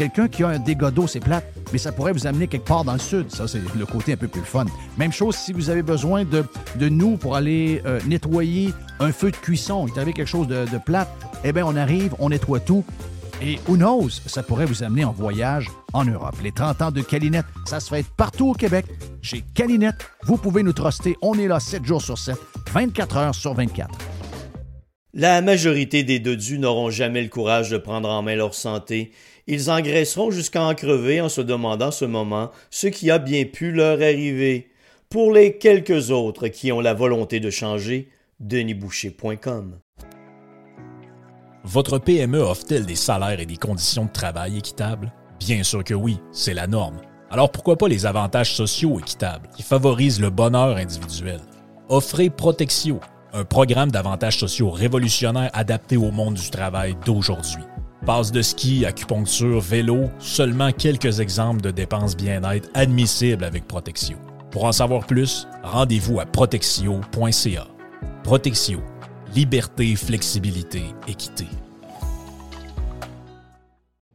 Quelqu'un qui a un dégât d'eau, c'est plate, mais ça pourrait vous amener quelque part dans le sud. Ça, c'est le côté un peu plus fun. Même chose si vous avez besoin de, de nous pour aller euh, nettoyer un feu de cuisson. Vous avez quelque chose de, de plate, eh bien, on arrive, on nettoie tout. Et who knows, ça pourrait vous amener en voyage en Europe. Les 30 ans de Calinette, ça se fait partout au Québec. Chez Calinette, vous pouvez nous truster. On est là 7 jours sur 7, 24 heures sur 24. La majorité des dodus n'auront jamais le courage de prendre en main leur santé ils engraisseront jusqu'à en crever en se demandant ce moment ce qui a bien pu leur arriver. Pour les quelques autres qui ont la volonté de changer, denisboucher.com. Votre PME offre-t-elle des salaires et des conditions de travail équitables? Bien sûr que oui, c'est la norme. Alors pourquoi pas les avantages sociaux équitables qui favorisent le bonheur individuel? Offrez Protexio, un programme d'avantages sociaux révolutionnaire adapté au monde du travail d'aujourd'hui. Passe de ski, acupuncture, vélo, seulement quelques exemples de dépenses bien-être admissibles avec Protexio. Pour en savoir plus, rendez-vous à protexio.ca. Protexio. Liberté, flexibilité, équité.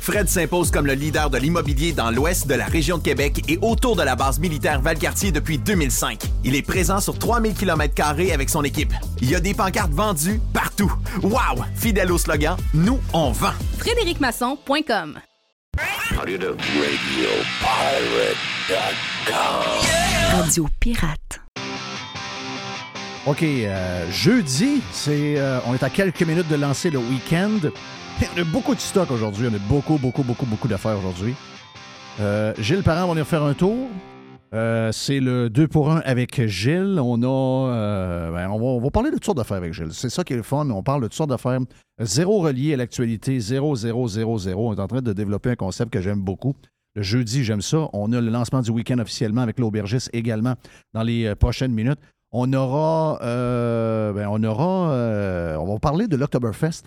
Fred s'impose comme le leader de l'immobilier dans l'ouest de la région de Québec et autour de la base militaire Valcartier depuis 2005. Il est présent sur 3000 km avec son équipe. Il y a des pancartes vendues partout. Wow! Fidèle au slogan, nous, on vend. FrédéricMasson.com Radio Pirate. OK, euh, jeudi, c'est, euh, on est à quelques minutes de lancer le week-end. On a beaucoup de stock aujourd'hui. On a beaucoup, beaucoup, beaucoup, beaucoup d'affaires aujourd'hui. Euh, Gilles Parent va venir faire un tour. Euh, c'est le 2 pour 1 avec Gilles. On a. Euh, ben, on, va, parler de toutes d'affaires avec Gilles. C'est ça qui est le fun. On parle de toutes sortes d'affaires. Zéro relié à l'actualité. Zéro, zéro, zéro, zéro. On est en train de développer un concept que j'aime beaucoup. Le jeudi, j'aime ça. On a le lancement du week-end officiellement avec l'aubergiste également dans les prochaines minutes. On aura. ben, on aura. on va parler de l'Octoberfest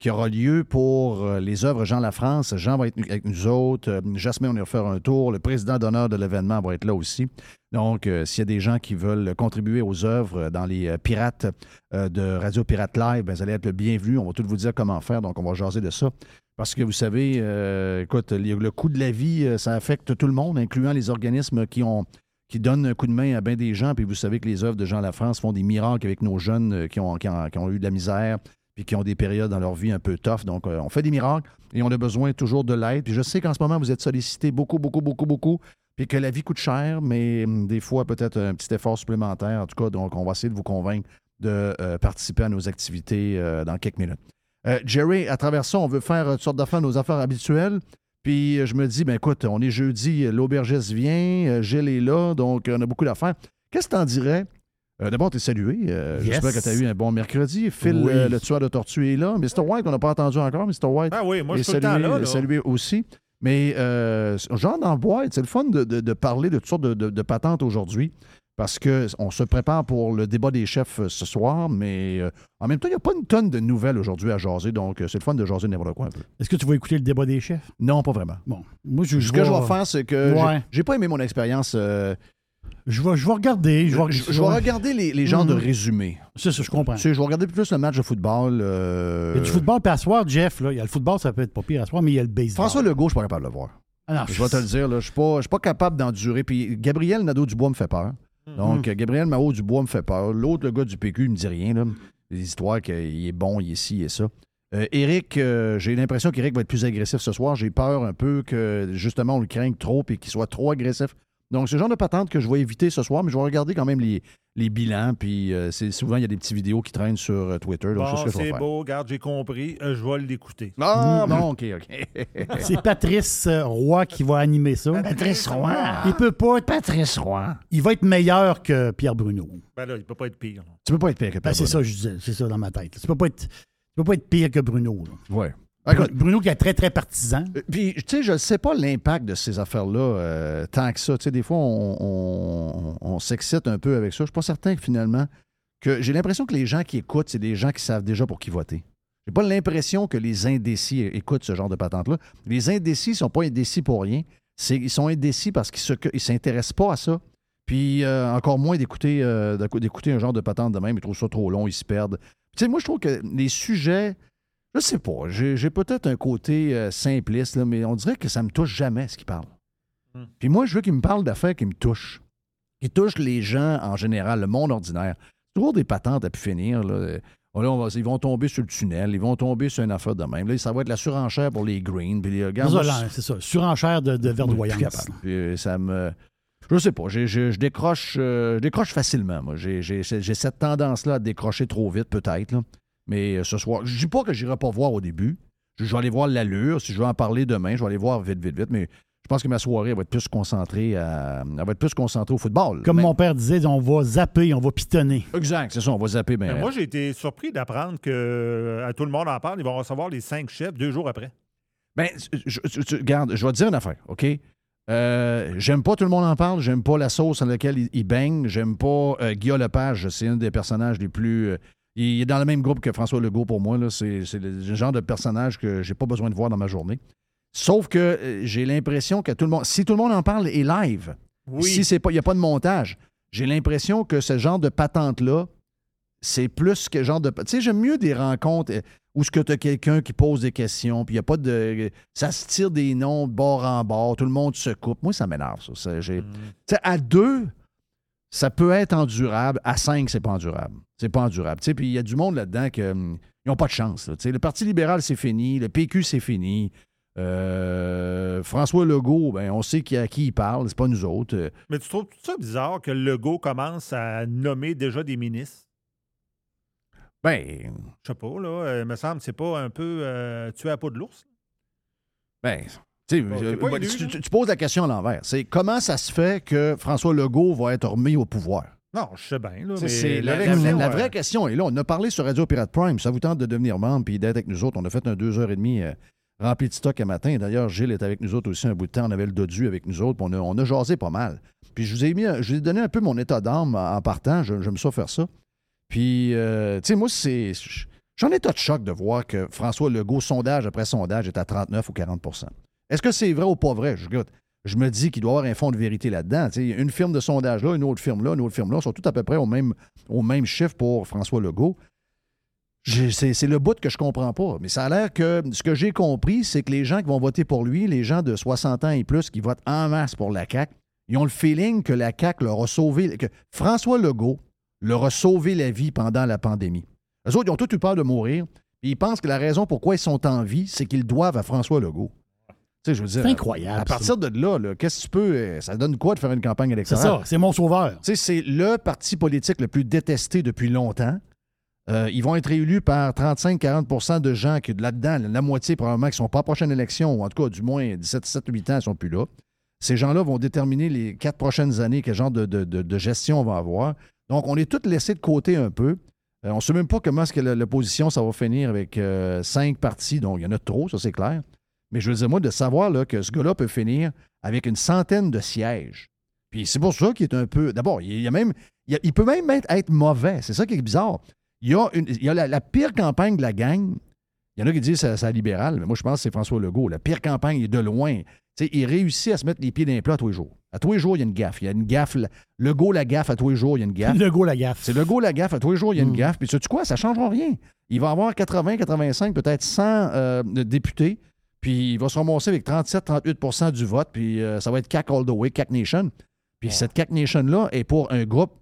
qui aura lieu pour euh, les œuvres Jean Lafrance. Jean va être avec nous autres. Euh, Jasmine, on ira faire un tour. Le président d'honneur de l'événement va être là aussi. Donc, euh, s'il y a des gens qui veulent contribuer aux œuvres dans les pirates de Radio Pirate Live, ben, vous allez être le bienvenu. On va tout vous dire comment faire. Donc, on va jaser de ça. Parce que vous savez, écoute, le coût de la vie, ça affecte tout le monde, incluant les organismes qui ont qui donnent un coup de main à bien des gens. Puis vous savez que les œuvres de Jean Lafrance font des miracles avec nos jeunes qui ont, qui ont eu de la misère, puis qui ont des périodes dans leur vie un peu tough. Donc, euh, on fait des miracles et on a besoin toujours de l'aide. Puis je sais qu'en ce moment, vous êtes sollicité beaucoup, beaucoup, beaucoup, beaucoup, puis que la vie coûte cher, mais hum, des fois, peut-être un petit effort supplémentaire. En tout cas, donc, on va essayer de vous convaincre de euh, participer à nos activités euh, dans quelques minutes. Jerry, à travers ça, on veut faire toutes sortes d'affaires, nos affaires habituelles. Puis je me dis, ben écoute, on est jeudi, l'aubergiste vient, Gilles est là, donc on a beaucoup d'affaires. Qu'est-ce que tu en dirais euh, d'abord, tu es salué. Euh, j'espère que tu as eu un bon mercredi. Phil, euh, le tueur de tortue, est là. Mr. White, on n'a pas entendu encore. Mr. White ah oui, moi, je est salué, là, salué aussi. Mais euh, genre dans c'est le fun de, de- de parler de toutes sortes de, de- patentes aujourd'hui. Parce qu'on se prépare pour le débat des chefs ce soir, mais en même temps, il n'y a pas une tonne de nouvelles aujourd'hui à jaser, donc c'est le fun de jaser n'importe quoi un peu. Est-ce que tu vas écouter le débat des chefs? Non, pas vraiment. Bon, moi, je, Ce que je vais faire, c'est que j'ai- Ouais. j'ai pas aimé mon expérience. euh, Je vais, je vais regarder. Je vais, je, je vais regarder les, les genres de Mhm. résumés. C'est ça, je comprends. Tu sais, je vais regarder plus le match de football. euh, Il y a du football, puis à soir, Jeff, là, il y a le football, ça peut être pas pire à soir, mais il y a le baseball. François Legault, je suis pas capable de le voir. Ah non, Je vais te le dire, là, je suis pas, je suis pas capable d'endurer. Puis Gabriel Nadeau-Dubois me fait peur. Donc, euh, Gabriel Mao-Dubois me fait peur. L'autre, le gars du PQ, il me dit rien. Là. Les histoires qu'il est bon, il est ci et ça. Euh, Éric, euh, j'ai l'impression qu'Éric va être plus agressif ce soir. J'ai peur un peu que, justement, on le craigne trop et qu'il soit trop agressif. Donc, c'est le genre de patente que je vais éviter ce soir, mais je vais regarder quand même les, les bilans. Puis, euh, c'est, souvent, il y a des petites vidéos qui traînent sur euh, Twitter. Donc, Bon, c'est beau, regarde, j'ai compris. Euh, je vais l'écouter. Ah, bon, OK, OK. C'est Patrice Roy qui va animer ça. Patrice Roy. Il peut pas être. Patrice Roy. Il va être meilleur que Pierre Bruno. Ben là, il peut pas être pire. là. Tu peux pas être pire que Ben, Pierre c'est ça, je disais. C'est ça dans ma tête. Tu peux pas être, tu peux pas être pire que Bruno. là. Écoute, Bruno qui est très, très partisan. Euh, Puis, tu sais, je ne sais pas l'impact de ces affaires-là euh, tant que ça. Tu sais, des fois, on, on- on s'excite un peu avec ça. Je suis pas certain que finalement, que j'ai l'impression que les gens qui écoutent, c'est des gens qui savent déjà pour qui voter. J'ai pas l'impression que les indécis écoutent ce genre de patente-là. Les indécis ne sont pas indécis pour rien. Ils sont indécis parce qu'ils ne s'intéressent pas à ça. Puis euh, encore moins d'écouter euh, d'écou- d'écouter un genre de patente de même. Ils trouvent ça trop long, ils se perdent. Tu sais, moi, je trouve que les sujets, je sais pas, j'ai peut-être un côté euh, simpliste, là, mais on dirait que ça me touche jamais ce qu'ils parlent. Hmm. Puis moi, je veux qu'ils me parlent d'affaires qui me touchent. Qui touchent les gens en général, le monde ordinaire. C'est toujours des patentes à pu finir. Là. Euh, là, on va- ils vont tomber sur le tunnel, ils vont tomber sur une affaire de même. Là, ça va être la surenchère pour les greens. Regarde, C'est ça. Surenchère de, de verdoyance. Puis, euh, ça me. Je sais pas, je décroche, euh, je décroche facilement. Moi, j'ai cette tendance-là à décrocher trop vite, peut-être. Mais euh, ce soir, je dis pas que j'irai pas voir au début. Je, vais aller voir l'allure. Si je veux en parler demain, je vais aller voir vite, vite, vite. Mais je pense que ma soirée elle va être plus concentrée à, elle va être plus concentrée au football. Comme Mais- mon père disait, on va zapper, on va pitonner. Exact, c'est ça. On va zapper. Ben, moi, j'ai été surpris d'apprendre que euh, à tout le monde en parle. Ils vont recevoir les cinq chefs deux jours après. Ben, je, je- je- regarde, je vais te dire une affaire, OK? Euh, j'aime pas tout le monde en parle, j'aime pas la sauce dans laquelle il, il baigne, j'aime pas euh, Guillaume Lepage, c'est un des personnages les plus... euh, il est dans le même groupe que François Legault pour moi, là. c'est le genre de personnage que j'ai pas besoin de voir dans ma journée. Sauf que euh, j'ai l'impression que tout le monde... Si tout le monde en parle est live, Oui. si c'est pas, il n'y a pas de montage, j'ai l'impression que ce genre de patente-là, c'est plus que genre de. Tu sais, j'aime mieux des rencontres euh, où ce que tu as quelqu'un qui pose des questions, puis il n'y a pas de. Ça se tire des noms de bord en bord, tout le monde se coupe. Moi, ça m'énerve, ça. Ça, j'ai- Mm. Tu sais, à deux, ça peut être endurable. À cinq, c'est pas endurable. C'est pas endurable. Tu sais, puis il y a du monde là-dedans qui n'ont pas de chance. là. Tu sais, le Parti libéral, c'est fini. Le PQ, c'est fini. Euh, François Legault, ben, on sait qui, à qui il parle, c'est pas nous autres. Mais tu trouves ça bizarre que Legault commence à nommer déjà des ministres? Ben, Je sais pas, là. euh, Il me semble que c'est pas un peu euh, tuer à peau de l'ours. Ben, Bon, bah, tu, poses la question à l'envers. C'est comment ça se fait que François Legault va être remis au pouvoir? Non, je sais bien, là. Mais la, la- l'élection, la euh, vraie question est là. On a parlé sur Radio Pirate Prime. Ça vous tente de devenir membre puis d'être avec nous autres. On a fait un deux heures et demie euh, rempli de stock un matin. D'ailleurs, Gilles est avec nous autres aussi un bout de temps. On avait le dodu avec nous autres. On a, on a jasé pas mal. Puis je vous ai mis, je vous ai donné un peu mon état d'âme en partant. Je- J'aime ça faire ça. Puis, euh, tu sais, moi, c'est. J'en ai tas de choc de voir que François Legault, sondage après sondage, est à 39 ou 40 Est-ce que c'est vrai ou pas vrai? Je, me dis qu'il doit y avoir un fond de vérité là-dedans. Une firme de sondage là, une autre firme là, une autre firme là, sont toutes à peu près au même, au chiffre pour François Legault. C'est le bout que je comprends pas. Mais ça a l'air que ce que j'ai compris, c'est que les gens qui vont voter pour lui, les gens de 60 ans et plus qui votent en masse pour la CAQ, ils ont le feeling que la CAQ leur a sauvé, que François Legault leur a sauvé la vie pendant la pandémie. Eux autres, ils ont tous eu peur de mourir. Ils pensent que la raison pourquoi ils sont en vie, c'est qu'ils doivent à François Legault. Tu sais, C'est incroyable, À partir de là, là, qu'est-ce que tu peux. euh, Ça donne quoi de faire une campagne C'est électorale? ça, c'est mon sauveur. Tu sais, c'est le parti politique le plus détesté depuis longtemps. Euh, ils vont être élus par 35-40% de gens qui, là-dedans, la moitié probablement qui ne sont pas à la prochaine élection, ou en tout cas, du moins 17, 17 8 ans, ils ne sont plus là. Ces gens-là vont déterminer les quatre prochaines années quel genre de, de- de- de gestion on va avoir. Donc, on est tous laissés de côté un peu. Euh, on ne sait même pas comment est-ce que l'opposition, ça va finir avec euh, cinq partis. Donc, il y en a trop, ça c'est clair. Mais je veux dire, moi, de savoir là, que ce gars-là peut finir avec une centaine de sièges. Puis c'est pour ça qu'il est un peu. D'abord, il, y a même, il, y a- il peut même être, être mauvais. C'est ça qui est bizarre. Il y a, une- il y a la, la pire campagne de la gang. Il y en a qui disent que c'est libéral, mais moi, je pense que c'est François Legault. La pire campagne est de loin. Tu il réussit à se mettre les pieds dans les plats à tous les jours. À tous les jours, il y a une gaffe. Il y a une gaffe. Le Legault, la gaffe, à tous les jours, il y a une gaffe. Le go, la gaffe. C'est Legault, la gaffe. À tous les jours, il y a une Mm. gaffe. Puis, sais-tu quoi? Ça ne changera rien. Il va avoir 80, 85, peut-être 100 euh, députés. Puis, il va se ramasser avec 37, 38% du vote. Puis, euh, ça va être CAC all the way, CAC Nation. Puis, cette CAC Nation-là est pour un groupe.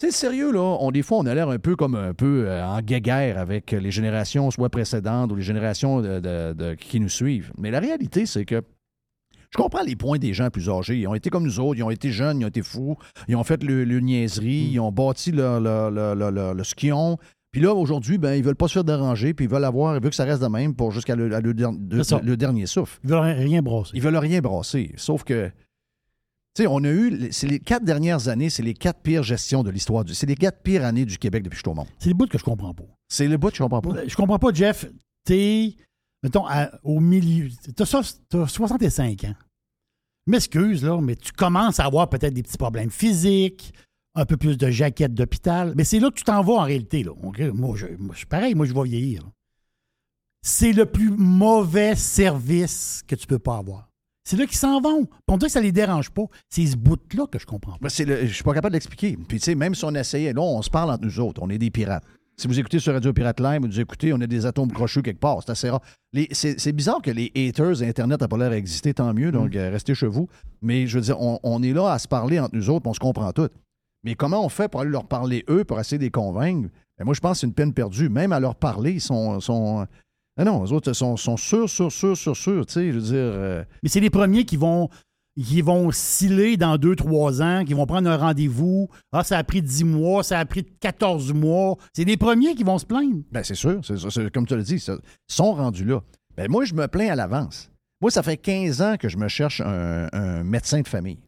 Sais, sérieux, là, on, des fois, on a l'air un peu comme un peu euh, en guéguerre avec les générations, soit précédentes ou les générations de- de- de- qui nous suivent. Mais la réalité, c'est que je comprends les points des gens plus âgés. Ils ont été comme nous autres, ils ont été jeunes, ils ont été fous, ils ont fait le, le niaiserie, ils ont bâti le, le, le, le- le- le skion. Puis là, aujourd'hui, ben, ils veulent pas se faire déranger, puis ils veulent avoir, ils veulent que ça reste de même pour jusqu'à le, dernier souffle. Ils veulent rien brasser. Ils veulent rien brasser. Sauf que, tu sais, on a eu, c'est les quatre dernières années, c'est les quatre pires gestions de l'histoire. du C'est les quatre pires années du Québec depuis que je suis au monde. C'est le bout que je comprends pas. C'est le bout que je comprends pas. Je comprends pas, Jeff. T'es, mettons, à- au milieu. T'as, t'as 65 ans. M'excuse, là, mais tu commences à avoir peut-être des petits problèmes physiques, un peu plus de jaquettes d'hôpital. Mais c'est là que tu t'en vas en réalité. Là. Moi, je, moi, je pareil, moi, je vais vieillir. C'est le plus mauvais service que tu peux pas avoir. C'est là qu'ils s'en vont. On dirait que ça les dérange pas. C'est ce bout-là que je comprends pas. Ben, le- je suis pas capable d'expliquer. Puis, tu sais, même si on essayait, là, on se parle entre nous autres. On est des pirates. Si vous écoutez sur Radio Pirate Live, vous nous écoutez, on a des atomes crochus quelque part. C'est assez rare. C'est bizarre que les haters Internet n'ont pas l'air d'exister, tant mieux. Donc, euh, restez chez vous. Mais je veux dire, on, on est là à se parler entre nous autres, on se comprend tout. Mais comment on fait pour aller leur parler eux, pour essayer de les convaincre? Ben, moi, je pense que c'est une peine perdue. Même à leur parler, ils sont. sont ah non, les autres sont, sont sûrs, sûrs, sûrs, sûrs, sûrs. Tu sais, je veux dire. euh, Mais c'est les premiers qui vont, qui vont sciller dans 2-3 ans, qui vont prendre un rendez-vous. Ah, ça a pris 10 mois, ça a pris 14 mois. C'est les premiers qui vont se plaindre. Ben, c'est sûr. C'est, c'est- comme tu l'as dit, ça- ils sont rendus là. Ben, moi, je me plains à l'avance. Moi, ça fait 15 ans que je me cherche un, un médecin de famille.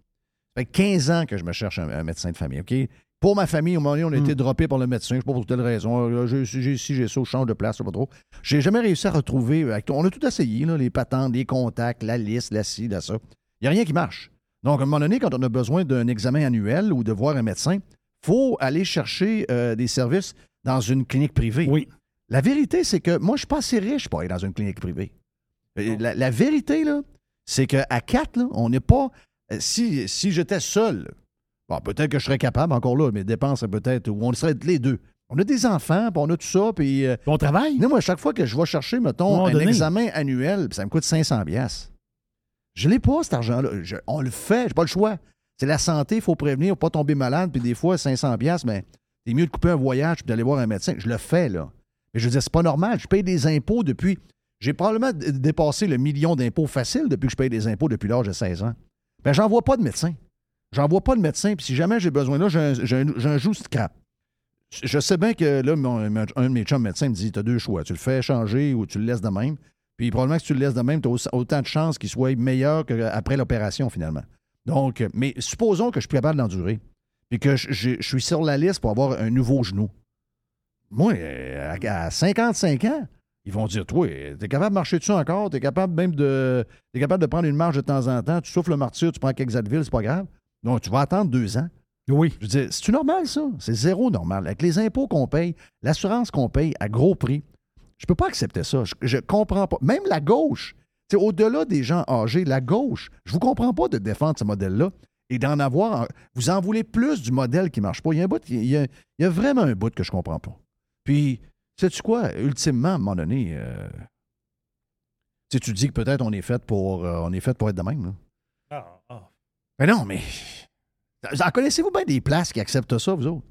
Ça fait 15 ans que je me cherche un, un médecin de famille, OK? Pour ma famille, au moment donné, on a été droppé par le médecin, je ne sais pas pour telle raison. J'ai j'ai ici, j'ai ça, je change de place, je sais pas trop. J'ai jamais réussi à retrouver. avec- on a tout essayé, là, les patentes, les contacts, la liste, la ci, la ça. Il n'y a rien qui marche. Donc, à un moment donné, quand on a besoin d'un examen annuel ou de voir un médecin, faut aller chercher euh, des services dans une clinique privée. Oui. La vérité, c'est que moi, je suis pas assez riche pour aller dans une clinique privée. Euh, La, la vérité, là, c'est qu'à quatre, là, on n'est pas. Euh, Si, si j'étais seul, bon, peut-être que je serais capable, encore là, mes dépenses, peut-être, ou on serait les deux. On a des enfants, puis on a tout ça, puis. euh, On travaille. non, moi, à chaque fois que je vais chercher, mettons, un donné. examen annuel, puis ça me coûte 500 pièces. Je l'ai pas, cet argent-là. On le fait, j'ai pas le choix. C'est la santé, il faut prévenir, pas tomber malade, puis des fois, 500 pièces, mais c'est mieux de couper un voyage puis d'aller voir un médecin. Je le fais, là. Mais je veux dire, c'est pas normal. Je paye des impôts depuis... J'ai probablement dépassé le million d'impôts facile depuis que je paye des impôts depuis l'âge de 16 ans. Ben, j'en vois pas de médecin. J'en vois pas de médecin, puis si jamais j'ai besoin là, j'ai un, un-. Je sais bien que là, un de mes chums médecins me dit tu as deux choix. Tu le fais changer ou tu le laisses de même. Puis probablement que si tu le laisses de même, tu as autant de chances qu'il soit meilleur qu'après l'opération, finalement. Donc, mais supposons que je suis capable d'endurer. Puis que je suis sur la liste pour avoir un nouveau genou. Moi, euh, à, à 55 ans, ils vont dire Toi, t'es capable de marcher dessus encore, t'es capable même de. T'es capable de prendre une marche de temps en temps, tu souffles le martyr, tu prends quelques Advil, c'est pas grave. Donc, tu vas attendre deux ans. Oui. Je veux dire, c'est-tu normal, ça? C'est zéro normal. Avec les impôts qu'on paye, l'assurance qu'on paye à gros prix, je peux pas accepter ça. Je, je comprends pas. Même la gauche, sais, au-delà des gens âgés, la gauche, je vous comprends pas de défendre ce modèle-là et d'en avoir. Vous en voulez plus du modèle qui marche pas. Il y a un bout, il y a, il y a vraiment un bout que je comprends pas. Puis, sais-tu quoi? Ultimement, à un moment donné, euh, tu dis que peut-être on est fait pour, euh, on est fait pour être de même. Là. Ah, ah. Mais non, mais. En connaissez-vous bien des places qui acceptent ça, vous autres?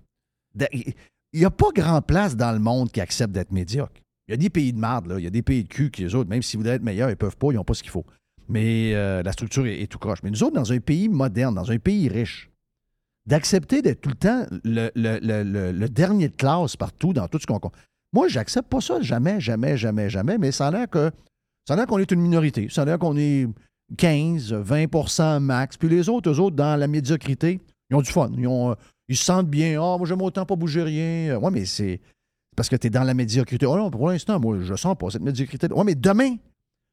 De- Il n'y a pas grand place dans le monde qui accepte d'être médiocre. Il y a des pays de marde, là. Il y a des pays de cul qui, eux autres, même s'ils voudraient être meilleurs, ils peuvent pas, ils n'ont pas ce qu'il faut. Mais euh, la structure est, est tout croche. Mais nous autres, dans un pays moderne, dans un pays riche, d'accepter d'être tout le temps le, le- le- le- le dernier de classe partout, dans tout ce qu'on. Moi, j'accepte pas ça jamais, jamais, jamais, jamais, mais ça a l'air que. Ça a l'air qu'on est une minorité. Ça a l'air qu'on est 15, 20% max. Puis les autres, eux autres, dans la médiocrité, ils ont du fun. Ils, ont, euh, ils se sentent bien. Ah, moi, j'aime autant pas bouger rien. Oui, mais c'est parce que tu es dans la médiocrité. Oh non, pour l'instant, moi, je sens pas cette médiocrité. Oui, mais demain,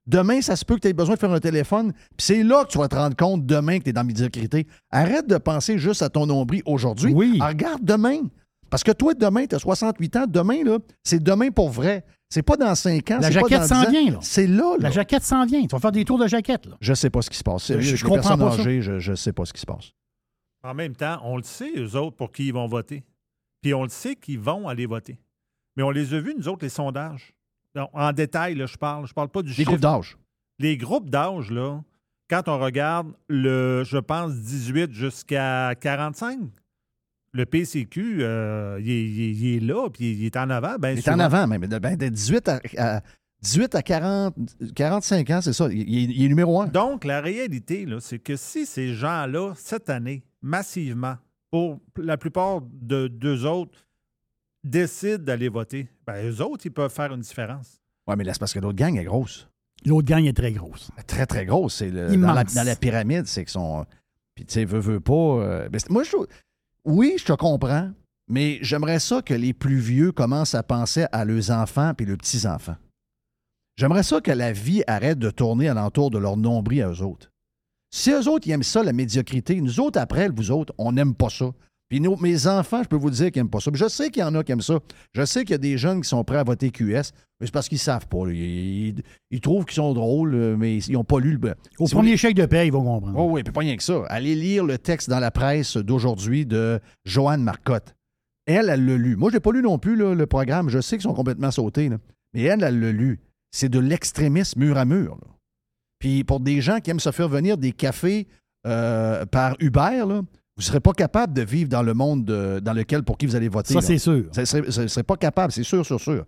Demain, ça se peut que tu aies besoin de faire un téléphone, puis c'est là que tu vas te rendre compte demain que tu es dans la médiocrité. Arrête de penser juste à ton nombril aujourd'hui. Oui. Ah, Regarde demain. Parce que toi, demain, tu as 68 ans. Demain, là, c'est demain pour vrai. C'est pas dans 5 ans. La c'est pas jaquette s'en 10 ans. vient, là. C'est là, là. La jaquette s'en vient. Tu vas faire des tours de jaquette. Là. Je sais pas ce qui se passe. Je- comprends pas ça. je, je sais pas ce qui se passe. En même temps, on le sait, eux autres, pour qui ils vont voter. Puis on le sait qu'ils vont aller voter. Mais on les a vus, nous autres, les sondages. Non, en détail, là, je parle. Je parle pas du Les chiffre. groupes d'âge. Les groupes d'âge, là, quand on regarde le, je pense, 18 jusqu'à 45, le PCQ, euh, il, est, il est- il est là, puis il est en avant. Ben, Il est en avant, même. Ben, de 18 à, à- 18 à 40, 45 ans, c'est ça. Il, il est- il est numéro un. Donc, la réalité, là, c'est que si ces gens-là, cette année, massivement, pour la plupart de d'eux autres, décident d'aller voter, ben, eux autres, ils peuvent faire une différence. Oui, mais là, c'est parce que l'autre gang est grosse. L'autre gang est très grosse. Très, très grosse. C'est le- Immense. dans, la, dans la pyramide, c'est qu'ils sont. Puis, tu sais, veut, veut pas. euh, ben, c'est- moi, je trouve- Oui, je te comprends, mais j'aimerais ça que les plus vieux commencent à penser à leurs enfants puis leurs petits-enfants. J'aimerais ça que la vie arrête de tourner alentour de leur nombril à eux autres. Si eux autres, ils aiment ça, la médiocrité, nous autres, après, vous autres, on n'aime pas ça. Puis nos- mes enfants, je peux vous dire qu'ils n'aiment pas ça. Puis Je sais qu'il y en a qui aiment ça. Je sais qu'il y a des jeunes qui sont prêts à voter QS, mais c'est parce qu'ils savent pas. Ils, ils- ils trouvent qu'ils sont drôles, euh, mais ils n'ont pas lu le. Au Si vous premier chèque de paie, ils vont comprendre. Oh oui, puis pas rien que ça. Allez lire le texte dans la presse d'aujourd'hui de Joanne Marcotte. Elle, elle l'a lu. Moi, je l'ai pas lu non plus, là, le programme. Je sais qu'ils sont complètement sautés. là. Mais elle, elle l'a lu. C'est de l'extrémisme mur à mur. là. Puis pour des gens qui aiment se faire venir des cafés euh, par Uber, là, vous ne serez pas capable de vivre dans le monde de- dans lequel pour qui vous allez voter. Ça, c'est sûr. Serait, ça serait pas capable, c'est sûr, sûr, sûr.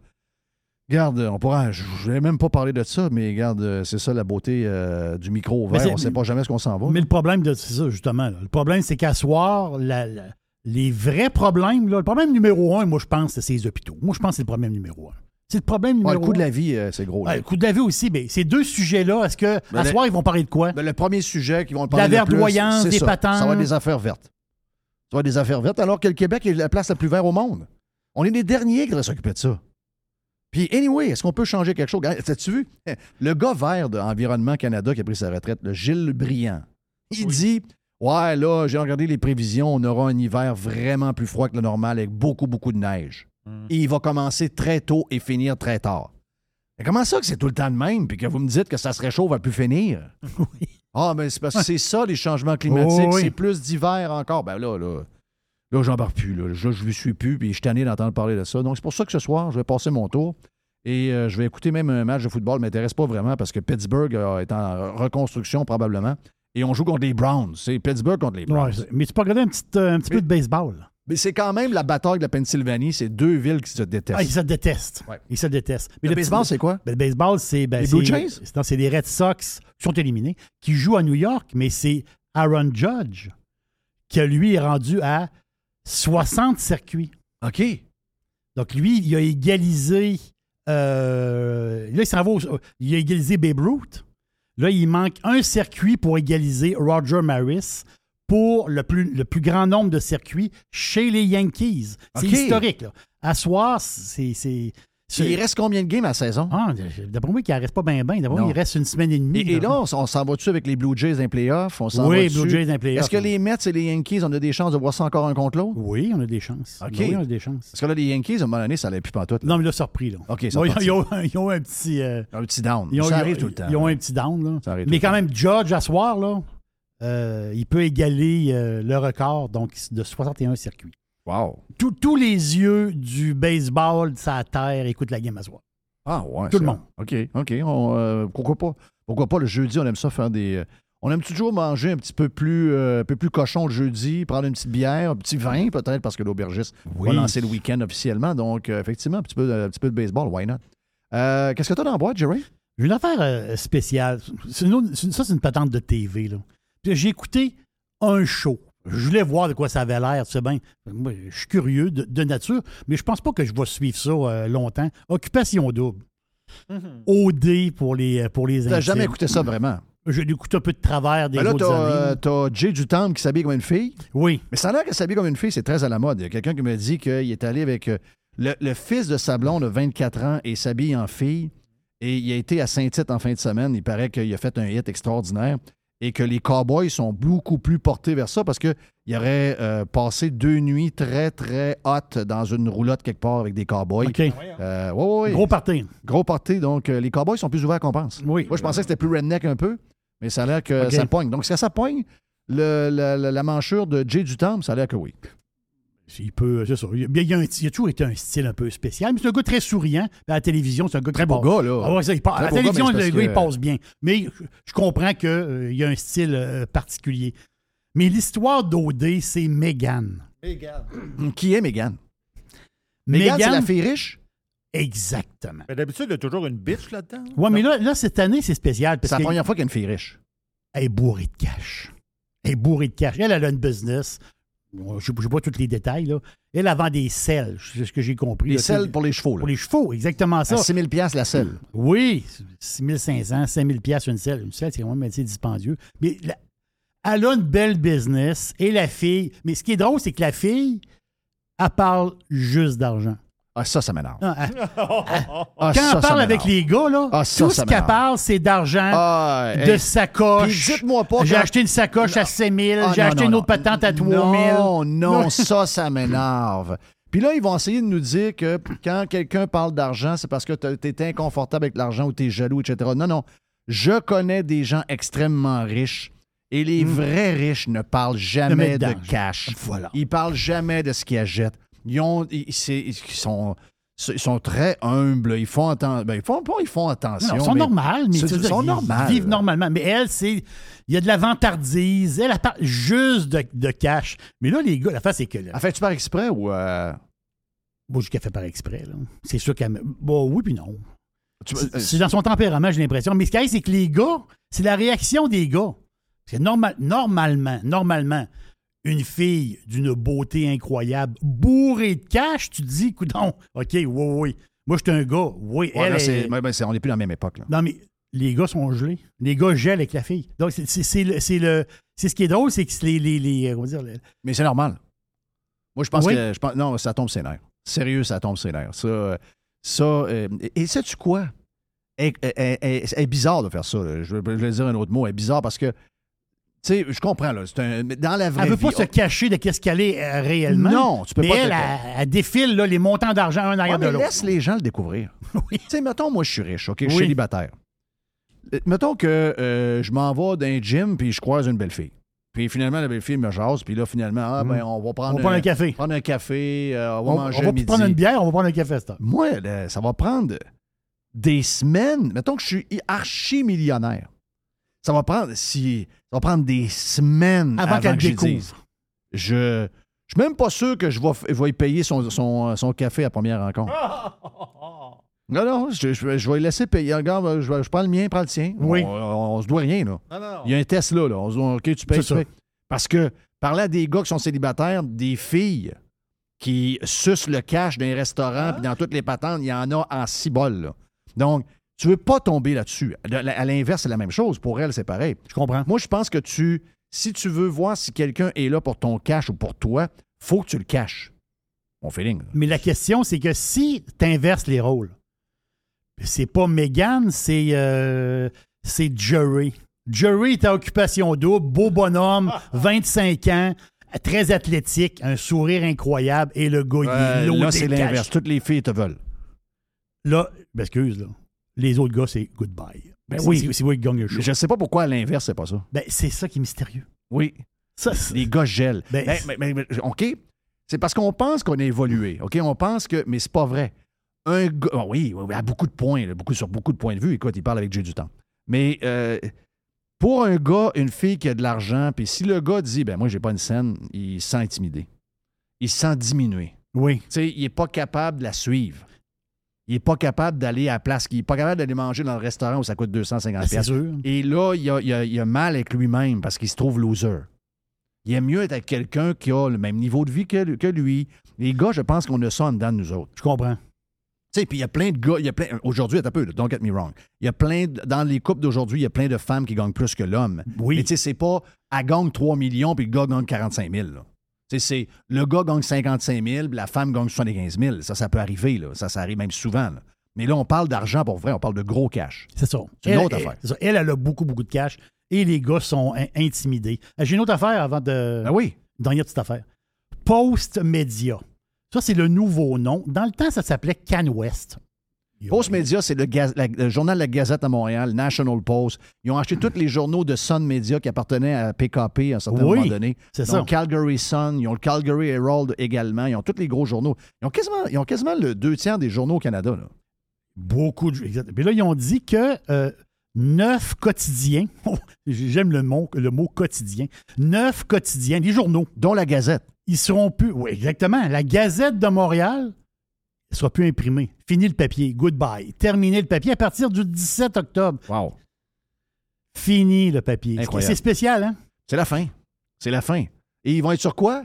Regarde, on pourra. Je ne voulais même pas parler de ça, mais regarde, c'est ça la beauté euh, du micro ouvert. On ne sait pas jamais ce qu'on s'en va. Mais le problème c'est ça, justement. là. Le problème, c'est qu'à soir, la- la- les vrais problèmes, là, le problème numéro un, moi, je pense, c'est ces hôpitaux. Moi, je pense que c'est le problème numéro un. C'est le problème numéro le coût de la vie, euh, c'est gros. le coût de la vie aussi, mais ces deux sujets-là, est-ce que Ben, à le- soir, ils vont parler de quoi? Ben, le premier sujet qui vont la parler le plus, verdoyance, c'est des ça. patentes. Ça va être des affaires vertes. Ça va être des affaires vertes, alors que le Québec est la place la plus verte au monde. On est les derniers qui devraient s'occuper de ça. Puis, anyway, est-ce qu'on peut changer quelque chose? As-tu vu? Le gars vert d'Environnement Canada qui a pris sa retraite, le Gilles Briand, il dit Ouais, là, j'ai regardé les prévisions, on aura un hiver vraiment plus froid que le normal avec beaucoup, beaucoup de neige. Et il va commencer très tôt et finir très tard. Mais comment ça que c'est tout le temps de même, puis que vous me dites que ça se réchauffe va plus finir? Oui. Ah, mais c'est parce que c'est ça, les changements climatiques. Oh, oui. C'est plus d'hiver encore. Ben là, là, là j'en parle plus. Là, Là, je ne suis plus, puis je suis tanné d'entendre parler de ça. Donc, c'est pour ça que ce soir, je vais passer mon tour. Et euh, je vais écouter même un match de football. Ne m'intéresse pas vraiment parce que Pittsburgh euh, est en reconstruction probablement. Et on joue contre les Browns. C'est Pittsburgh contre les Browns. Ouais, mais tu peux regarder un petit, euh, un petit peu de baseball. Mais c'est quand même la bataille de la Pennsylvanie. C'est deux villes qui se détestent. Ah, ils se détestent. Ouais. Ils se détestent. Mais le baseball, c'est quoi? Ben, le baseball, c'est. ben, Les Blue Jays? non, c'est les Red Sox qui sont éliminés, qui jouent à New York, mais c'est Aaron Judge qui, lui, est rendu à 60 circuits. OK. Donc, lui, il a égalisé. euh, là, il s'en va. au- il a égalisé Babe Ruth. Là, il manque un circuit pour égaliser Roger Maris pour le plus, le plus grand nombre de circuits chez les Yankees. C'est historique. Là. À soir, c'est. Il reste combien de games à la saison? Ah, d'après moi, il ne reste pas bien, bien. D'après moi, il reste une semaine et demie. Et, et là, on, s'en va-tu avec les Blue Jays? On s'en oui? Blue Jays dans les playoffs. Est-ce que les Mets et les Yankees, on a des chances de voir ça encore un contre l'autre? Oui, on a des chances. OK. Oui, on a des chances. Parce que là, les Yankees, à un moment donné, ça n'allait plus pantoute. là. Non, mais là, surpris. Là. OK, Ils ça ont, ils ont- ils ont un petit. euh, Un petit down. ils ont, ça arrive tout le temps. Ils ont un petit down. Là. Ça Mais tout quand même, Judge, à soir, là, euh, il peut égaler euh, le record donc, de 61 circuits. Wow. Tous- tous les yeux du baseball, de sa terre, écoutent la game à soir. Ah, ouais. Tout le monde. OK, OK. On, euh, pourquoi pas? Pourquoi pas le jeudi, on aime ça faire des. on aime toujours manger un petit peu plus, euh, un peu plus cochon le jeudi, prendre une petite bière, un petit vin peut-être, parce que l'aubergiste Oui. va lancer le week-end officiellement. Donc, euh, effectivement, un petit, peu, un petit peu de baseball, why not? Qu'est-ce que tu as dans la boîte, Jerry? J'ai une affaire spéciale. Une autre- ça, c'est une patente de TV. là. Puis J'ai écouté un show. Je voulais voir de quoi ça avait l'air, tu sais bien. Moi, je suis curieux de, de nature, mais je pense pas que je vais suivre ça euh, longtemps. Occupation double. OD pour les, pour les Tu n'as intimes. jamais écouté ça vraiment? Je l'écoute un peu de travers des Ben là, autres t'as euh, t'as Jay Dutemps qui s'habille comme une fille. Oui. Mais ça a l'air qu'elle s'habille comme une fille, c'est très à la mode. Il y a quelqu'un qui me dit qu'il est allé avec euh, le, le fils de sa blonde de 24 ans et s'habille en fille. Et il a été à Saint-Tite en fin de semaine. Il paraît qu'il a fait un hit extraordinaire et que les Cowboys sont beaucoup plus portés vers ça parce qu'il aurait euh, passé deux nuits très, très hot dans une roulotte quelque part avec des Cowboys. OK. Euh, ouais, ouais, ouais. Gros party. Gros party. Donc, euh, les Cowboys sont plus ouverts qu'on pense. Oui. Moi, je pensais que c'était plus redneck un peu, mais ça a l'air que ça pogne. Donc, que ça pogne le- la, la- la manchure de Jay du Temple? Ça a l'air que oui. Il peut, c'est ça. Il, il y a un- il a toujours été un style un peu spécial, mais c'est un gars très souriant. À la télévision, c'est un gars Très beau passe- gars, là. Ah ouais, ça, il passe- Très à la gars, télévision, le gars, il passe bien. Mais je, je comprends qu'il y a un style euh, particulier. Mais l'histoire d'OD, c'est Megan. Qui est Megan? Megan, c'est la fille riche? Exactement. Mais d'habitude, il y a toujours une bitch là-dedans. Ouais, mais là, là, cette année, c'est spécial. Parce C'est la première fois qu'il y a une fille riche. elle est bourrée de cash. Elle est bourrée de cash. Elle, elle a une business. Bon, Je ne sais pas tous les détails. Là. Elle, vend des selles, c'est ce que j'ai compris. Les là. selles pour les chevaux. Là. Pour les chevaux, exactement ça. À 6 000 la selle. Oui, 6500, 5000 pièces une selle. Une selle, c'est quand même assez dispendieux. Mais la- elle a une belle business et la fille. Mais ce qui est drôle, c'est que la fille, elle parle juste d'argent. Ah, ça, ça m'énerve. Ah, elle- Ah, Quand ça parle avec les gars, là, Ah, ça, tout ça ce qu'elle parle, c'est d'argent, Ah, de hey. sacoche. Dites-moi pas J'ai acheté une sacoche à 5000, Ah, j'ai non, acheté non, une non. autre patente à 3000. Non, non, ça, ça m'énerve. Puis là, ils vont essayer de nous dire que quand quelqu'un parle d'argent, c'est parce que tu es inconfortable avec l'argent ou tu es jaloux, etc. Non, non. Je connais des gens extrêmement riches et les vrais riches ne parlent jamais de cash. Voilà. Ils parlent jamais de ce qu'ils achètent. Ils, ont, ils, c'est- ils sont, ils sont très humbles. Ils font, atten- ben, ils font pas, ils font attention. Non, ils sont normales, mais ils sont dire, normales. vivent normalement. Mais elle, c'est. Il y a de la vantardise. Elle, elle parle juste de, de cash. Mais là, les gars, la face, c'est que. Là, En fait, tu par exprès ou. euh, moi, je qu'elle fait par exprès. C'est sûr qu'elle. Bon, oui, puis non. C'est- euh, C'est dans son tempérament, j'ai l'impression. Mais ce qui arrive, c'est que les gars, c'est la réaction des gars. C'est normal, normalement, normalement, une fille d'une beauté incroyable, bourrée de cash, tu te dis, coudon, OK, oui, oui, oui. Moi, je suis un gars. Oui, ouais, elle là, est- c'est- ouais, ben, c'est- on n'est plus dans la même époque. Là. Non, mais les gars sont gelés. Les gars gèlent avec la fille. Donc, c'est- c'est c'est le, c'est c'est ce qui est drôle, c'est que les. les, les- on va dire, Mais c'est normal. Moi, je pense Oui. que. Je pense, non, ça tombe ses nerfs. Sérieux, ça tombe ses nerfs. Ça. euh, ça euh, et sais-tu quoi? Elle, elle- elle- elle- elle est bizarre de faire ça. là. Je, vais, dire un autre mot. Elle est bizarre parce que. Tu sais, je comprends, là. c'est un- dans la vraie elle veut vie. pas se cacher de qu'est-ce qu'elle est euh, réellement. Non, tu peux mais pas. elle, te- elle, elle défile là, les montants d'argent un Ouais, arrière de l'autre. laisse les gens le découvrir. Oui. Tu sais, mettons, moi, je suis riche, OK? Je suis célibataire. Euh, Mettons que euh, je m'en vais d'un gym puis je croise une belle fille. Puis finalement, la belle fille me jase, puis là, finalement, ah, ben, on va prendre. On va prendre un café. prendre un café, euh, on va On, manger on va midi. prendre une bière, on va prendre un café heure. Moi, là, ça va prendre des semaines. Mettons que je suis archi-millionnaire. Ça va prendre si ça va prendre des semaines Avant avant, qu'elle que découvre. dise. Je je suis même pas sûr que je vais, y payer son, son, son café à première rencontre. Non, non, je, je- je vais lui laisser payer. Regarde, je, je prends le mien, prends le tien. Oui. On, on se doit rien, là. Non, non. Il y a un test là, là. On se dit, OK, tu payes, tu ça. payes. Parce que parler à des gars qui sont célibataires, des filles qui sucent le cash dans les restaurants puis dans toutes les patentes, il y en a en six bols. là. Donc, tu veux pas tomber là-dessus. De- À l'inverse, c'est la même chose. Pour elle, c'est pareil. Je comprends. Moi, je pense que tu, si tu veux voir si quelqu'un est là pour ton cash ou pour toi, faut que tu le caches. Mon feeling. là. Mais la question, c'est que si tu inverses les rôles, c'est pas Megan, c'est euh, c'est Jerry. Jerry est à occupation double, beau bonhomme, 25 ans, très athlétique, un sourire incroyable, et le gars, il Euh, là, c'est l'inverse. Toutes les filles te veulent. Là, ben, excuse, là. Les autres gars, c'est goodbye. Ben oui. C'est moi qui gagne le show. Je sais pas pourquoi à l'inverse, c'est pas ça. Ben, c'est ça qui est mystérieux. Oui. Ça, c'est- Les gars gèlent. Ben, Ben, mais- mais- mais- OK? C'est parce qu'on pense qu'on a évolué. OK? On pense que. Mais c'est pas vrai. Un gars. ah oui, oui, à beaucoup de points, là, beaucoup, sur beaucoup de points de vue. Écoute, il parle avec Dieu du temps. Mais euh, pour un gars, une fille qui a de l'argent, puis si le gars dit, ben moi, j'ai pas une scène, il se sent intimidé. Il se sent diminué. oui. Tu sais, il n'est pas capable de la suivre. Il n'est pas capable d'aller à la place. Il n'est pas capable d'aller manger dans le restaurant où ça coûte 250 Ben, c'est piastres. sûr. Et là, il a, il a- il a mal avec lui-même parce qu'il se trouve loser. Il aime mieux être avec quelqu'un qui a le même niveau de vie que, que lui. Les gars, je pense qu'on a ça en dedans de nous autres. Je comprends. Tu sais, puis il y a plein de gars, il y a plein. Aujourd'hui, un peu, don't get me wrong. Il y a plein, de- dans les couples d'aujourd'hui, il y a plein de femmes qui gagnent plus que l'homme. Oui. Mais tu sais, c'est pas, elle gagne 3 millions puis le gars gagne 45 000. là. C'est, le gars gagne 55 000 puis la femme gagne 75 000. Ça, ça peut arriver, là. Ça, ça arrive même souvent, là. Mais là, on parle d'argent pour vrai, on parle de gros cash. C'est ça. C'est une Elle- autre elle- affaire. ça. Elle, elle a beaucoup, beaucoup de cash. Et les gars sont in- intimidés. Euh, J'ai une autre affaire avant de. Ah oui. Dernière petite affaire. Post Media. Ça, c'est le nouveau nom. Dans le temps, ça s'appelait CanWest. Post Media, c'est le, gaz- la- le journal La Gazette à Montréal, National Post. Ils ont acheté tous les journaux de Sun Media qui appartenaient à PKP à un certain Oui, moment donné. c'est ça. Calgary Sun, ils ont le Calgary Herald également. Ils ont tous les gros journaux. Ils ont quasiment, ils ont quasiment le deux tiers des journaux au Canada. Là. Beaucoup de. exact. Puis là, ils ont dit que euh, neuf quotidiens, j'aime le mot, le mot quotidien, neuf quotidiens, des journaux, Dont la Gazette. ils seront plus. Oui, exactement. La Gazette de Montréal ne sera plus imprimée. Fini le papier. Goodbye. Terminé le papier à partir du 17 octobre. Wow. Fini le papier. C'est spécial, hein? C'est la fin. C'est la fin. Et ils vont être sur quoi?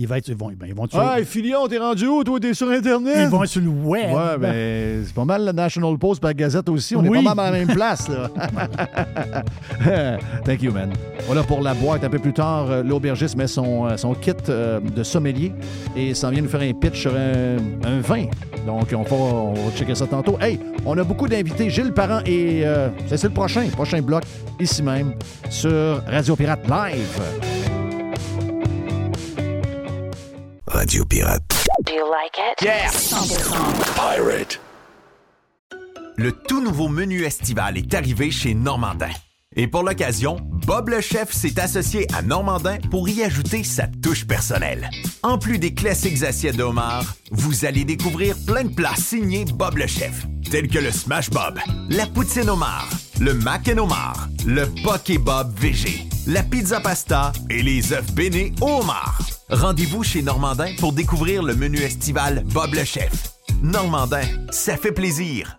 Ils vont être, ils vont, ben, ils vont être sur, Ah, Filion, t'es rendu où? Toi, t'es sur Internet? ils vont être sur le web. Ouais, ben, c'est pas mal le National Post par Gazette aussi. On Oui. est pas mal à la même place, là. Thank you, man. Voilà pour la boîte. Un peu plus tard, euh, l'aubergiste met son, euh, son kit euh, de sommelier et s'en vient nous faire un pitch sur un, un vin. Donc, on va, on va checker ça tantôt. Hey, on a beaucoup d'invités. Gilles Parent et euh, c'est c'est le prochain, prochain bloc, ici même, sur Radio Pirate Live. Radio Pirate. Do you like it? Yeah! 100% Pirate. Le tout nouveau menu estival est arrivé chez Normandin. Et pour l'occasion, Bob le chef s'est associé à Normandin pour y ajouter sa touche personnelle. En plus des classiques assiettes de homard, vous allez découvrir plein de plats signés Bob le chef, tels que le Smash Bob, la poutine homard, le mac and homard, le poké Bob VG, la pizza pasta et les œufs bénis au homard. Rendez-vous chez Normandin pour découvrir le menu estival Bob le chef. Normandin, ça fait plaisir.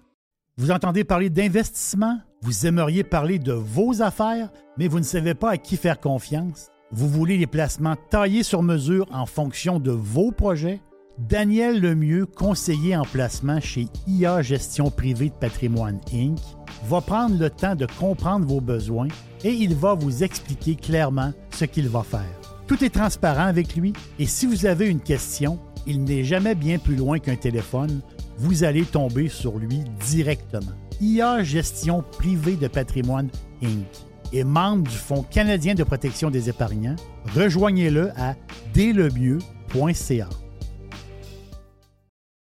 Vous entendez parler d'investissement? Vous aimeriez parler de vos affaires, mais vous ne savez pas à qui faire confiance? Vous voulez les placements taillés sur mesure en fonction de vos projets? Daniel Lemieux, conseiller en placement chez IA Gestion privée de patrimoine Inc., va prendre le temps de comprendre vos besoins et il va vous expliquer clairement ce qu'il va faire. Tout est transparent avec lui et si vous avez une question, il n'est jamais bien plus loin qu'un téléphone. Vous allez tomber sur lui directement. IA Gestion privée de patrimoine Inc. est membre du Fonds canadien de protection des épargnants. Rejoignez-le à délemieux.ca.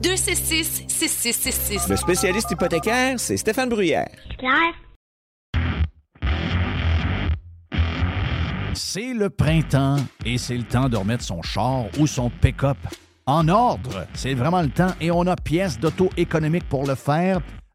266-6666. Le spécialiste hypothécaire, c'est Stéphane Bruyère. Claire? C'est le printemps et c'est le temps de remettre son char ou son pick-up en ordre. C'est vraiment le temps et on a pièces d'auto économique pour le faire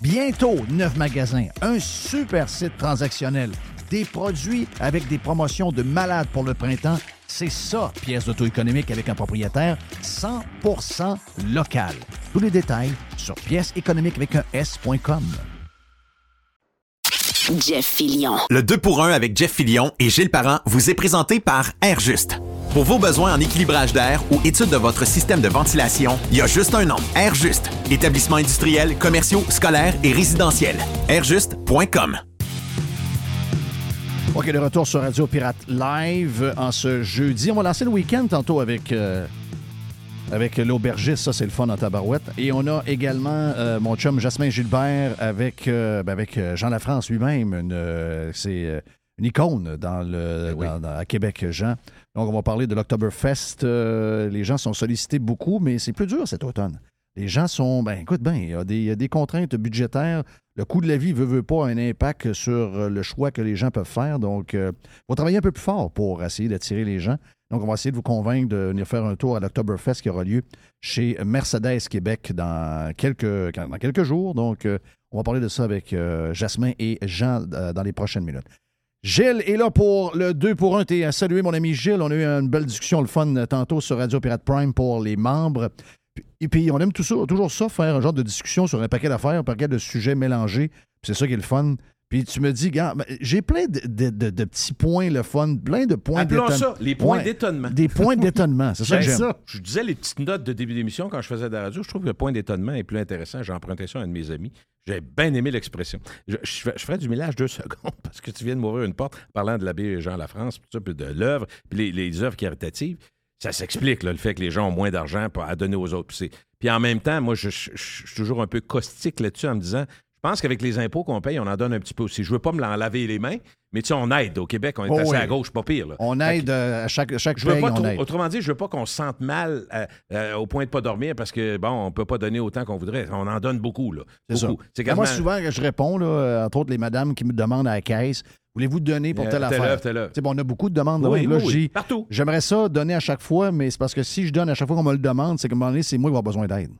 Bientôt, neuf magasins, un super site transactionnel, des produits avec des promotions de malades pour le printemps. C'est ça, pièce d'auto-économique avec un propriétaire 100% local. Tous les détails sur pièce économique avec un S.com. Jeff Fillion. Le 2 pour 1 avec Jeff Fillion et Gilles Parent vous est présenté par Airjuste. Pour vos besoins en équilibrage d'air ou étude de votre système de ventilation, il y a juste un nom. Airjuste. Établissements industriels, commerciaux, scolaires et résidentiels. Airjuste.com. OK, de retour sur Radio Pirate Live en ce jeudi. On va lancer le week-end tantôt avec, euh, avec l'aubergiste. Ça, c'est le fun en tabarouette. Et on a également euh, mon chum Jasmin Gilbert avec, euh, ben, avec euh, Jean Lafrance lui-même. Une, euh, c'est euh, une icône dans le, dans- dans- à Québec, Jean. Donc, on va parler de l'Octoberfest. Euh, les gens sont sollicités beaucoup, mais c'est plus dur cet automne. Les gens sont, ben écoute, ben, il y, a des- contraintes budgétaires. Le coût de la vie veut, veut pas un impact sur euh, le choix que les gens peuvent faire. Donc, il faut travailler un peu plus fort pour essayer d'attirer les gens. Donc, on va essayer de vous convaincre de venir faire un tour à l'Octoberfest qui aura lieu chez Mercedes Québec dans quelques, dans quelques jours. Donc, euh, on va parler de ça avec euh, Jasmin et Jean euh, dans les prochaines minutes. Gilles est là pour le 2 pour 1. T'es à saluer mon ami Gilles. On a eu une belle discussion, le fun, euh, tantôt sur Radio Pirate Prime pour les membres. Et puis, on aime toujours ça, faire un genre de discussion sur un paquet d'affaires, un paquet de sujets mélangés. C'est ça qui est le fun. Puis tu me dis, gars, ben, j'ai plein de, de- de- de petits points, le fun, plein de points Appelons d'étonnement. ça les points d'étonnement. Des points d'étonnement, c'est ça que J'aime j'aime. Je disais les petites notes de début d'émission quand je faisais de la radio. Je trouve que le point d'étonnement est plus intéressant. J'ai emprunté ça à un de mes amis. J'ai bien aimé l'expression. Je, je fais- je ferai du millage deux secondes parce que tu viens de m'ouvrir une porte en parlant de l'abbé Jean Lafrance, puis ça, puis de l'œuvre, puis les, les œuvres caritatives. Ça s'explique, le fait que les gens ont moins d'argent à donner aux autres. Puis, en même temps, moi, je, je- je suis toujours un peu caustique là-dessus en me disant, je pense qu'avec les impôts qu'on paye, on en donne un petit peu aussi. Je veux pas me l'en laver les mains, mais tu sais, on aide. Au Québec, on est Oh assez oui. à gauche, pas pire. là. On aide euh, à chaque, chaque Je veux paye, pas on trop- aide. autrement dit, je veux pas qu'on se sente mal euh, euh, au point de pas dormir parce que bon, on peut pas donner autant qu'on voudrait. On en donne beaucoup là. C'est ça. Moi, souvent, que je réponds, là, entre autres, les madames qui me demandent à la caisse voulez-vous donner pour telle affaire telle bon, on a beaucoup de demandes. Oui, là, oui, Partout. J'aimerais ça donner à chaque fois, mais c'est parce que si je donne à chaque fois qu'on me le demande, c'est qu'à un moment donné, c'est moi qui vais avoir besoin d'aide.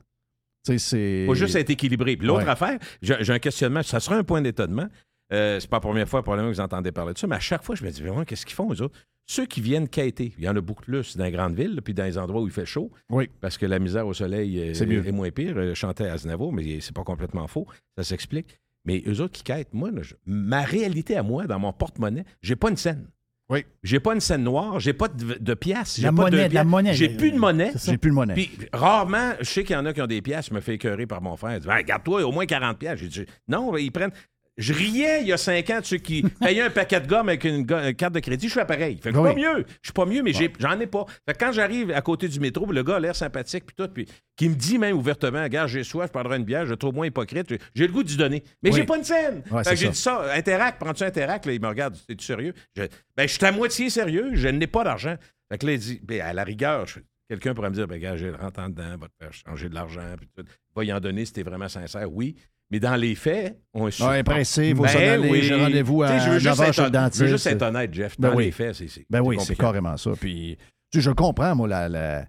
C'est. faut juste être équilibré. Puis l'autre Ouais. affaire, j'ai un questionnement. Ça sera un point d'étonnement. Euh, c'est pas la première fois probablement que vous entendez parler de ça, mais à chaque fois, je me dis, vraiment, qu'est-ce qu'ils font, eux autres? Ceux qui viennent quêter, il y en a beaucoup plus dans les grandes villes, puis dans les endroits où il fait chaud, Oui. parce que la misère au soleil est, C'est mieux. est moins pire. Euh, Je chantais à Aznavour, mais c'est pas complètement faux. Ça s'explique. Mais eux autres qui quêtent, moi, là, je- ma réalité à moi, dans mon porte-monnaie, j'ai pas une scène. Oui. J'ai pas une scène noire, j'ai pas de, de pièces, j'ai La pas monnaie, de la monnaie. J'ai plus de monnaie. J'ai plus de monnaie. Puis rarement, je sais qu'il y en a qui ont des pièces, je me fais écœurer par mon frère. Il dit Hey, Garde-toi, au moins 40 pièces. J'ai dit Non, ils prennent. Je riais il y a cinq ans de ceux qui payaient un paquet de gomme avec une, carte de crédit. Je fais pareil. Fait que suis Oui. pas mieux. Je suis pas mieux, mais j'en ai pas. Fait que quand j'arrive à côté du métro, le gars a l'air sympathique, puis tout, puis qui me dit même ouvertement Regarde, j'ai soif, je prendrai une bière, je trouve moins hypocrite. J'ai- le goût d'y donner. Mais Oui. j'ai pas une scène. Ouais, fait c'est que j'ai dit ça. Interact, prends-tu Interact? Là, il me regarde. Es-tu sérieux? Je- ben, je suis à moitié sérieux. Je n'ai pas d'argent. Fait que là, il dit ben, À la rigueur, je- quelqu'un pourrait me dire ben, Regarde, j'ai rentre en dedans, va te faire changer de l'argent, puis tout. Va y en donner si t'es vraiment sincère. Oui. Mais dans les faits, on est Ouais, pressé, faut Ben oui. j'ai rendez-vous à je veux 9 juste heures être chez le hon- dentiste. Je veux juste être honnête, Jeff. Ben dans oui. les faits, c'est. c'est- Ben oui, c'est carrément ça. Puis, tu sais, je comprends, moi, la. la-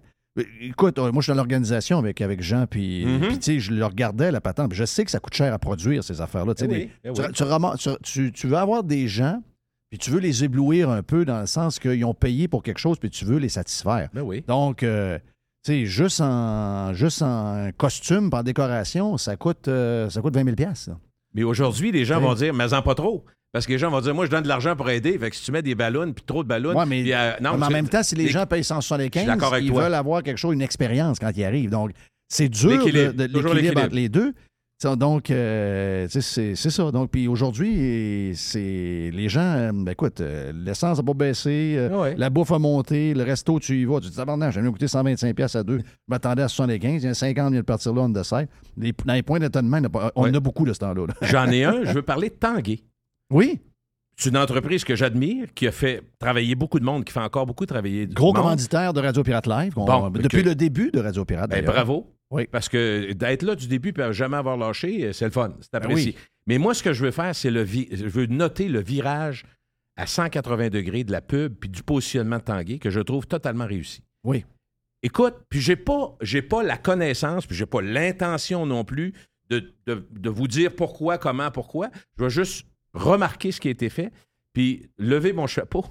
Écoute, euh, moi, je suis dans l'organisation avec, avec Jean, puis, Mhm. puis, tu sais, je le regardais, la patente, puis je sais que ça coûte cher à produire, ces affaires-là. Tu Ben oui, ben tu- tu veux avoir des gens, puis tu veux les éblouir un peu dans le sens qu'ils ont payé pour quelque chose, puis tu veux les satisfaire. Ben oui. Donc, euh, sais, juste en, juste en costume, en décoration, ça coûte, euh, ça coûte 20 000 piastres, ça. Mais aujourd'hui, les gens vont dire, mais en pas trop. Parce que les gens vont dire, moi, je donne de l'argent pour aider. Fait que si tu mets des ballons, puis trop de ballons. Ouais, mais, euh, non, mais en même temps, si les les- gens payent Je suis 175, d'accord avec ils toi. veulent avoir quelque chose, une expérience quand ils arrivent. Donc, c'est dur de, l'équilibre. entre les deux. Donc, euh, c'est ça. Donc, puis aujourd'hui, c'est les gens, euh, ben, écoute, euh, l'essence n'a pas baissé, euh, Ah ouais. la bouffe a monté, le resto, tu y vas. Tu te dis, tabarnak, j'ai mieux coûté 125$ piastres à deux. Je m'attendais à 75$, il y a 50 vient de partir là, on side. Les, dans les points d'étonnement, il en a on Ouais. a beaucoup de ce temps-là. là. J'en ai un, je veux parler de Tanguay. Oui, C'est une entreprise que j'admire, qui a fait travailler beaucoup de monde, qui fait encore beaucoup travailler du gros monde. commanditaire de Radio Pirate Live, Bon, depuis que- le début de Radio Pirate. Ben, bravo. Oui. Parce que d'être là du début et jamais avoir lâché, c'est le fun. C'est apprécié. Ben oui. Mais moi, ce que je veux faire, c'est le vi- je veux noter le virage à 180 degrés de la pub puis du positionnement de Tanguay que je trouve totalement réussi. Oui. Écoute, puis j'ai pas, j'ai pas la connaissance, puis j'ai pas l'intention non plus de, de- de vous dire pourquoi, comment, pourquoi. Je vais juste remarquer ce qui a été fait, puis lever mon chapeau,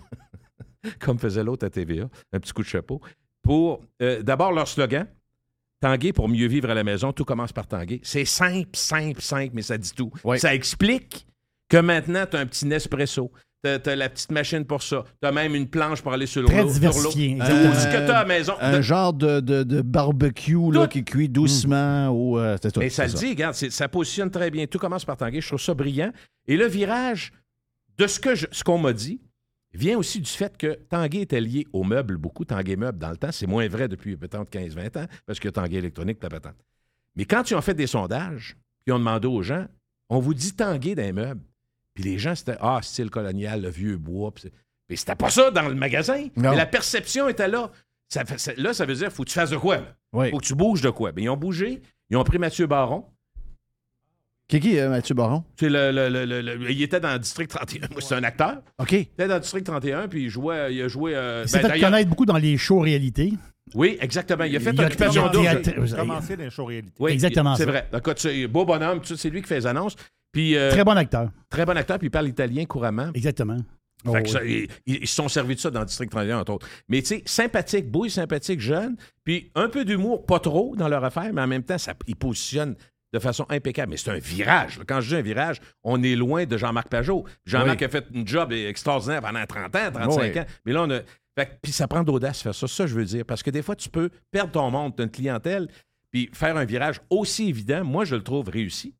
comme faisait l'autre à TVA, un petit coup de chapeau, pour euh, d'abord leur slogan. Tanguay pour mieux vivre à la maison, tout commence par Tanguay. C'est simple, simple, simple, mais ça dit tout. Oui. Ça explique que maintenant, tu as un petit Nespresso. Tu as, la petite machine pour ça. Tu as même une planche pour aller sur le Très diversifié, Tout exactement. ce que tu as à la maison. Un de- genre de, de- de barbecue là, qui cuit doucement. Ou, euh, c'est tout, Mais ça c'est le dit, regarde, c'est- ça positionne très bien. Tout commence par Tanguay. Je trouve ça brillant. Et le virage, de ce que je- ce qu'on m'a dit, vient aussi du fait que Tanguay était lié aux meubles beaucoup. Tanguay Meubles, dans le temps, c'est moins vrai depuis peut-être 15-20 ans, parce que Tanguay Électronique, t'as patente. Mais quand ils ont fait des sondages, puis ils ont demandé aux gens, on vous dit Tanguay dans les meubles. Puis les gens, c'était Ah, style colonial, le vieux bois. Puis c'était pas ça dans le magasin. Non. Mais la perception était là. Ça là, ça veut dire faut que tu fasses de quoi? là? Oui. Faut que tu bouges de quoi? Ben, ils ont bougé. Ils ont pris Mathieu Baron. Qui qui, euh, Mathieu Baron? C'est le, le- le- le- le- il était dans le district 31. Moi, c'est un acteur. OK. Il était dans le district 31, puis il jouait. Il a joué. euh, Il ben, connaître beaucoup dans les shows réalité. Oui, exactement. Il a fait Il a- Occupation il a double. Il a commencé dans les shows réalité. Oui, Exactement C'est vrai. Écoute, c'est- beau bonhomme, c'est lui qui fait les annonces. Puis, euh, Très bon acteur. très bon acteur, puis il parle italien couramment. Exactement. Fait Oh, que ça, oui. ils, ils se sont servis de ça dans le District 31, entre autres. Mais tu sais, sympathique, bouille sympathique, jeune, puis un peu d'humour, pas trop dans leur affaire, mais en même temps, ça, ils positionnent de façon impeccable. Mais c'est un virage. là. Quand je dis un virage, on est loin de Jean-Marc Pajot. Jean-Marc Oui. a fait une job extraordinaire pendant 30 ans, 35 Oui. ans. Mais là, on a. Puis ça prend d'audace de faire ça. Ça, je veux dire. Parce que des fois, tu peux perdre ton monde, une clientèle, puis faire un virage aussi évident. Moi, je le trouve réussi.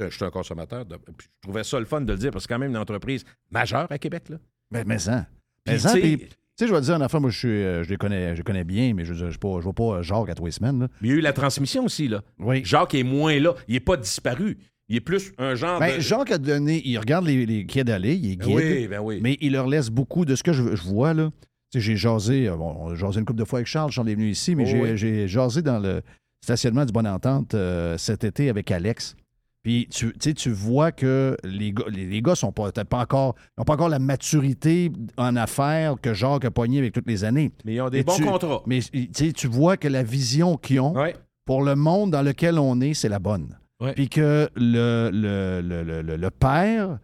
Je suis un consommateur. de- puis je trouvais ça le fun de le dire parce que c'est quand même une entreprise majeure à Québec. Là. Mais, mais ça. Puis, Mais ça, tu sais- puis- tu sais, je vais te dire, en affaire, moi, je, suis, euh, je, les connais, je les connais bien, mais je ne vois pas euh, Jacques à les semaines. là. Mais il y a eu la transmission aussi, là. Oui. Jacques est moins là. Il n'est pas disparu. Il est plus un genre Ben, de. Jacques a donné, il regarde les, les quais d'aller, il est Ben guide, oui, ben oui. mais il leur laisse beaucoup de ce que je, je vois. là. Tu sais, J'ai jasé, euh, bon, on a jasé une couple de fois avec Charles, Charles est venu ici, mais Oh j'ai oui. jasé dans le stationnement du Bonne Entente euh, cet été avec Alex. Puis tu, tu vois que les gars, les, les gars sont pas, peut-être pas encore, n'ont pas encore la maturité en affaires que Jacques a pogné avec toutes les années. Mais ils ont des bons tu- contrats. Mais tu vois que la vision qu'ils ont Ouais. pour le monde dans lequel on est, c'est la bonne. Ouais. Puis que le, le, le, le- le- le père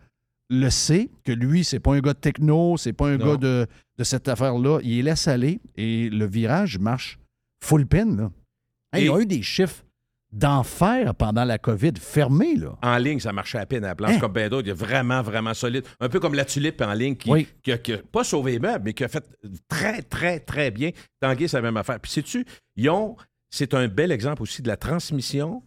le sait, que lui, c'est pas un gars de techno, c'est pas un Non. gars de, de cette affaire-là. Il laisse aller et le virage marche full pin. Là. Hey, Et- Ils ont eu des chiffres d'enfer pendant la COVID fermés. Là. En ligne, ça marchait à peine à la planche Hein? comme ben d'autres. Il est vraiment, vraiment solide. Un peu comme la tulipe en ligne qui, Oui. qui a, qui a pas sauvé les meubles, mais qui a fait très, très, très bien. Tanguay, c'est la même affaire. Puis sais-tu, ils ont. C'est un bel exemple aussi de la transmission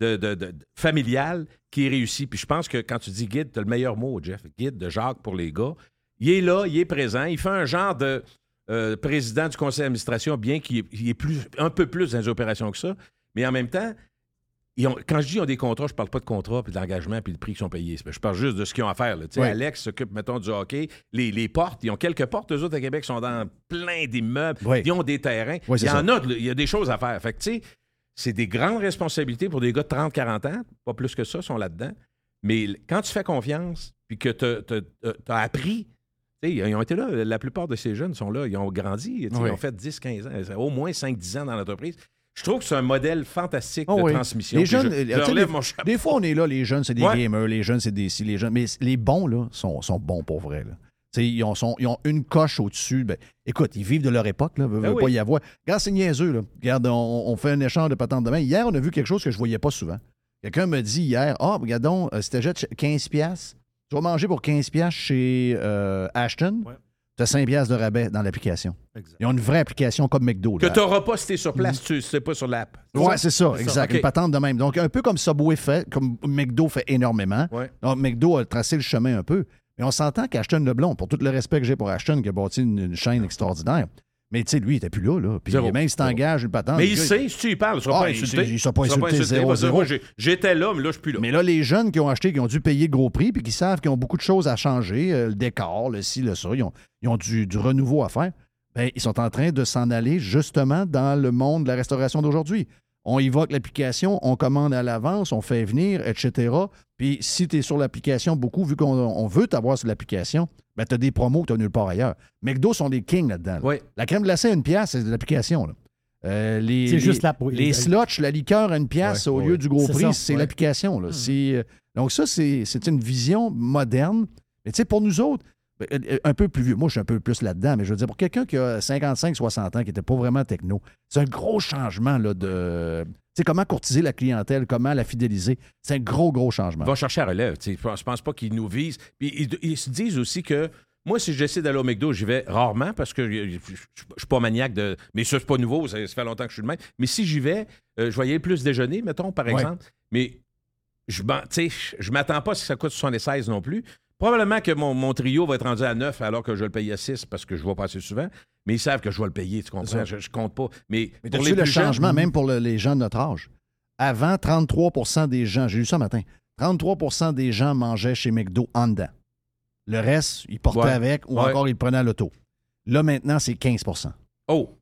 de, de- familiale qui est réussie. Puis je pense que quand tu dis guide, tu as le meilleur mot, Jeff. Guide de Jacques pour les gars. Il est là, il est présent. Il fait un genre de euh, président du conseil d'administration, bien qu'il est, est plus, un peu plus dans les opérations que ça. Mais en même temps, ils ont- quand je dis qu'ils ont des contrats, je parle pas de contrats, puis d'engagement, puis le prix qu'ils sont payés. Je parle juste de ce qu'ils ont à faire. là. Oui. Alex s'occupe, mettons, du hockey. Les, les portes, ils ont quelques portes. Eux autres, à Québec, sont dans plein d'immeubles. Oui. Ils ont des terrains. Oui, il y en a, de- il y a des choses à faire. Fait que, tu sais, c'est des grandes responsabilités pour des gars de 30-40 ans. Pas plus que ça, sont là-dedans. Mais quand tu fais confiance, puis que tu as appris, ils ont été là. La plupart de ces jeunes sont là. Ils ont grandi. Ils ont fait 10-15 ans. Au moins 5-10 ans dans l'entreprise. Je trouve que c'est un modèle fantastique Oh de oui. transmission. Les jeunes, je- euh, je tu des, mon chapeau. des fois, on est là, les jeunes, c'est des Ouais. gamers, les jeunes, c'est des ci, les jeunes. Mais les bons, là, sont, sont bons pour vrai. Là. Tu Ils ont, sont- ils ont une coche au-dessus. Ben, écoute, ils vivent de leur époque, là. Veut, Ben veut oui. pas y avoir. Regarde, c'est niaiseux, là. Regarde, on, on fait un échange de patentes demain. Hier, on a vu quelque chose que je voyais pas souvent. Quelqu'un me dit hier, ah, regardons, euh, si t'achètes 15 piastres, tu vas manger pour 15 piastres chez euh, Ashton, Ouais. Tu as 5 piastres de rabais dans l'application. Exact. Ils ont une vraie application comme McDo. Que là. tu n'auras pas si tu es sur place, tu sais pas sur l'app. Ouais, c'est ça, exact. OK. Une patente de même. Donc, un peu comme Subway fait, comme McDo fait énormément. Ouais. Donc, McDo a tracé le chemin un peu. Mais on s'entend qu'Ashton Leblond, pour tout le respect que j'ai pour Ashton, qui a bâti une, une chaîne extraordinaire, mais tu sais, lui, il était plus là. là. Puis Zéro. même si t'engages une patente. Mais il gars, sait, si tu y parles, il ne sera Ah, pas insulté. sait- il sera pas J'étais là, mais là, je suis plus là. Mais là, les jeunes qui ont acheté, qui ont dû payer le gros prix, puis qui savent qu'ils ont beaucoup de choses à changer, euh, le décor, le ci, le ça, ils ont, ils ont du, du renouveau à faire, ben, ils sont en train de s'en aller justement dans le monde de la restauration d'aujourd'hui. On évoque l'application, on commande à l'avance, on fait venir, etc. Puis si tu es sur l'application beaucoup, vu qu'on on veut t'avoir sur l'application, ben, tu as des promos que tu nulle part ailleurs. McDo sont des kings là-dedans. là. Oui. La crème glacée à une pièce, c'est de l'application. Euh, les, juste oui. Les sluts, la liqueur à une pièce Ouais, au ouais. lieu du gros C'est prix, c'est ouais. l'application. C'est, euh, donc ça, c'est une vision moderne. Mais tu sais, pour nous autres, un peu plus vieux. Moi, je suis un peu plus là-dedans, mais je veux dire, pour quelqu'un qui a 55, 60 ans, qui n'était pas vraiment techno, c'est un gros changement là, de. Tu sais, comment courtiser la clientèle, comment la fidéliser. C'est un gros, gros changement. Vont chercher à relève. Je pense, pense pas qu'ils nous visent. Puis ils, ils se disent aussi que moi, si j'essaie d'aller au McDo, j'y vais rarement parce que je je- je suis pas maniaque de. Mais ça, c'est pas nouveau, ça, ça fait longtemps que je suis le même. Mais si j'y vais, euh, je voyais plus déjeuner, mettons, par Ouais. exemple. Mais je sais, je m'attends pas que ça coûte 76 non plus. Probablement que mon, mon trio va être rendu à 9 alors que je vais le payer à 6 parce que je vais pas assez souvent. Mais ils savent que je vais le payer, tu comprends? Je, je compte pas. Mais, Mais pour les le plus jeunes- changement, même pour le- les gens de notre âge? Avant, 33% des gens, j'ai lu ça matin, 33% des gens mangeaient chez McDo en dedans. Le reste, ils portaient Ouais. avec ou Ouais. encore ils le prenaient à l'auto. Là, maintenant, c'est 15% Oh!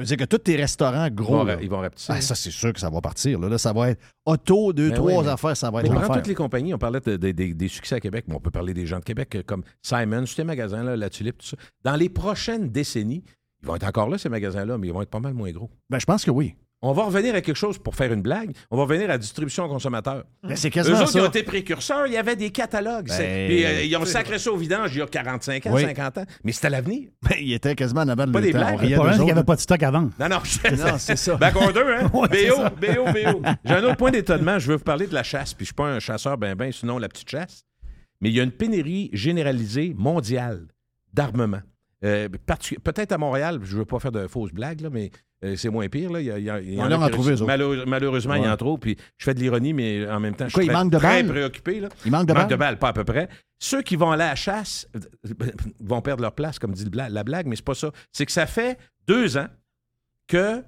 Ça veut dire que tous tes restaurants Ils gros. vont, là, ils vont rapetisser. ah, ça, c'est sûr que ça va partir. Là, Là, ça va être auto, deux, Ben trois oui, affaires, ça va être l'enfer. toutes les compagnies, on parlait de- de- des- des succès à Québec, mais on peut parler des gens de Québec euh, comme Simon, tous ces magasins-là, La Tulipe, tout ça. Dans les prochaines décennies, ils vont être encore là, ces magasins-là, mais ils vont être pas mal moins gros. Ben, je pense que oui. On va revenir à quelque chose pour faire une blague. On va revenir à la distribution aux consommateurs. Ben, c'est Eux quasiment autres, ils ont ça. été précurseurs. Il y avait des catalogues. Ben, puis, euh, ils ont sacré ça au vidange il y a 45 ans, Oui. 50 ans. Mais c'était l'avenir. Ben, il était quasiment en avant de Pas des temps. blagues. Qu'il n'y avait pas de stock vendre. Non, non, Non, c'est ça. Backorder, hein? Ouais, c'est BO, ça. BO, BO. J'ai un autre point d'étonnement. Je veux vous parler de la chasse. Puis je suis pas un chasseur ben ben, sinon la petite chasse. Mais il y a une pénurie généralisée mondiale d'armement. Euh, Peut-être à Montréal, je ne veux pas faire de fausses blagues, là, mais c'est moins pire. Là. Il y a- il y a- il y On en a trouvé. Malheure- malheureusement, il y en trop. Puis je fais de l'ironie, mais en même temps, je Quoi, suis il très, manque de très balles? préoccupé. Là. Il manque de Manque balles? de balles, pas à peu près. Ceux qui vont aller à la chasse euh, vont perdre leur place, comme dit la blague, mais c'est pas ça. C'est que ça fait deux ans qu'il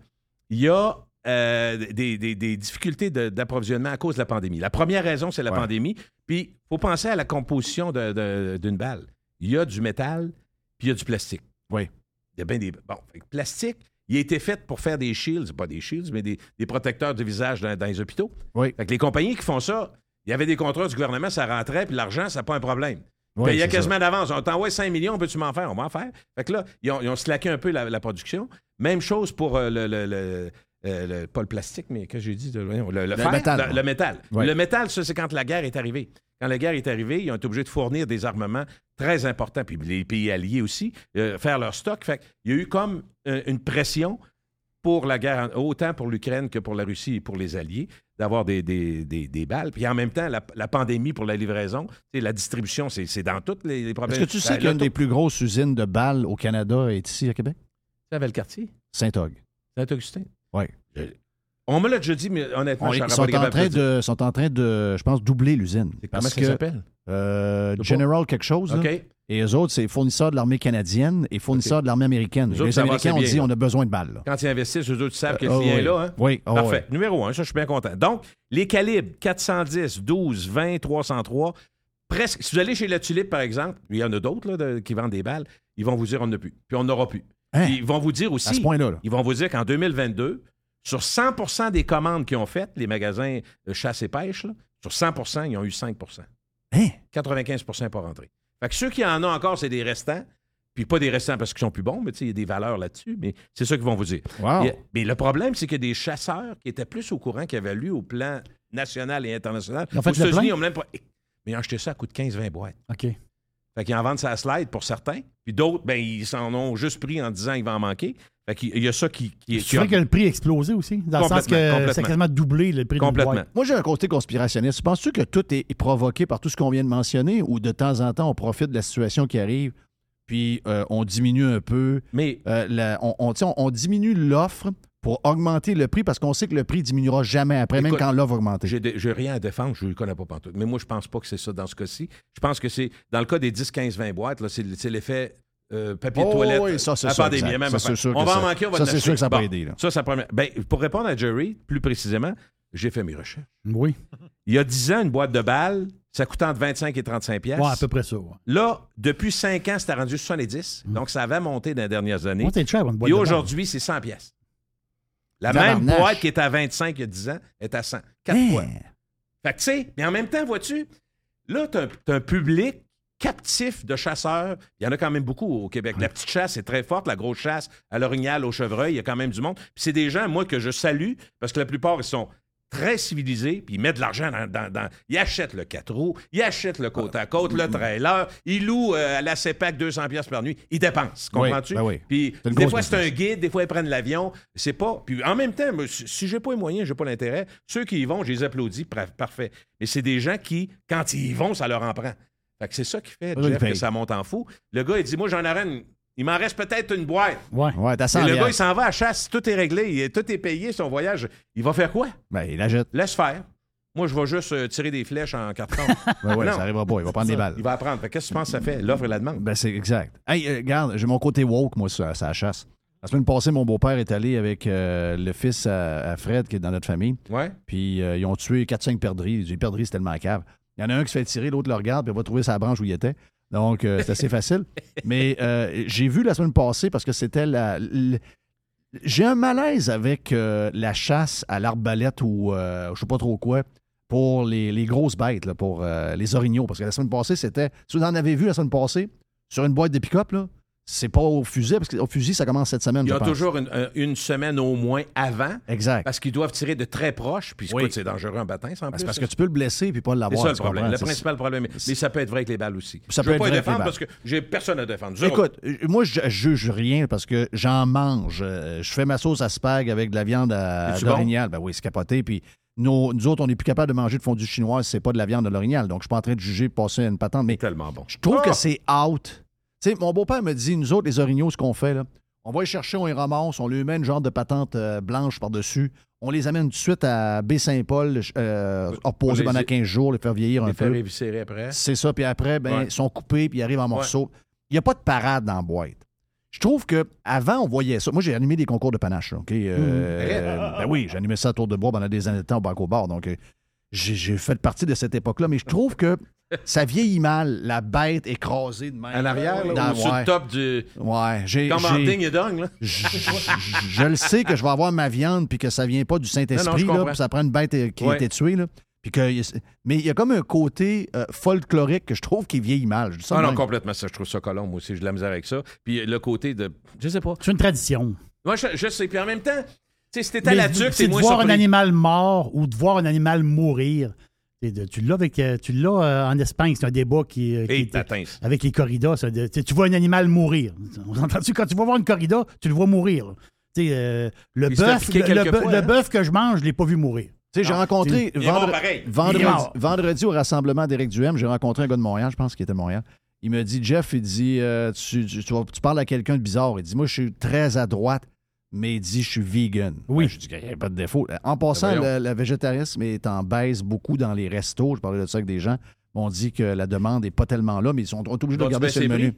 y a euh, des, des- des difficultés de- d'approvisionnement à cause de la pandémie. La première raison, c'est la Ouais. pandémie. Puis, il faut penser à la composition d'une balle. Il y a du métal, puis il y a du plastique. Oui. Il y a bien des. Bon, plastique, il a été fait pour faire des shields, pas des shields, mais des, des protecteurs de visage dans, dans les hôpitaux. Oui. Fait que les compagnies qui font ça, il y avait des contrats du gouvernement, ça rentrait, puis l'argent, ça n'a pas un problème. Oui, il y a quasiment d'avance. On t'envoie 5 millions, peux-tu m'en faire? On va en faire. Fait que là, ils ont, ils ont slacké un peu la, la production. Même chose pour euh, le, le- le- euh, le- Pas le plastique, mais que j'ai dit? de- Le, le fer, métal. Le, métal. Le métal, ça, c'est quand la guerre est arrivée. Quand la guerre est arrivée, ils ont été obligés de fournir des armements très importants, puis les pays alliés aussi, euh, faire leur stock. Fait il y a eu comme euh, une pression pour la guerre, autant pour l'Ukraine que pour la Russie et pour les Alliés, d'avoir des, des, des- des balles. Puis en même temps, la, la pandémie pour la livraison, la distribution, c'est c'est dans toutes les, les problèmes. Est-ce que tu sais Ben, qu'une des plus grosses usines de balles au Canada est ici à Québec? C'est à Valcartier, Saint-Og. Saint-Augustin. Oui. On me l'a déjà dit, mais honnêtement, On- je Ils sont pas en, train de sont en train de, je pense, doubler l'usine. Comment ça que s'appelle? euh. General quelque chose. là. Et eux autres, c'est fournisseurs de l'armée canadienne et fournisseurs de l'armée américaine. Les Américains ont dit on a besoin de balles. là. Quand ils investissent, eux autres savent que le Ah, client oui. est là. Hein? Oui, ah, Parfait. oui. Numéro un, ça, je suis bien content. Donc, les calibres 410, 12, 20, 303, presque. Si vous allez chez La Tulipe, par exemple, il y en a d'autres qui vendent des balles, ils vont vous dire on n'a plus. Puis on n'aura plus. Hein? Puis ils vont vous dire À ce aussi, point-là. là. ils vont vous dire qu'en 2022, sur 100% des commandes qu'ils ont faites, les magasins de chasse et pêche, là, sur 100% ils ont eu 5% Hein? 95% pas rentré. Fait que ceux qui en ont encore, c'est des restants. Puis pas des restants parce qu'ils sont plus bons, mais il y a des valeurs là-dessus, mais c'est ça qu'ils vont vous dire. Wow. Mais le problème, c'est a des chasseurs qui étaient plus au courant, qui avaient lu au plan national et international. Ont fait Aux États-Unis, ont même pas. Mais ils ont acheté ça à coût de 15-20 boîtes. OK. Fait qu'ils en vendent sa slide pour certains. Puis d'autres, ben, ils s'en ont juste pris en disant qu'il va en manquer. Fait qu'il y a ça qui. qui, C'est qui que le prix a explosé aussi, dans le sens que c'est quasiment doublé le prix Complètement. boîte. Moi, j'ai un côté conspirationniste. Penses-tu que tout est provoqué par tout ce qu'on vient de mentionner ou de temps en temps, on profite de la situation qui arrive puis euh, on diminue un peu, Mais euh, la- on, tu on- on diminue l'offre pour augmenter le prix parce qu'on sait que le prix diminuera jamais après, même quand l'offre va augmenter. J'ai de- j'ai rien à défendre, je ne le connais pas pantoute. Mais moi, je pense pas que c'est ça dans ce cas-ci. Je pense que c'est, dans le cas des 10, 15, 20 boîtes, là, c'est, c'est l'effet euh, papier de Oh, toilette. oui, ça, c'est la sûr, la même Ça, c'est affaire. sûr on va en manquer, on va ça, c'est sûr que ça a pas Bon, aidé, là. Ça, c'est la première. Ben, pour répondre à Jerry, plus précisément, j'ai fait mes recherches. Oui. Il y a 10 ans, une boîte de balles, ça coûtait entre 25 et 35 piastres. Ouais, à peu près ça. ouais. Là, depuis 5 ans, c'était rendu 70. Donc, ça avait monté dans les dernières années. Moi, c'est cher, une boîte Et de aujourd'hui, c'est 100 pièces. La même boîte qui était à 25 il y a 10 ans est à 100. Quatre Hein? fois. Fait que, tu sais, mais en même temps, vois-tu, là, tu as, un public captif de chasseurs. Il y en a quand même beaucoup au Québec. La petite chasse est très forte, la grosse chasse à l'orignal, au chevreuil, il y a quand même du monde. Puis c'est des gens, moi, que je salue, parce que la plupart, ils sont très civilisés, puis ils mettent de l'argent dans, dans, dans- Ils achètent le 4 roues, ils achètent le côte à côte, le trailer, ils louent euh, à la CEPAC 200 pièces par nuit. Ils dépensent, comprends-tu? ben oui. Puis des fois, c'est un guide, des fois, ils prennent l'avion. C'est pas. Puis en même temps, si j'ai pas les moyens, j'ai pas l'intérêt, ceux qui y vont, je les applaudis, parfait. Mais c'est des gens qui, quand ils y vont, ça leur en prend. Fait que c'est ça qui fait, Jeff, que ça monte en fou. Le gars, il dit Moi, j'en une. Il m'en reste peut-être une boîte. Ouais. Ouais, t'as Et 100 le gars, il s'en va à la chasse, tout est réglé, il- tout est payé, son voyage. Il va faire quoi? Ben, il la jette. Laisse faire. Moi, je vais juste euh, tirer des flèches en carton. Ben ouais, Non. ça arrivera pas. Il va prendre des balles. Il va apprendre. Qu'est-ce que tu penses que ça fait? L'offre et la demande. Ben, c'est exact. Hey, euh, regarde, j'ai mon côté woke, moi, ça, ça chasse. La semaine passée, mon beau-père est allé avec euh, le fils à, à Fred, qui est dans notre famille. Ouais. Puis euh, ils ont tué 4-5 perdrix. Les perdrix, c'est tellement cave. Il y en a un qui se fait tirer, l'autre le regarde, puis il va trouver sa branche où il était. Donc, euh, c'est assez facile. Mais euh, j'ai vu la semaine passée, parce que c'était la. J'ai un malaise avec euh, la chasse à l'arbalète ou je sais pas trop quoi pour les, grosses bêtes, pour les orignaux. Parce que la semaine passée, c'était. Si vous en avez vu la semaine passée, sur une boîte de pick-up, là, c'est pas au fusil, parce qu'au fusil, ça commence cette semaine. Il y a pense. toujours une, un- une semaine au moins avant. Exact. Parce qu'ils doivent tirer de très proche. Puis Oui. c'est dangereux baptême, en Ben, plus. c'est parce que tu peux le blesser puis pas C'est l'avoir. ça le problème. comprends? Le C'est- principal problème. Mais ça peut être vrai avec les balles aussi. Ça je peut être pas vrai défendre parce que j'ai personne à défendre. Zéro. Écoute, euh, moi, je juge rien parce que j'en mange. Euh, Je fais ma sauce à spag avec de la viande à, C'est-tu d'orignal. Ben oui, c'est capoté. Puis nos- nous autres, on n'est plus capable de manger de fondue chinoise si c'est pas de la viande de l'orignal. Donc, je suis pas en train de juger, de passer une patente. Mais tellement bon. je trouve Ah! que c'est out. Tu sais, mon beau-père me dit, nous autres, les orignaux, ce qu'on fait, là, on va les chercher, on les ramasse, on lui met une genre de patente euh, blanche par-dessus. On les amène tout de suite à Baie-Saint-Paul, euh, reposer les- pendant 15 jours, les faire vieillir Les un peu. faire éviscérer après. C'est ça. Puis après, ben, Ouais. ils sont coupés, puis ils arrivent en morceaux. Il n'y a pas de parade dans la boîte. Je trouve que avant on voyait ça. Moi, j'ai animé des concours de panache. OK? Euh, euh, ben oui, j'ai animé ça à Tour de Bois pendant des années de temps au bac au bar. Donc, euh, j'ai fait partie de cette époque-là. Mais je trouve que ça vieillit mal, la bête écrasée de même. En arrière, là, Dans- ou sur ouais. le top du. Ouais, j'ai. Comme en j'ai- ding et dong, là. je, le sais que je vais avoir ma viande puis que ça vient pas du Saint-Esprit, là, puis ça prend une bête euh, qui a été tuée. Là, puis que, mais il y a comme un côté euh, folklorique que je trouve qui vieillit mal. Je Ah non, complètement. Ça, je trouve ça colon. Moi aussi, j'ai de la misère avec ça. Puis le côté de. Je sais pas. C'est une tradition. Moi, je, je sais. Puis en même temps, tu sais, si t'es à Mais la tuque, c'est c'est de moins voir un animal mort ou de voir un animal mourir. Tu l'as avec, euh, tu l'as euh, en Espagne, c'est un débat qui, euh, qui Hey, avec les corridas. tu vois un animal mourir. On s'entend-tu? Quand tu vas voir une corrida, tu le vois mourir. euh, le bœuf, le, hein? que je mange, je l'ai pas vu mourir. J'ai rencontré vendre- vendredi, vendredi au rassemblement d'Éric Duhem, j'ai rencontré un gars de Montréal, je pense qu'il était de Montréal. Il me dit, Jeff, il dit, euh, tu, tu- tu vas- tu parles à quelqu'un de bizarre. Il dit, moi, je suis très à droite, mais il dit, je suis vegan. Oui. Ben, je dis, il n'y a pas de défaut. En passant, Ben le, le végétarisme est en baisse beaucoup dans les restos. Je parlais de ça avec des gens. On dit que la demande n'est pas tellement là, mais ils sont obligés de regarder sur le menu.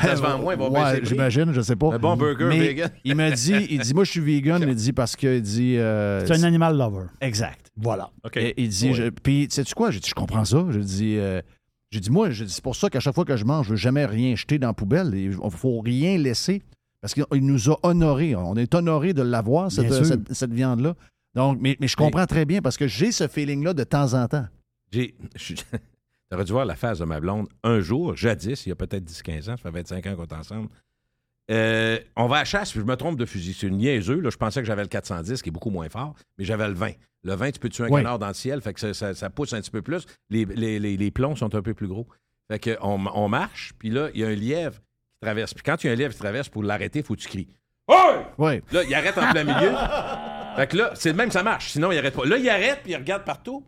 Ça se vend moins, Ouais. J'imagine, je sais pas. Un bon burger Mais vegan. Il me dit, il dit, moi, je suis vegan. Il dit parce que, il dit. euh, C'est un animal lover. Exact. Voilà. OK. Et il dit, je- puis sais-tu quoi? J'ai dit, je comprends ça. Je dis, euh, j'ai dit, moi, je dis, c'est pour ça qu'à chaque fois que je mange, je veux jamais rien jeter dans la poubelle. Il ne faut rien laisser parce qu'il il nous a honorés. On est honorés de l'avoir, cette, cette- cette viande-là. Donc, mais, mais je comprends très bien parce que j'ai ce feeling-là de temps en temps. J'ai. T'aurais dû voir la face de ma blonde un jour, jadis, il y a peut-être 10-15 ans, ça fait 25 ans qu'on est ensemble. Euh, on va à la chasse, puis je me trompe de fusil. C'est une niaiseux. Là. Je pensais que j'avais le 410, qui est beaucoup moins fort, mais j'avais le 20. Le 20, tu peux tuer un Oui. canard dans le ciel, fait que ça, ça- ça pousse un petit peu plus. Les, les- les- les plombs sont un peu plus gros. Fait que on, on marche, puis là, il y a un lièvre qui traverse. Puis quand il y a un lièvre qui traverse, pour l'arrêter, il faut que tu cries. Hey! Oui. Là, il arrête en plein milieu. Fait que là, c'est le même, ça marche. Sinon, il arrête pas. Là, il arrête, puis il regarde partout.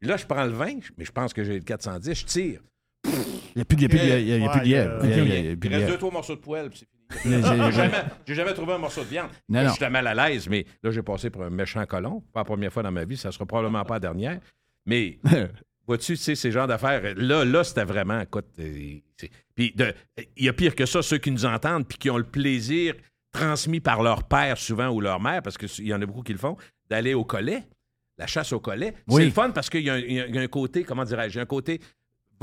Puis là, je prends le 20, mais je pense que j'ai le 410, je tire. Il n'y a plus de il y a plus de- il y a- il y a plus de Ouais, lièvre. Il reste deux, trois morceaux de poêle, puis c'est fini. J'ai- jamais, j'ai jamais trouvé un morceau de viande. Non, non. J'étais mal à l'aise, mais là, j'ai passé pour un méchant colon. Pas la première fois dans ma vie, ça sera probablement pas la dernière. Mais vois-tu, tu sais, ces genres d'affaires, là, là, c'était vraiment, écoute, euh, c'est- puis il y a pire que ça, ceux qui nous entendent puis qui ont le plaisir transmis par leur père souvent ou leur mère, parce qu'il y en a beaucoup qui le font, d'aller au collet, la chasse au collet. Oui. C'est le fun parce qu'il y, a un- il y a un côté, comment dirais-je, il y a un côté,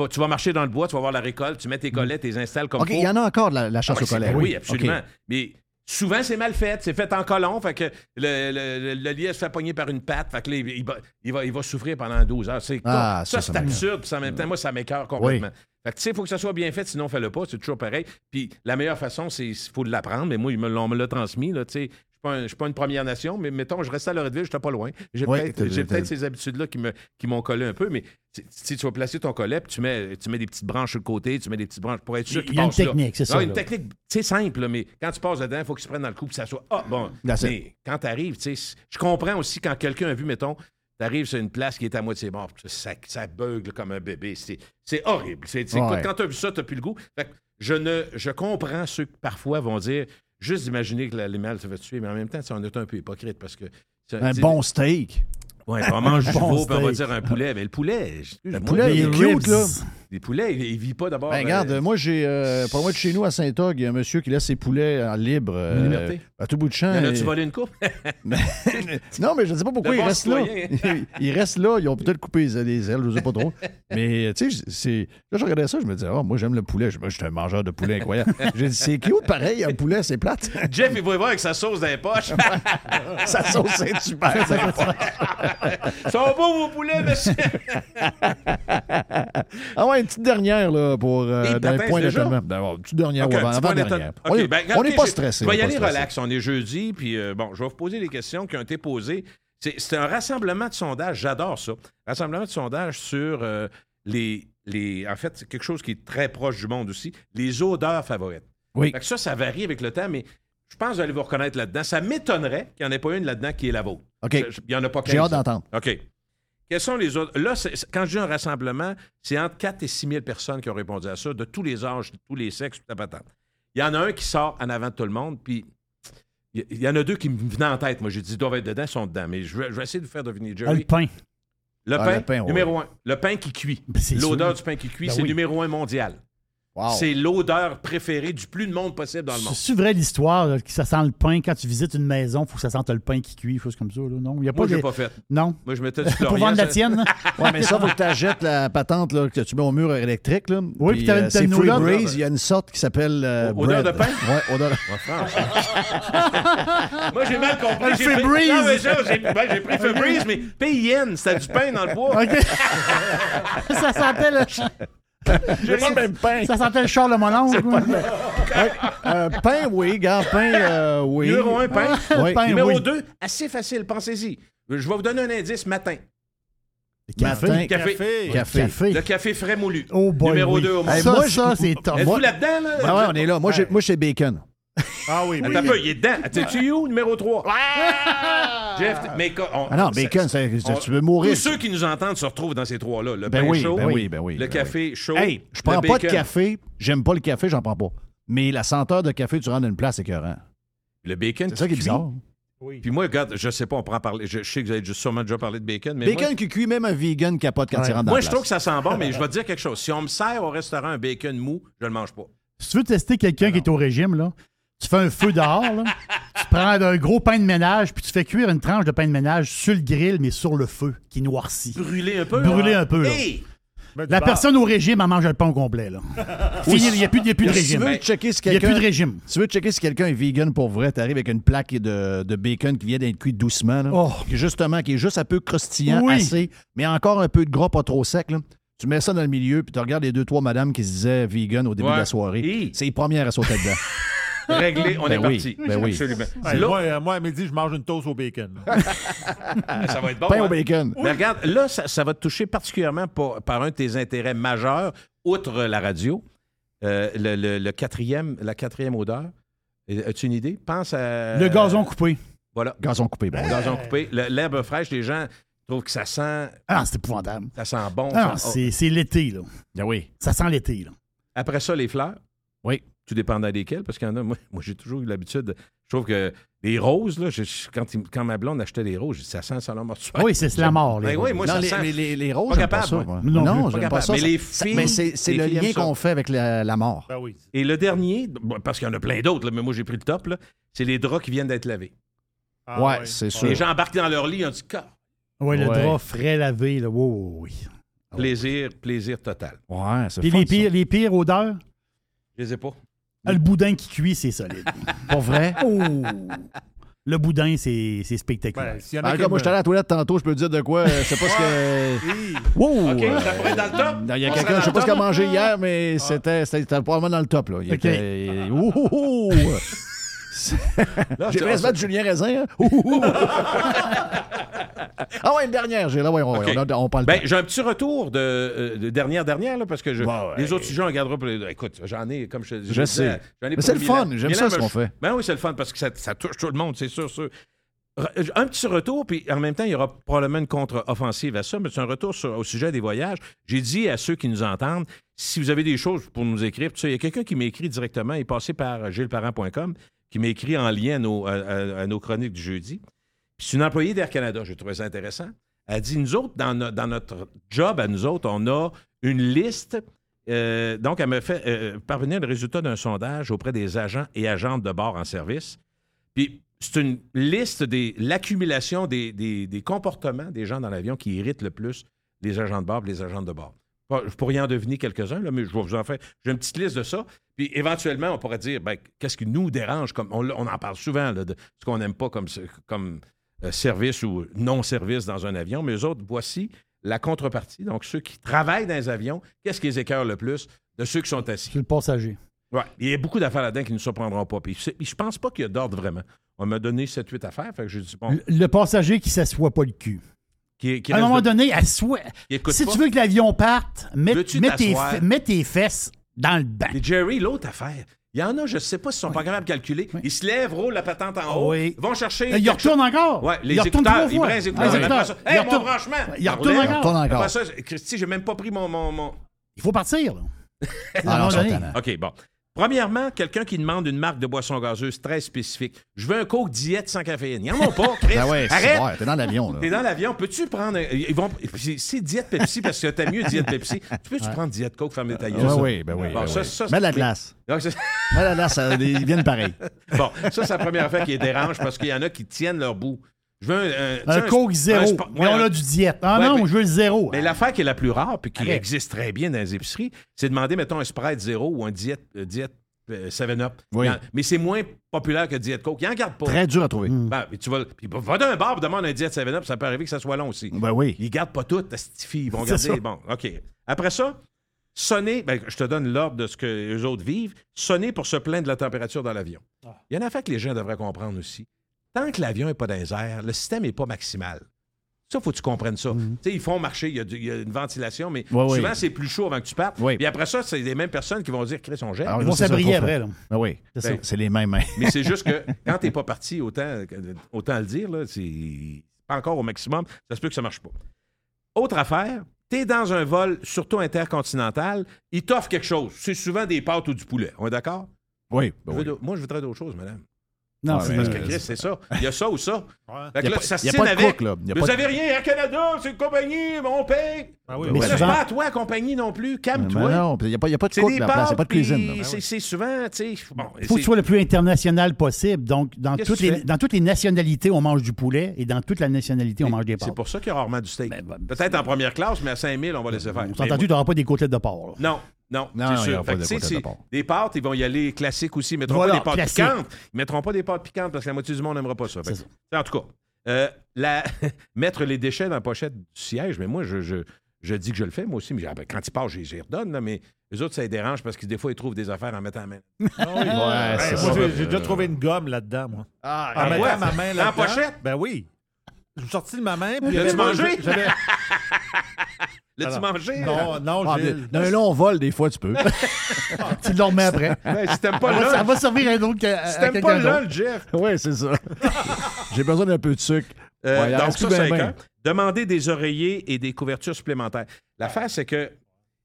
tu vas marcher dans le bois, tu vas voir la récolte, tu mets tes collets, tu les installes comme OK, il y en a encore de la, la Ah chasse ouais, au c'est- collet. Oui, absolument. Mais souvent, c'est mal fait. C'est fait en colon. Fait que le, le, le- lièvre se fait pogner par une patte. Fait que là, il, il va, il, va, il va souffrir pendant 12 heures. C'est, Ah, ça, ça, c'est absurde. Puis en même temps, moi, ça m'écœure complètement. Fait que tu sais, il faut que ça soit bien fait, sinon, fais-le pas. C'est toujours pareil. Puis la meilleure façon, c'est il faut l'apprendre. Mais moi, ils me l'ont- on me l'a transmis. Là, je suis pas une Première Nation, mais mettons, je restais à Loretteville, j'étais pas loin. J'ai Ouais, peut-être t'as- j'ai t'as- peut-être ces habitudes-là qui m'ont collé un peu, mais si- tu vas placer ton collet, puis tu mets, tu mets des petites branches sur le côté, tu mets des petites branches pour être sûr Il qu'il y a une technique, c'est Non, ça, Une là. technique, c'est simple, mais quand tu passes dedans, il faut qu'il se prenne dans le coup, puis ça soit. Ah, bon. Mais quand tu arrives, tu sais, je comprends aussi quand quelqu'un a vu, mettons, tu arrives sur une place qui est à moitié morte, ça, ça beugle comme un bébé. C'est c'est horrible. Ouais. Quand tu as vu ça, tu n'as plus le goût. Fait que je, ne, je comprends ceux qui parfois vont dire juste d'imaginer que l'animal se fait tuer, mais en même temps, on est un peu hypocrite parce que. ça- Un bon steak. Ouais, on mange du veau, puis on va dire un poulet. Mais le poulet, Le poulet, il est cute, là. les poulets, il, il vit pas d'abord. Ben, regarde, euh, moi, j'ai. euh, pas loin de chez nous, à Saint-Og, il y a un monsieur qui laisse ses poulets en libre. euh, Liberté. à tout bout de champ. en a-tu et- volé une coupe? non, mais je ne sais pas pourquoi il bons reste là. citoyens. il reste là. Ils ont peut-être coupé les, les ailes, je ne sais pas trop. Mais, tu sais, c'est- là, je regardais ça, je me disais, oh, moi, j'aime le poulet. Je moi, je suis un mangeur de poulet incroyable. J'ai dit, c'est cute, pareil, un poulet, c'est plate. Jeff, il va y voir avec sa sauce dans les poches. Sa sauce, c'est super. Sont beaux, vos poulets, monsieur? ah ouais, une petite dernière, là, pour euh, les points déjà? d'étonnement. D'abord, Une petite dernière, avant, point. On ben, n'est OK, pas stressé. Je vais y aller relax. On est jeudi, puis euh, bon, je vais vous poser des questions qui ont été posées. C'est un rassemblement de sondages, j'adore ça. Rassemblement de sondages sur euh, les, les. En fait, c'est quelque chose qui est très proche du monde aussi, les odeurs favorites. Oui. Fait que ça, ça varie avec le temps, mais je pense que vous allez vous reconnaître là-dedans. Ça m'étonnerait qu'il n'y en ait pas une là-dedans qui est la vôtre. OK. Il n'y en a pas J'ai 15. hâte d'entendre. OK. Quels sont les autres? Là, c'est- quand je dis un rassemblement, c'est entre 4 et 6 000 personnes qui ont répondu à ça, de tous les âges, de tous les sexes, toute la patente. Il y en a un qui sort en avant de tout le monde, puis il y- en a deux qui me venaient en tête. Moi, j'ai dit, ils doivent être dedans, ils sont dedans. Mais je vais, je vais essayer de vous faire deviner. Ah, Jerry. le pain. Le Ah, pain, le pain, ouais. numéro un. Le pain qui cuit. Ben, L'odeur sûr. du pain qui cuit, Ben c'est oui. numéro un mondial. Wow. C'est l'odeur préférée du plus de monde possible dans le monde. C'est vrai l'histoire là, que ça sent le pain? Quand tu visites une maison, il faut que ça sente le pain qui cuit, chose comme ça. Là. Non, il y a pas Moi, je de- l'ai pas fait. Non? Moi, je mettais du Pour vendre la ça- tienne. là. Ouais, mais ça, faut que tu achètes la patente là, que tu mets au mur électrique. Là. Oui, puis t'as- euh, t'as c'est Free Breeze. Il y a une sorte qui s'appelle. euh, Odeur bread. de pain? Ouais, odeur de Ouais, franchement. Moi, j'ai mal compris. J'ai pris- Febreze. Non, mais ça, j'ai ben, j'ai pris Febreze, mais PIN, c'était du pain dans le bois. OK. ça sentait le, J'ai pas le même pain. ça sentait le char de mon oncle. Euh, pain, oui. Gars, pain, euh, oui. Numéro un, pain. Oui. Pain, Numéro oui. 2, assez facile, pensez-y. Je vais vous donner un indice matin. Matin. Café. Café. Café. Café. Le café frais moulu. Oh boy, Numéro oui. 2 au. Hey, ça, moi, ça, je- c'est top. Êtes-vous là-dedans, là? Ben ouais, on est là. Moi, j'ai- moi, c'est bacon. Ah oui, oui. Attends un peu, il est dedans. T'es-tu où, numéro 3? Jeff, mais on- Ah non, on- bacon, on- tu veux mourir. Tous ceux qui nous entendent se retrouvent dans ces trois-là. Le Ben pain oui, chaud, ben oui, ben oui, le ben café chaud, Hey, je prends pas de café. J'aime pas le café, j'en prends pas. Mais la senteur de café, tu rentres dans une place, c'est écœurant. Le bacon C'est ça qui est bizarre. Puis moi, regarde, je sais pas, on prend en parler. Je, je sais que vous avez juste- sûrement déjà parlé de bacon, mais Bacon moi, qui cuit, même un vegan capote quand Ouais. il rentre dans moi, je trouve que ça sent bon, mais je vais te dire quelque chose. Si on me sert au restaurant un bacon mou, je le mange pas. Si tu veux tester quelqu'un qui est au régime, là, tu fais un feu dehors, là, tu prends un gros pain de ménage, puis tu fais cuire une tranche de pain de ménage sur le grill, mais sur le feu, qui noircit. Brûler un peu. Brûler là. un peu, là. Hey! Ben, La personne au régime, elle mange le pain au complet. Là. Fini, il n'y a plus, y a plus de Si tu régime. veux checker si Il n'y a quelqu'un... plus de régime. Si tu veux checker si quelqu'un est vegan pour vrai, t'arrives avec une plaque de, de bacon qui vient d'être cuit doucement, là, Oh. qui est justement, qui est juste un peu croustillant, Oui. assez, mais encore un peu de gras, pas trop sec. Là. Tu mets ça dans le milieu, puis tu regardes les deux, trois madames qui se disaient vegan au début Ouais. de la soirée. C'est les premières à sauter dedans. Réglé, on Ben est oui, parti. ben oui. Absolument. Moi, euh, moi, à midi, je mange une toast au bacon. ça va être bon. Pain hein? au bacon. Mais regarde, là, ça, ça va te toucher particulièrement par, par un de tes intérêts majeurs, outre la radio, euh, le, le- le quatrième, la quatrième odeur. As-tu une idée? Pense à. Le gazon coupé. Voilà. Gazon coupé. bon. Gazon coupé. Le- L'herbe fraîche, les gens trouvent que ça sent, Ah, c'est épouvantable. ça sent bon. Ah, ça- c'est c'est l'été, là. Ah oui. Ça sent l'été, là. Après ça, les fleurs? Oui. Tout dépendant desquelles, parce qu'il y en a. Moi, moi, j'ai toujours eu l'habitude. de- Je trouve que les roses, là, je- quand, il- quand ma blonde achetait des roses, ça sent ça mortuaire. Oui, c'est la mort, les Ben oui, moi, non, ça les, sent. les, les, les roses, Pas capable, ça. moi. moi. Non Non. Pas j'aime pas capable. ça. Mais les ça- filles- mais c'est le lien qu'on fait avec la, la mort. Ben oui. Et le dernier, parce qu'il y en a plein d'autres, mais moi, j'ai pris le top, c'est les draps qui viennent d'être lavés. Ah, ouais, c'est sûr. Les gens embarquent dans leur lit, on dit, Car- Oui, le Ouais. drap frais lavé, là. Wow, oui. plaisir, plaisir total. Ouais, c'est Puis fun, les pires, les pires odeurs, Je les ai pas. Ah, le boudin qui cuit, c'est solide. Pour vrai? oh! Le boudin, c'est c'est spectaculaire. Ben, s'il y en a Ah, qui comme moi, me- je suis allé à la toilette tantôt, je peux te dire de quoi. euh, Je sais pas ce que. Hi. Wow! OK, ça pourrait être dans le top. Non, Il y a On quelqu'un, je sais dans pas le ce qu'il a top. mangé hier, mais c'était c'était probablement dans le top. Là. Il OK. était- Ouh, ouh, ouh. J'ai je- presque Julien Raisin. hein? Ah ouais, une dernière, j'ai là, ouais, on, a- on parle Ben, j'ai un petit retour de, euh, de dernière dernière là, parce que je, ouais. les autres sujets on regardera pour les- écoute j'en ai comme je Je disais, sais. ai Mais c'est le fun, j'aime ça, ce qu'on fait. Ben oui c'est le fun parce que ça, ça touche tout le monde c'est sûr sûr. Un petit retour, puis en même temps, il y aura probablement une contre-offensive à ça, mais c'est un retour sur- au sujet des voyages. J'ai dit à ceux qui nous entendent, si vous avez des choses pour nous écrire, tout ça, il y a quelqu'un qui m'écrit directement, il est passé par gilesparent.com, qui m'écrit en lien à nos, chroniques du jeudi. C'est une employée d'Air Canada, j'ai trouvé ça intéressant. Elle dit, nous autres, dans, no- dans notre job, à nous autres, on a une liste. euh, donc, elle me fait euh, parvenir le résultat d'un sondage auprès des agents et agentes de bord en service. Puis, c'est une liste des l'accumulation des comportements des gens dans l'avion qui irritent le plus les agents de bord et les agents de bord. Je pourrais en deviner quelques-uns, là, mais je vais vous en faire. J'ai une petite liste de ça. Puis éventuellement, on pourrait dire ben, qu'est-ce qui nous dérange comme on, on en parle souvent là, de ce qu'on n'aime pas comme, comme euh, service ou non-service dans un avion. Mais eux autres, voici la contrepartie. Donc, ceux qui travaillent dans les avions, qu'est-ce qui les écœure le plus de ceux qui sont assis? C'est le passager. Ouais. Il y a beaucoup d'affaires là-dedans qui ne nous surprendront pas. Puis je pense pas qu'il y a d'ordre vraiment. On m'a donné 7-8 affaires. Fait que j'ai dit, bon, Le, le passager qui s'assoit pas le cul. Qui, qui à un moment de- donné, qui écoute Si pas. tu veux que l'avion parte, mets, tes, mets fesses dans le banc. Mais Jerry, l'autre affaire, il y en a, je ne sais pas s'ils sont pas capables de calculer. Ils se lèvent, roulent la patente en haut, Oui. vont chercher. Euh, Il quelque retourne encore. Ouais, les il retourne écouteurs, trois ils fois. prennent les écouteurs. les Après écouteurs. ça, Il hey, retourne- mon branchement! Il retourne roulait. encore. retourne encore. Après ça, Christy, j'ai même pas pris mon. mon, mon- Il faut partir. Là. À un Ah, non, moment donné. OK, bon. Premièrement, quelqu'un qui demande une marque de boisson gazeuse très spécifique. Je veux un Coke diète sans caféine. Ils en ont pas, Chris. Ben ouais, c'est Arrête! ouais, t'es dans l'avion, là. T'es dans l'avion, peux-tu prendre. un- Ils vont. C'est diète Pepsi parce que t'as mieux diète Pepsi. Tu peux-tu prendre diète Coke, ta gueule? Ouais, oui, ben oui. Bon, ben ça, oui. ça, Mets la glace. Donc, Mets la glace, ils viennent pareil. Bon, ça, c'est la première affaire qui les dérange parce qu'il y en a qui tiennent leur bout. Je veux un. sais, Un Coke zéro. Mais on a du diète. Ah Ouais, non, mais- je veux le zéro. Mais l'affaire qui est la plus rare puis qui Arrête. existe très bien dans les épiceries, c'est de demander, mettons, un Sprite zéro ou un diète, euh, diète euh, 7-Up. Oui. Mais c'est moins populaire que diète Coke. Ils en gardent pas. Très dur à trouver. Ben, puis tu vas, puis va d'un bar et demande un diète 7-Up, ça peut arriver que ça soit long aussi. Ben oui. Ils gardent pas tout, Stify. Ils vont garder. ça. Bon, OK. Après ça, sonner, ben, je te donne l'ordre de ce que les autres vivent. Sonner pour se plaindre de la température dans l'avion. Il y en a fait que les gens devraient comprendre aussi. Tant que l'avion n'est pas dans les airs, le système n'est pas maximal. Ça, faut que tu comprennes ça. Tu sais, ils font marcher, il y, a du- il y a une ventilation, mais Ouais, souvent, oui. c'est plus chaud avant que tu partes. Oui. Puis après ça, c'est les mêmes personnes qui vont dire, Chris, on gèle. Alors, Ils vont s'abrier après. Là. Ben oui. C'est Ben, ça. C'est les mêmes. hein. Mais c'est juste que quand t'es pas parti, autant, autant le dire, là, c'est pas encore au maximum. Ça se peut que ça marche pas. Autre affaire, t'es dans un vol, surtout intercontinental, ils t'offrent quelque chose. C'est souvent des pâtes ou du poulet. On est d'accord? Oui. Ben oui. Moi, je voudrais d'autres choses, madame. Non, Ah, c'est Parce que Chris, c'est ça. Il y a ça ou ça. Fait que Y a là, pas- tu y a s'assines pas de avec. crook, là. Y a Vous pas de- avez rien, Air Canada, c'est une compagnie, on paye. Ah oui, Mais Mais c'est souvent- pas à toi, compagnie non plus. Calme-toi. non, il n'y a, pas- y a pas de C'est il n'y a pas de cuisine. c'est- C'est souvent, tu sais. Bon, Il faut que c'est- tu sois le plus international possible. Donc, dans toutes, les, fais? dans toutes les nationalités, on mange du poulet et dans toute la nationalité, on mange des C'est pâtes. pour ça qu'il y a rarement du steak. Ben, ben, Peut-être en première classe, mais à 5000, on va laisser faire. S'entend-tu, moi- tu n'auras pas des côtelettes de porc. Non, non, Non, c'est sûr. pas que, de tu des pâtes, ils vont y aller classiques aussi. Ils mettront Voilà, pas des pâtes classique. piquantes. Ils mettront pas des pâtes piquantes parce que la moitié du monde n'aimera pas ça. Que-. En tout cas, euh, la- mettre les déchets dans la pochette du siège, mais moi, je, je, je dis que je le fais, moi aussi. Mais ben, quand ils partent, j'y redonne. là, mais les autres, ça les dérange parce que des fois, ils trouvent des affaires en mettant la main. Ah oui. Ouais, moi, j'ai déjà trouvé une gomme là-dedans, moi. Ah, en en mettant quoi? ma main Dans là la pochette? Ben oui. J'ai sorti de ma main. Puis avait- mangé? L'as-tu mangé? là? Non, non, Ah, j'ai. mais Dans un long vol, des fois, tu peux. Tu le remets après. Ben, si t'aimes pas Ça va, ça là, va servir à un autre que- à si t'aimes pas là, le Jeff. oui, c'est ça. J'ai besoin d'un peu de sucre. Euh, Ouais, donc, ça, plus ben, c'est ben? un. Demander des oreillers et des couvertures supplémentaires. L'affaire, c'est que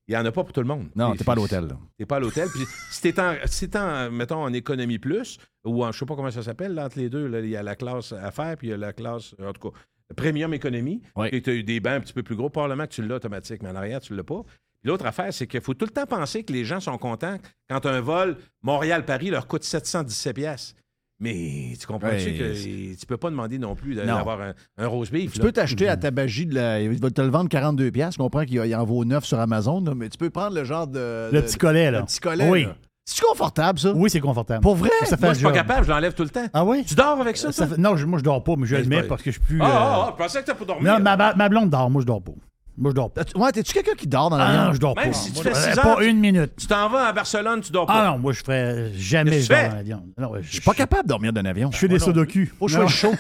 il n'y en a pas pour tout le monde. Non, t'es pas à l'hôtel. là. T'es pas à l'hôtel. Puis si t'es en, si t'es en, mettons, en économie plus, ou en, je sais pas comment ça s'appelle, là, entre les deux, là, il y a la classe affaires, puis il y a la classe, en tout cas, premium économie, et tu as eu des bancs un petit peu plus gros, probablement que tu l'as automatique, mais en arrière, tu l'as pas. L'autre affaire, c'est qu'il faut tout le temps penser que les gens sont contents quand un vol Montréal-Paris leur coûte 717 pièces. Mais tu comprends-tu Ouais, que tu peux pas demander non plus d'avoir un, un rose beef. Tu là? peux t'acheter à tabagie de la. Il va te le vendre 42$. piastres. Je comprends qu'il y a- il en vaut 9 sur Amazon, là, mais tu peux prendre le genre de. Le de- petit collet, là. Le petit collet. Oui. là. C'est confortable, ça? Oui, c'est confortable. Pour vrai? Ça fait Moi, je suis pas capable, je l'enlève tout le temps. Ah oui? Tu dors avec ça, Ça fait- Non, je- moi, je dors pas, mais je Mais le mets pas- parce que je suis plus. Ah, euh, ah, ah, je pensais que t'as pour dormir. Non, ma, ma- blonde dort, moi, je dors pas. Moi, je dors pas. Ouais, t'es-tu quelqu'un qui dort dans Ah, l'avion? non, je dors Même pas. si tu Moi, fais je- six pas heures, une minute. Tu t'en vas à Barcelone, tu dors pas. Ah non, moi, je ferais jamais je dans l'avion. Non, ouais, Je suis pas capable de dormir dans avion. Je fais des sudoku. Faut que je sois chaud.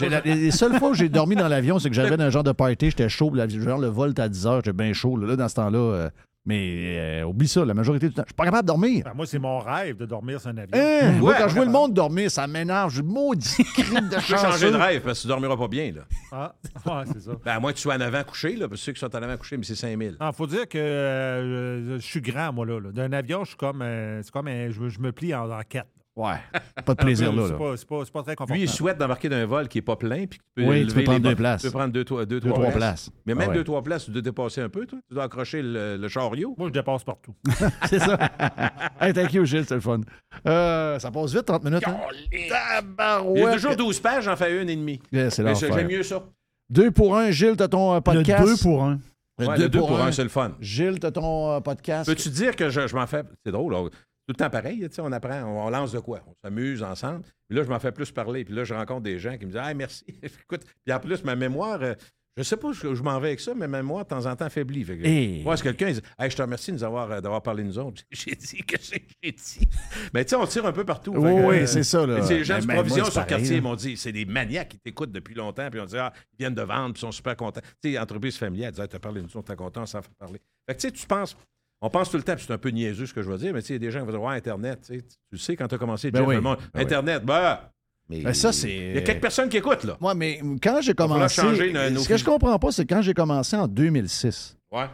La- les, les seules fois où j'ai dormi dans l'avion, c'est que j'avais un genre de party, j'étais chaud, la- genre le vol à 10 heures, j'étais bien chaud. Là, dans ce temps-là, euh, mais euh, oublie ça, la majorité du temps, je suis pas capable de dormir. Ben, moi, c'est mon rêve de dormir sur un avion. Hein? Moi, quand je vois le monde dormir, ça m'énerve. Je maudit cri de Tu peux chanceux. changer de rêve parce que tu dormiras pas bien. Là. Ah, ouais, c'est ça. Ben, à moins que tu sois en avant couché, là, parce que ceux qui sont en avant couché, mais c'est 5000. Il faut dire que euh, je suis grand, moi, là. là. D'un avion, je suis comme. euh, c'est comme un- je, me- je me plie en, en quatre. Ouais, pas de plaisir là. C'est pas, c'est pas- c'est pas très confortable. Lui, il souhaite d'embarquer d'un vol qui n'est pas plein, puis que tu peux Oui, tu peux prendre deux places. Tu peux prendre deux, trois, deux, Deux, trois trois places. places. Mais même Ah ouais. deux, trois places, tu dois dépasser un peu, toi. Tu dois accrocher le, le chariot. Moi, je dépasse partout. C'est ça. hey, thank you, Gilles, c'était le fun. Euh, ça passe vite, 30 minutes. Hein? Il y a toujours 12 pages, j'en fais une et demie. Yeah, c'est. J'aime mieux ça. Deux pour un, Gilles, t'as ton euh, Le podcast? deux pour un. Le Ouais, deux le deux pour, pour un. un, c'est le fun. Gilles, t'as ton euh, podcast? Peux-tu dire que je, je m'en fais? C'est drôle, là. Tout le temps pareil, on apprend, on, on lance de quoi? On s'amuse ensemble. Puis là, je m'en fais plus parler. Puis là, je rencontre des gens qui me disent Ah, merci. Écoute, puis en plus, ma mémoire, euh, je sais pas où je, je m'en vais avec ça, mais ma mémoire, de temps en temps. Fait que, Hey. Moi, c'est quelqu'un, il dit Hey, je te remercie de nous avoir, euh, d'avoir parlé de nous autres. J'ai dit que j'ai dit. Mais tu sais, on tire un peu partout. Oui, que, oui, euh, c'est ça, là. Les gens Mais- de mais provision sur pareil, quartier m'ont dit c'est des maniaques qui t'écoutent depuis longtemps. Puis on dit Ah, ils viennent de vendre, puis ils sont super contents. Tu sais, entreprise familiale, tu as parlé de nous, est content, on s'en fait parler. Fait que tu sais, tu penses. On pense tout le temps, puis c'est un peu niaiseux ce que je veux dire, mais tu sais, il y a des gens qui vont dire Ouais, Internet, tu sais, tu sais, quand tu as commencé, Ben Jeff, oui, le monde, ben oui. Internet, bah. Mais Ben ça, c'est- Il y a quelques personnes qui écoutent, là. Moi, mais quand j'ai commencé. changer nos- nos ce que je comprends pas, c'est quand j'ai commencé en 2006. Ouais.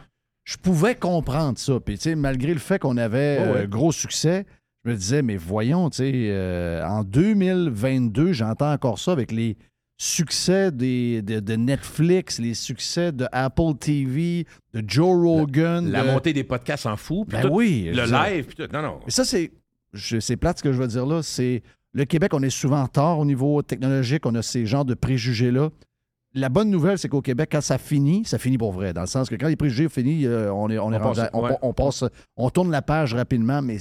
Je pouvais comprendre ça. Puis, tu sais, malgré le fait qu'on avait Ouais, euh, gros succès, je me disais, mais voyons, tu sais, euh, en 2022, j'entends encore ça avec les succès des, de, de Netflix, les succès de Apple TV, de Joe Rogan. La de- montée des podcasts en fou, Ben tout, oui, le live, puis tout. Non, non. Mais ça, c'est. C'est plate ce que je veux dire là. C'est. Le Québec, on est souvent en retard au niveau technologique. On a ces genres de préjugés-là. La bonne nouvelle, c'est qu'au Québec, quand ça finit, ça finit pour vrai. Dans le sens que quand les préjugés finissent, euh, on est, on est On rendu passe, à- on, ouais. on passe, on tourne la page rapidement, mais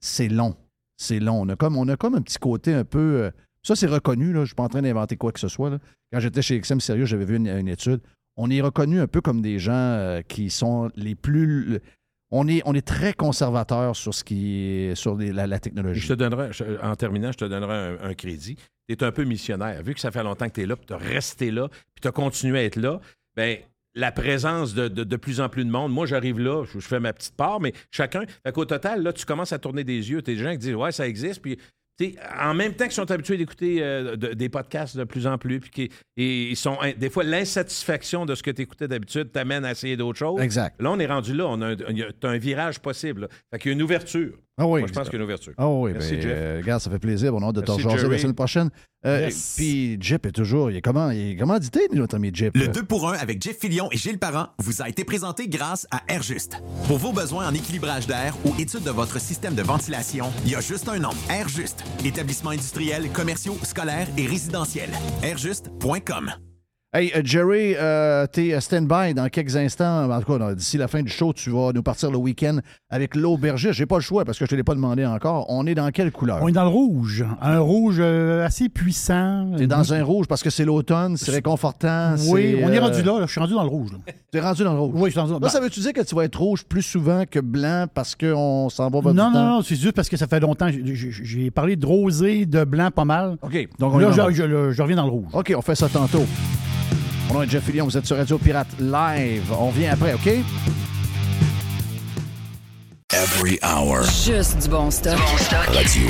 c'est long. C'est long. On a comme, on a comme un petit côté un peu. Ça, c'est reconnu. Là. Je ne suis pas en train d'inventer quoi que ce soit. Quand j'étais chez XM Sérieux, j'avais vu une, étude. On est reconnu un peu comme des gens euh, qui sont les plus. On est, très conservateur sur ce qui est sur la, technologie. Je te donnerai, en terminant, je te donnerai un, crédit. Tu es un peu missionnaire. Vu que ça fait longtemps que tu es là, puis tu as resté là, puis tu as continué à être là, ben la présence de, plus en plus de monde. Moi, j'arrive là, je, fais ma petite part, mais chacun. Fait qu'au total, là, tu commences à tourner des yeux. Tu des gens qui disent Ouais, ça existe. Puis, en même temps qu'ils sont habitués d'écouter euh, de- des podcasts de plus en plus, puis ils sont. Des fois, l'insatisfaction de ce que tu écoutais d'habitude t'amène à essayer d'autres choses. Exact. Là, on est rendu là. On a un, virage possible. là. Fait qu'il y a une ouverture. Ah oui, Moi, je pense qu'il y a une ouverture. Ah oui, Merci, ben, Jeff. euh, regarde, ça fait plaisir. On a hâte de te Merci, rejaser la Jerry. semaine prochaine. Euh, Yes. Puis Jeff est toujours. Il est comment? Il est commandité, notre ami Jeff? Le 2 pour 1 avec Jeff Fillion et Gilles Parent vous a été présenté grâce à Airjuste. Pour vos besoins en équilibrage d'air ou étude de votre système de ventilation, il y a juste un nom. Airjuste. Établissement industriel, commerciaux, scolaires et résidentiels. Airjuste.com. Hey, euh, Jerry, euh, t'es stand-by dans quelques instants. En tout cas, d'ici la fin du show, tu vas nous partir le week-end avec l'aubergiste. J'ai pas le choix parce que je te l'ai pas demandé encore. On est dans quelle couleur? On est dans le rouge. Un rouge euh, assez puissant. T'es dans un rouge parce que c'est l'automne, c'est réconfortant. Oui, on est euh, rendu là, là. Je suis rendu dans le rouge. T'es rendu dans le rouge. Oui, je suis rendu dans ça veut-tu dire que tu vas être rouge plus souvent que blanc parce qu'on s'en va votre Non, temps? non, non, c'est juste parce que ça fait longtemps. J'ai- parlé de rosé, de blanc pas mal. OK. Donc, on là, je reviens dans le rouge. OK, on fait ça tantôt. Mon nom est Jeff Fillion, vous êtes sur Radio Pirate Live. On vient après, OK? Every hour. Juste du bon stock. Radio.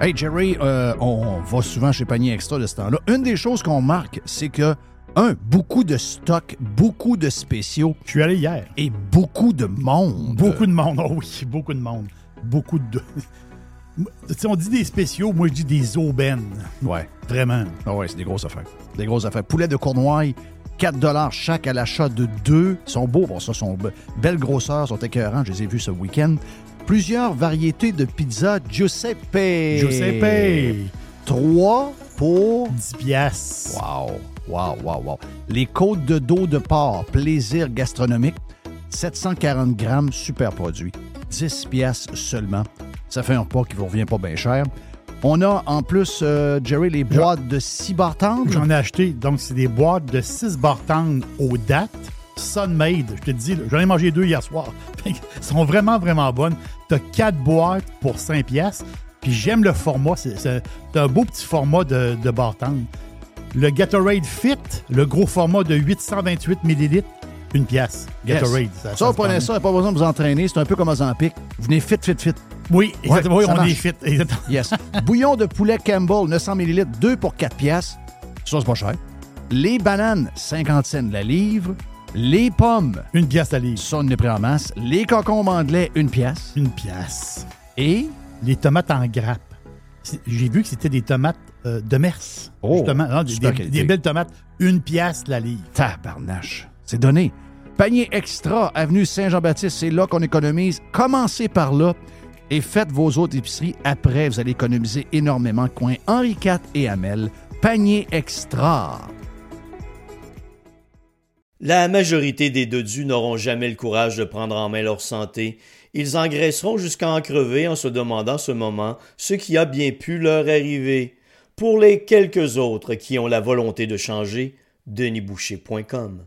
Hey Jerry, euh, on va souvent chez Panier Extra de ce temps-là. Une des choses qu'on marque, c'est que, un, beaucoup de stocks, beaucoup de spéciaux. Je suis allé hier. Et beaucoup de monde. Beaucoup de monde, oh oui, beaucoup de monde. Beaucoup de. Tu sais, on dit des spéciaux, moi je dis des aubaines. Ouais. Vraiment. Ah ouais, c'est des grosses affaires. Des grosses affaires. Poulet de Cournoye, 4 chaque à l'achat de deux. Ils sont beaux, bon, ça, sont be- belles grosseurs, sont écœurants. Je les ai vus ce week-end. Plusieurs variétés de pizza Giuseppe. Giuseppe. 3 pour 10 piastres. Wow, wow, wow, wow. Les côtes de dos de porc, plaisir gastronomique, 740 grammes, super produit. 10 piastres seulement. Ça fait un repas qui vous revient pas bien cher. On a en plus, euh, Jerry, les boîtes de 6 barres tendres. J'en ai acheté. Donc, c'est des boîtes de 6 barres tendres aux dates. Sunmade, je te dis, j'en ai mangé deux hier soir. Elles sont vraiment, vraiment bonnes. Tu as 4 boîtes pour 5 piastres. Puis j'aime le format. C'est un beau petit format de, de. Le Gatorade Fit, le gros format de 828 ml, une pièce. Gatorade. Ça, se vous prenez ça, pas besoin de vous entraîner. C'est un peu comme Ozempic. Vous venez fit, fit, fit. Oui, exactement. Ouais, Oui, on marche. est fit. exactement. Yes. Bouillon de poulet Campbell, 900 ml, 2 pour 4 piastres. Ça, c'est pas cher. Les bananes, 50 cents la livre. Les pommes, Une pièce à livre. ça, on est pris en masse. Les concombres anglais, une pièce. Une pièce. Et? Les tomates en grappe. J'ai vu que c'était des tomates euh, de Mers. Oh, justement. Non, des, des belles tomates. Une pièce la livre. tabarnache. C'est donné. Panier extra, avenue Saint-Jean-Baptiste, c'est là qu'on économise. Commencez par là et faites vos autres épiceries. Après, vous allez économiser énormément. Coin Henri IV et Hamel. Panier extra. La majorité des dodus n'auront jamais le courage de prendre en main leur santé. Ils engraisseront jusqu'à en crever en se demandant ce moment ce qui a bien pu leur arriver. Pour les quelques autres qui ont la volonté de changer, denisboucher.com.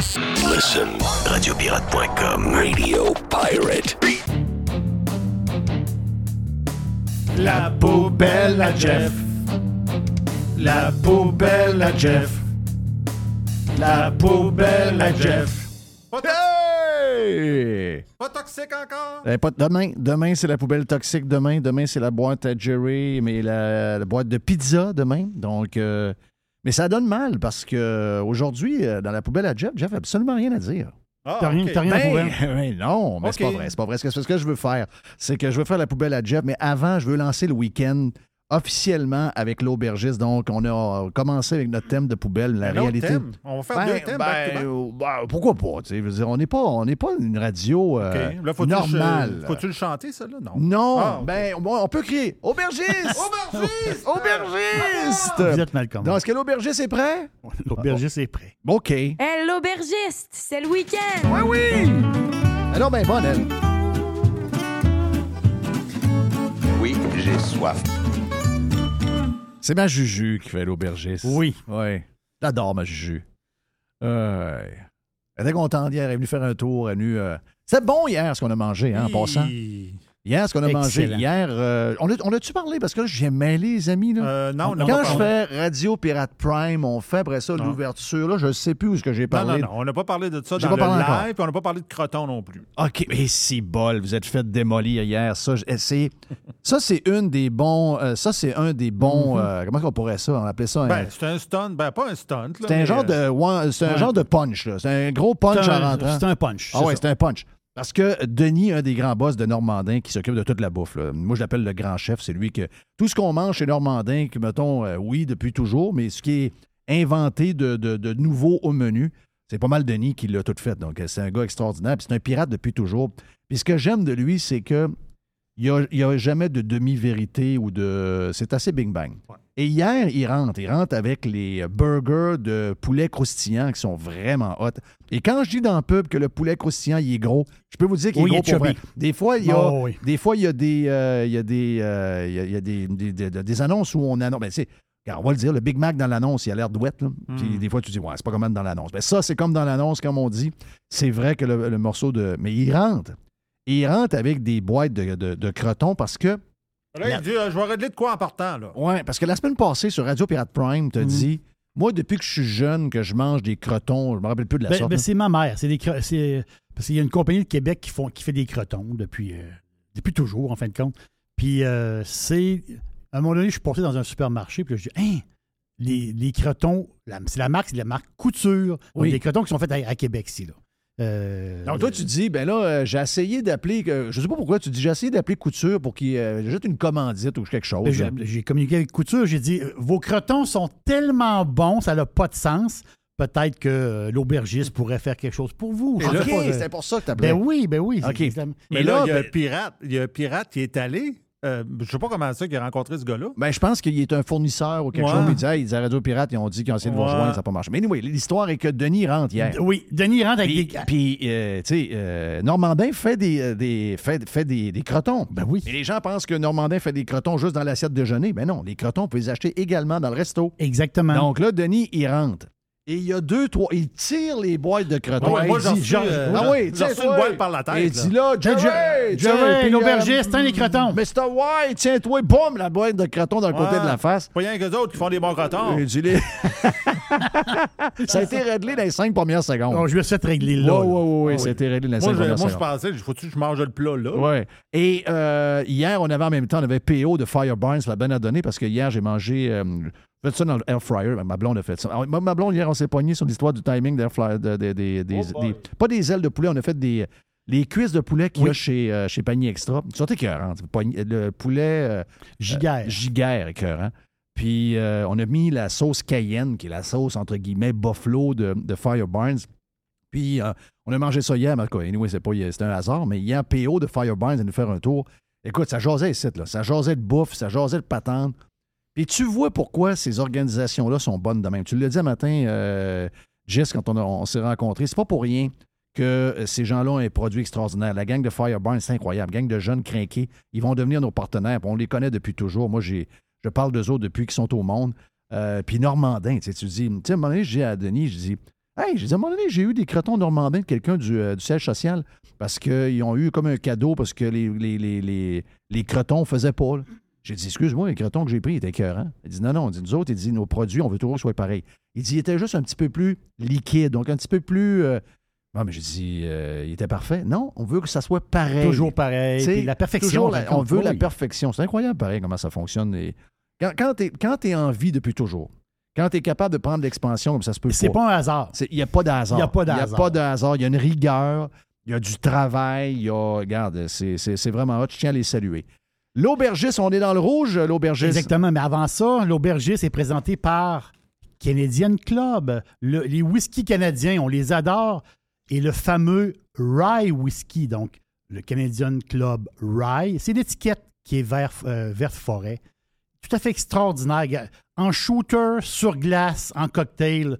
Listen, radiopirate.com, Radio Pirate. La poubelle à Jeff. La poubelle à Jeff. La poubelle à Jeff. Hey! Pas toxique encore? Eh, pas- demain, demain c'est la poubelle toxique. Demain, demain c'est la boîte à Jerry, mais la, la boîte de pizza demain. Donc, euh, mais ça donne mal parce que euh, aujourd'hui, euh, dans la poubelle à Jeff, Jeff a absolument rien à dire. Ah, T'as rien, ok. t'as rien à Ben, poubelle. ben non, mais c'est pas vrai. C'est pas vrai. Ce que, ce que je veux faire, c'est que je veux faire la poubelle à Jeff, mais avant, je veux lancer le week-end officiellement avec l'aubergiste. Donc, on a commencé avec notre thème de poubelle, la Un réalité. thème? On va faire Ben, deux thèmes ben, back. euh, ben, pourquoi pas? je veux dire, on n'est pas, on n'est pas une radio euh. Là, normale. Le, faut-tu le chanter, ça, là? Non. Non, Ah, ben, bon, on peut crier Aubergiste! Aubergiste! Aubergiste! Vous êtes est-ce que l'aubergiste est prêt? L'aubergiste est prêt. OK. Hé, l'aubergiste, c'est le week-end! Oui, oui! Alors, ben, bonne, elle. Oui, j'ai soif. C'est ma Juju qui fait l'aubergiste. Oui. Oui. J'adore ma Juju. Euh, elle était contente hier. Elle est venue faire un tour. Elle est venue. euh, C'était bon hier ce qu'on a mangé, hein, en passant. Hi. Hier, ce qu'on a mangé hier, euh, on, a-tu parlé? Parce que là, j'ai mêlé, les amis. Là. Euh, non, on n'a Quand je parlé. fais Radio Pirate Prime, on fait après ça Non. l'ouverture. Là, je ne sais plus où est-ce que j'ai Non, parlé. non, non, on n'a pas parlé de ça dans pas le live, puis on n'a pas parlé de croton non plus. OK, et si bol, vous êtes fait démolir hier. Ça, je- c'est, ça c'est une des bons. euh, ça, c'est un des bons. euh, comment on pourrait ça? On appelait ça un. Ben, c'est un stunt. Ben, pas un stunt. là, c'est un mais, genre de. ouais, c'est un ouais. genre de punch, là. C'est un gros punch C'est en rentrant. c'est un punch, Ah ça. c'est un punch. Parce que Denis, un des grands boss de Normandin qui s'occupe de toute la bouffe, moi je l'appelle le grand chef, c'est lui que. Tout ce qu'on mange chez Normandin, que mettons, euh, oui, depuis toujours, mais ce qui est inventé de, nouveau au menu, c'est pas mal Denis qui l'a tout fait. Donc, euh, c'est un gars extraordinaire. Puis c'est un pirate depuis toujours. Puis ce que j'aime de lui, c'est que il n'y a, jamais de demi-vérité ou de. C'est assez Bing Bang. Et hier, il rentre. Il rentre avec les burgers de poulet croustillant qui sont vraiment hot. Et quand je dis dans le pub que le poulet croustillant, il est gros, je peux vous dire qu'il Oui, est il gros est pour vrai. chubby. Des fois, il y a, Oh, oui. des, fois, il y a des, euh, il y a des, euh, il y a- il y a des, des- des- des annonces où on annonce. Ben, c'est- on va le dire, le Big Mac dans l'annonce, il a l'air douette. Là. Puis des fois, tu dis, ouais, c'est pas comme dans l'annonce. Ben, ça, c'est comme dans l'annonce, comme on dit. C'est vrai que le, le morceau de. Mais il rentre. Il rentre avec des boîtes de, de, de crotons parce que. Là, il dit, euh, je vais régler de quoi en partant, là? Ouais, parce que la semaine passée, sur Radio Pirate Prime, t'as dit. Moi, depuis que je suis jeune, que je mange des crotons, je me rappelle plus de la Ben, sorte. ben, c'est ma mère. C'est des parce qu'il y a une compagnie de Québec qui, font, qui fait des crotons depuis, euh, depuis toujours, en fin de compte. Puis euh, c'est. À un moment donné, je suis passé dans un supermarché, puis là, je dis Hein, les, les crotons, la- c'est la marque, c'est la marque Couture. Donc, Oui. Des crotons qui sont faits à, à Québec, ici. Là. Euh, Donc, toi, tu dis, ben là, euh, j'ai essayé d'appeler, euh, je sais pas pourquoi, tu dis, j'ai essayé d'appeler Couture pour qu'il euh, jette une commandite ou quelque chose. Ben, j'ai- là. J'ai communiqué avec Couture, j'ai dit euh, Vos crotons sont tellement bons, ça n'a pas de sens. Peut-être que euh, l'aubergiste pourrait faire quelque chose pour vous. OK, euh, c'était pour ça que t'appelais. Ben oui, ben oui. OK. c'est- Mais Et là, là, il y a ben- un pirate. Il y a un pirate qui est allé. Euh, je sais pas comment ça qu'il a rencontré ce gars-là. Ben, je pense qu'il est un fournisseur ou quelque Ouais. chose. Il dit, hey, il dit à Radio Pirate, ils ont dit qu'ils ont essayé de vous rejoindre, ça n'a pas marché. Mais anyway, l'histoire est que Denis rentre hier. Oui, Denis rentre avec Puis, des. puis, euh, tu sais, euh, Normandin fait des, des, fait, fait des, des crotons. Ben oui. Et les gens pensent que Normandin fait des crotons juste dans l'assiette déjeuner. Ben non, les crotons, on peut les acheter également dans le resto. Exactement. Donc là, Denis, il rentre. Et il y a deux, trois, il tire les boîtes de crotons. Ouais, moi, il j'en dit, genre, euh, ah oui, tiens, une boîte par la tête, Et dit là, Jerry, Jerry, l'aubergiste, euh, tiens les crotons. Mr. White, tiens-toi, boum, la boîte de crotons dans le côté de la face. Pas rien que d'autres qui font des bons crotons. Et les- ça a été réglé dans les cinq premières secondes. Oh, je vais essayer de régler là. Oui, oui, oui, ça a été réglé dans les Moi, cinq premières moi, je secondes. pensais, il faut-tu que je mange le plat là? Ouais. Et euh, hier, on avait en même temps, on avait PO de Fireburns, l'a bien à donner parce que hier, j'ai mangé. euh, j'ai fait ça dans le air fryer. Ma blonde a fait ça. Ah, Ma, blonde, hier, on s'est pogné sur l'histoire du timing d'air fryer. de- de- de- des- Oh des- pas des ailes de poulet, on a fait des. Les cuisses de poulet qu'il y a chez, euh, chez Panier Extra. Surtout écœurant. Pogné- Le poulet. euh, Giguère. euh, giguère écœurant. Puis euh, on a mis la sauce cayenne, qui est la sauce, entre guillemets, buffalo de, de Fireburns. Puis euh, on a mangé ça hier, quoi, anyway, c'est pas un hasard, mais hier, PO de Fireburns à nous faire un tour. Écoute, ça jasait ici, là. Ça jasait de bouffe, ça jasait de patente. Puis tu vois pourquoi ces organisations-là sont bonnes de même. Tu l'as dit un matin, euh, Jess, quand on, s'est rencontrés, c'est pas pour rien que euh, ces gens-là ont un produit extraordinaire. La gang de Fireburns, c'est incroyable. Gang de jeunes crinqués, ils vont devenir nos partenaires. On les connaît depuis toujours. Moi, j'ai, je parle d'eux autres depuis qu'ils sont au monde. Euh, puis Normandin, tu sais, tu dis, tu sais, à un moment donné, dis à Denis, je dis, hey, je dis, à un moment donné, j'ai eu des crotons normandins de quelqu'un du, euh, du siège social parce qu'ils ont eu comme un cadeau parce que les, les, les, les, crotons faisaient pas. J'ai dit, excuse-moi, les crotons que j'ai pris étaient écœurants. Il dit, non, non, il dit, nous autres, il dit, nos produits, on veut toujours qu'ils soient pareils. Il dit, il était juste un petit peu plus liquide, donc un petit peu plus. euh, Non, mais j'ai dit, euh, il était parfait. Non, on veut que ça soit pareil. Toujours pareil. Puis la perfection. la- on veut oui. la perfection. C'est incroyable, pareil, comment ça fonctionne. Et quand quand tu es, en vie depuis toujours, quand tu es capable de prendre l'expansion comme ça se peut C'est pas un hasard. Il n'y a pas de hasard. Il y a pas de Il n'y a pas de hasard. Il y a une rigueur, il y a du travail. Il y a, regarde, c'est c'est- c'est vraiment hot. Je tiens à les saluer. L'aubergiste, on est dans le rouge, l'aubergiste. Exactement. Mais avant ça, l'aubergiste est présenté par Canadian Club. Le- les whisky canadiens, on les adore. Et le fameux Rye Whisky, donc le Canadian Club Rye, c'est l'étiquette qui est vert, euh, verte forêt. Tout à fait extraordinaire. En shooter, sur glace, en cocktail.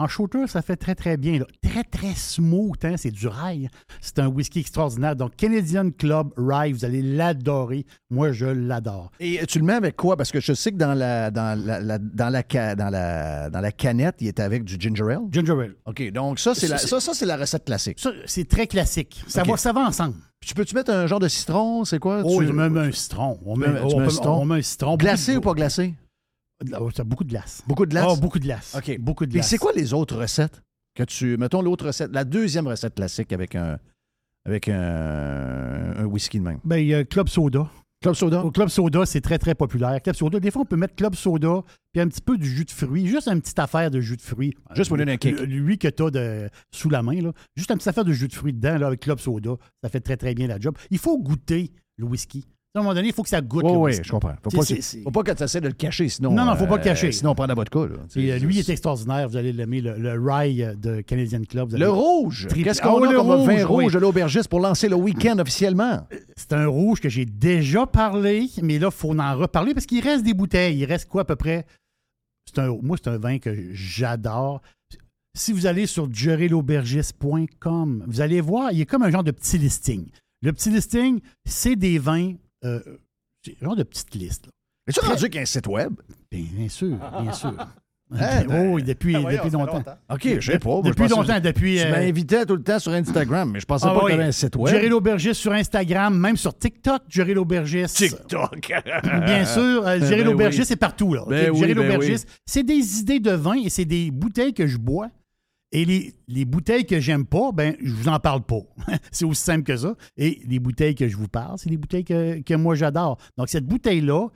En shooter, ça fait très, très bien. là. Très, très smooth. hein, C'est du rye. C'est un whisky extraordinaire. Donc, Canadian Club Rye, vous allez l'adorer. Moi, je l'adore. Et tu le mets avec quoi? Parce que je sais que dans la, dans la, la- dans la, ca- dans la, dans la canette, il est avec du ginger ale. Ginger ale. OK, donc ça, c'est la, C'est- ça, ça, c'est la recette classique. Ça, c'est très classique. Ça, va, ça va ensemble. Tu peux-tu mettre un genre de citron? C'est quoi? Oh, tu... un citron. On met, on un citron? on met un citron. Glacé ou pas glacé? De- Oh, ça beaucoup de glace. Beaucoup de glace? Oh, beaucoup de glace. OK. Beaucoup de glace. c'est quoi les autres recettes que tu. Mettons l'autre recette, la deuxième recette classique avec un. Avec un, un whisky de même? Ben, il y a Club Soda. Club Soda? Au Club Soda, c'est très, très populaire. Club Soda, des fois, on peut mettre Club Soda puis un petit peu du jus de fruits. Juste une petite affaire de jus de fruits. Juste pour donner un kick. Lui que tu as sous la main, là. juste une petite affaire de jus de fruits dedans là, avec Club Soda. Ça fait très, très bien la job. Il faut goûter le whisky. À un moment donné, il faut que ça goûte Oui, oui, je comprends. Faut pas, faut pas que tu essaies de le cacher, sinon. Non, non, faut pas le euh, cacher. Sinon, on prend la vodka. Là. Euh, lui, il est extraordinaire. Vous allez l'aimer. Le, le rye de Canadian Club. Le rouge. Qu'est-ce qu'on Ah, a le comme vin rouge, oui. de l'aubergiste pour lancer le week-end officiellement? C'est un rouge que j'ai déjà parlé, mais là, il faut en reparler parce qu'il reste des bouteilles. Il reste quoi à peu près? C'est un, moi, c'est un vin que j'adore. Si vous allez sur jerryLaubergiste.com, vous allez voir, il y a comme un genre de petit listing. Le petit listing, c'est des vins, euh, un genre de petite liste. là. Es-tu rendu avec un site web? Bien, bien sûr, bien sûr. Hein, oh, oui, depuis, Ah, voyons, depuis fait longtemps. longtemps. OK, je sais pas. Depuis longtemps, depuis... Tu euh, m'invitais tout le temps sur Instagram, mais je pensais ah pas oui. que tu un site web. Jerry l'aubergiste sur Instagram, même sur TikTok, Jerry l'aubergiste. TikTok. Bien sûr, euh, Jerry Ben l'aubergiste, oui. c'est partout. Là, Ben OK? oui, Jerry ben l'aubergiste, c'est des idées de vin et c'est des bouteilles que je bois. Et les, les bouteilles que j'aime pas, ben, je vous en parle pas. c'est aussi simple que ça. Et les bouteilles que je vous parle, c'est des bouteilles que, que moi j'adore. Donc, cette bouteille-là,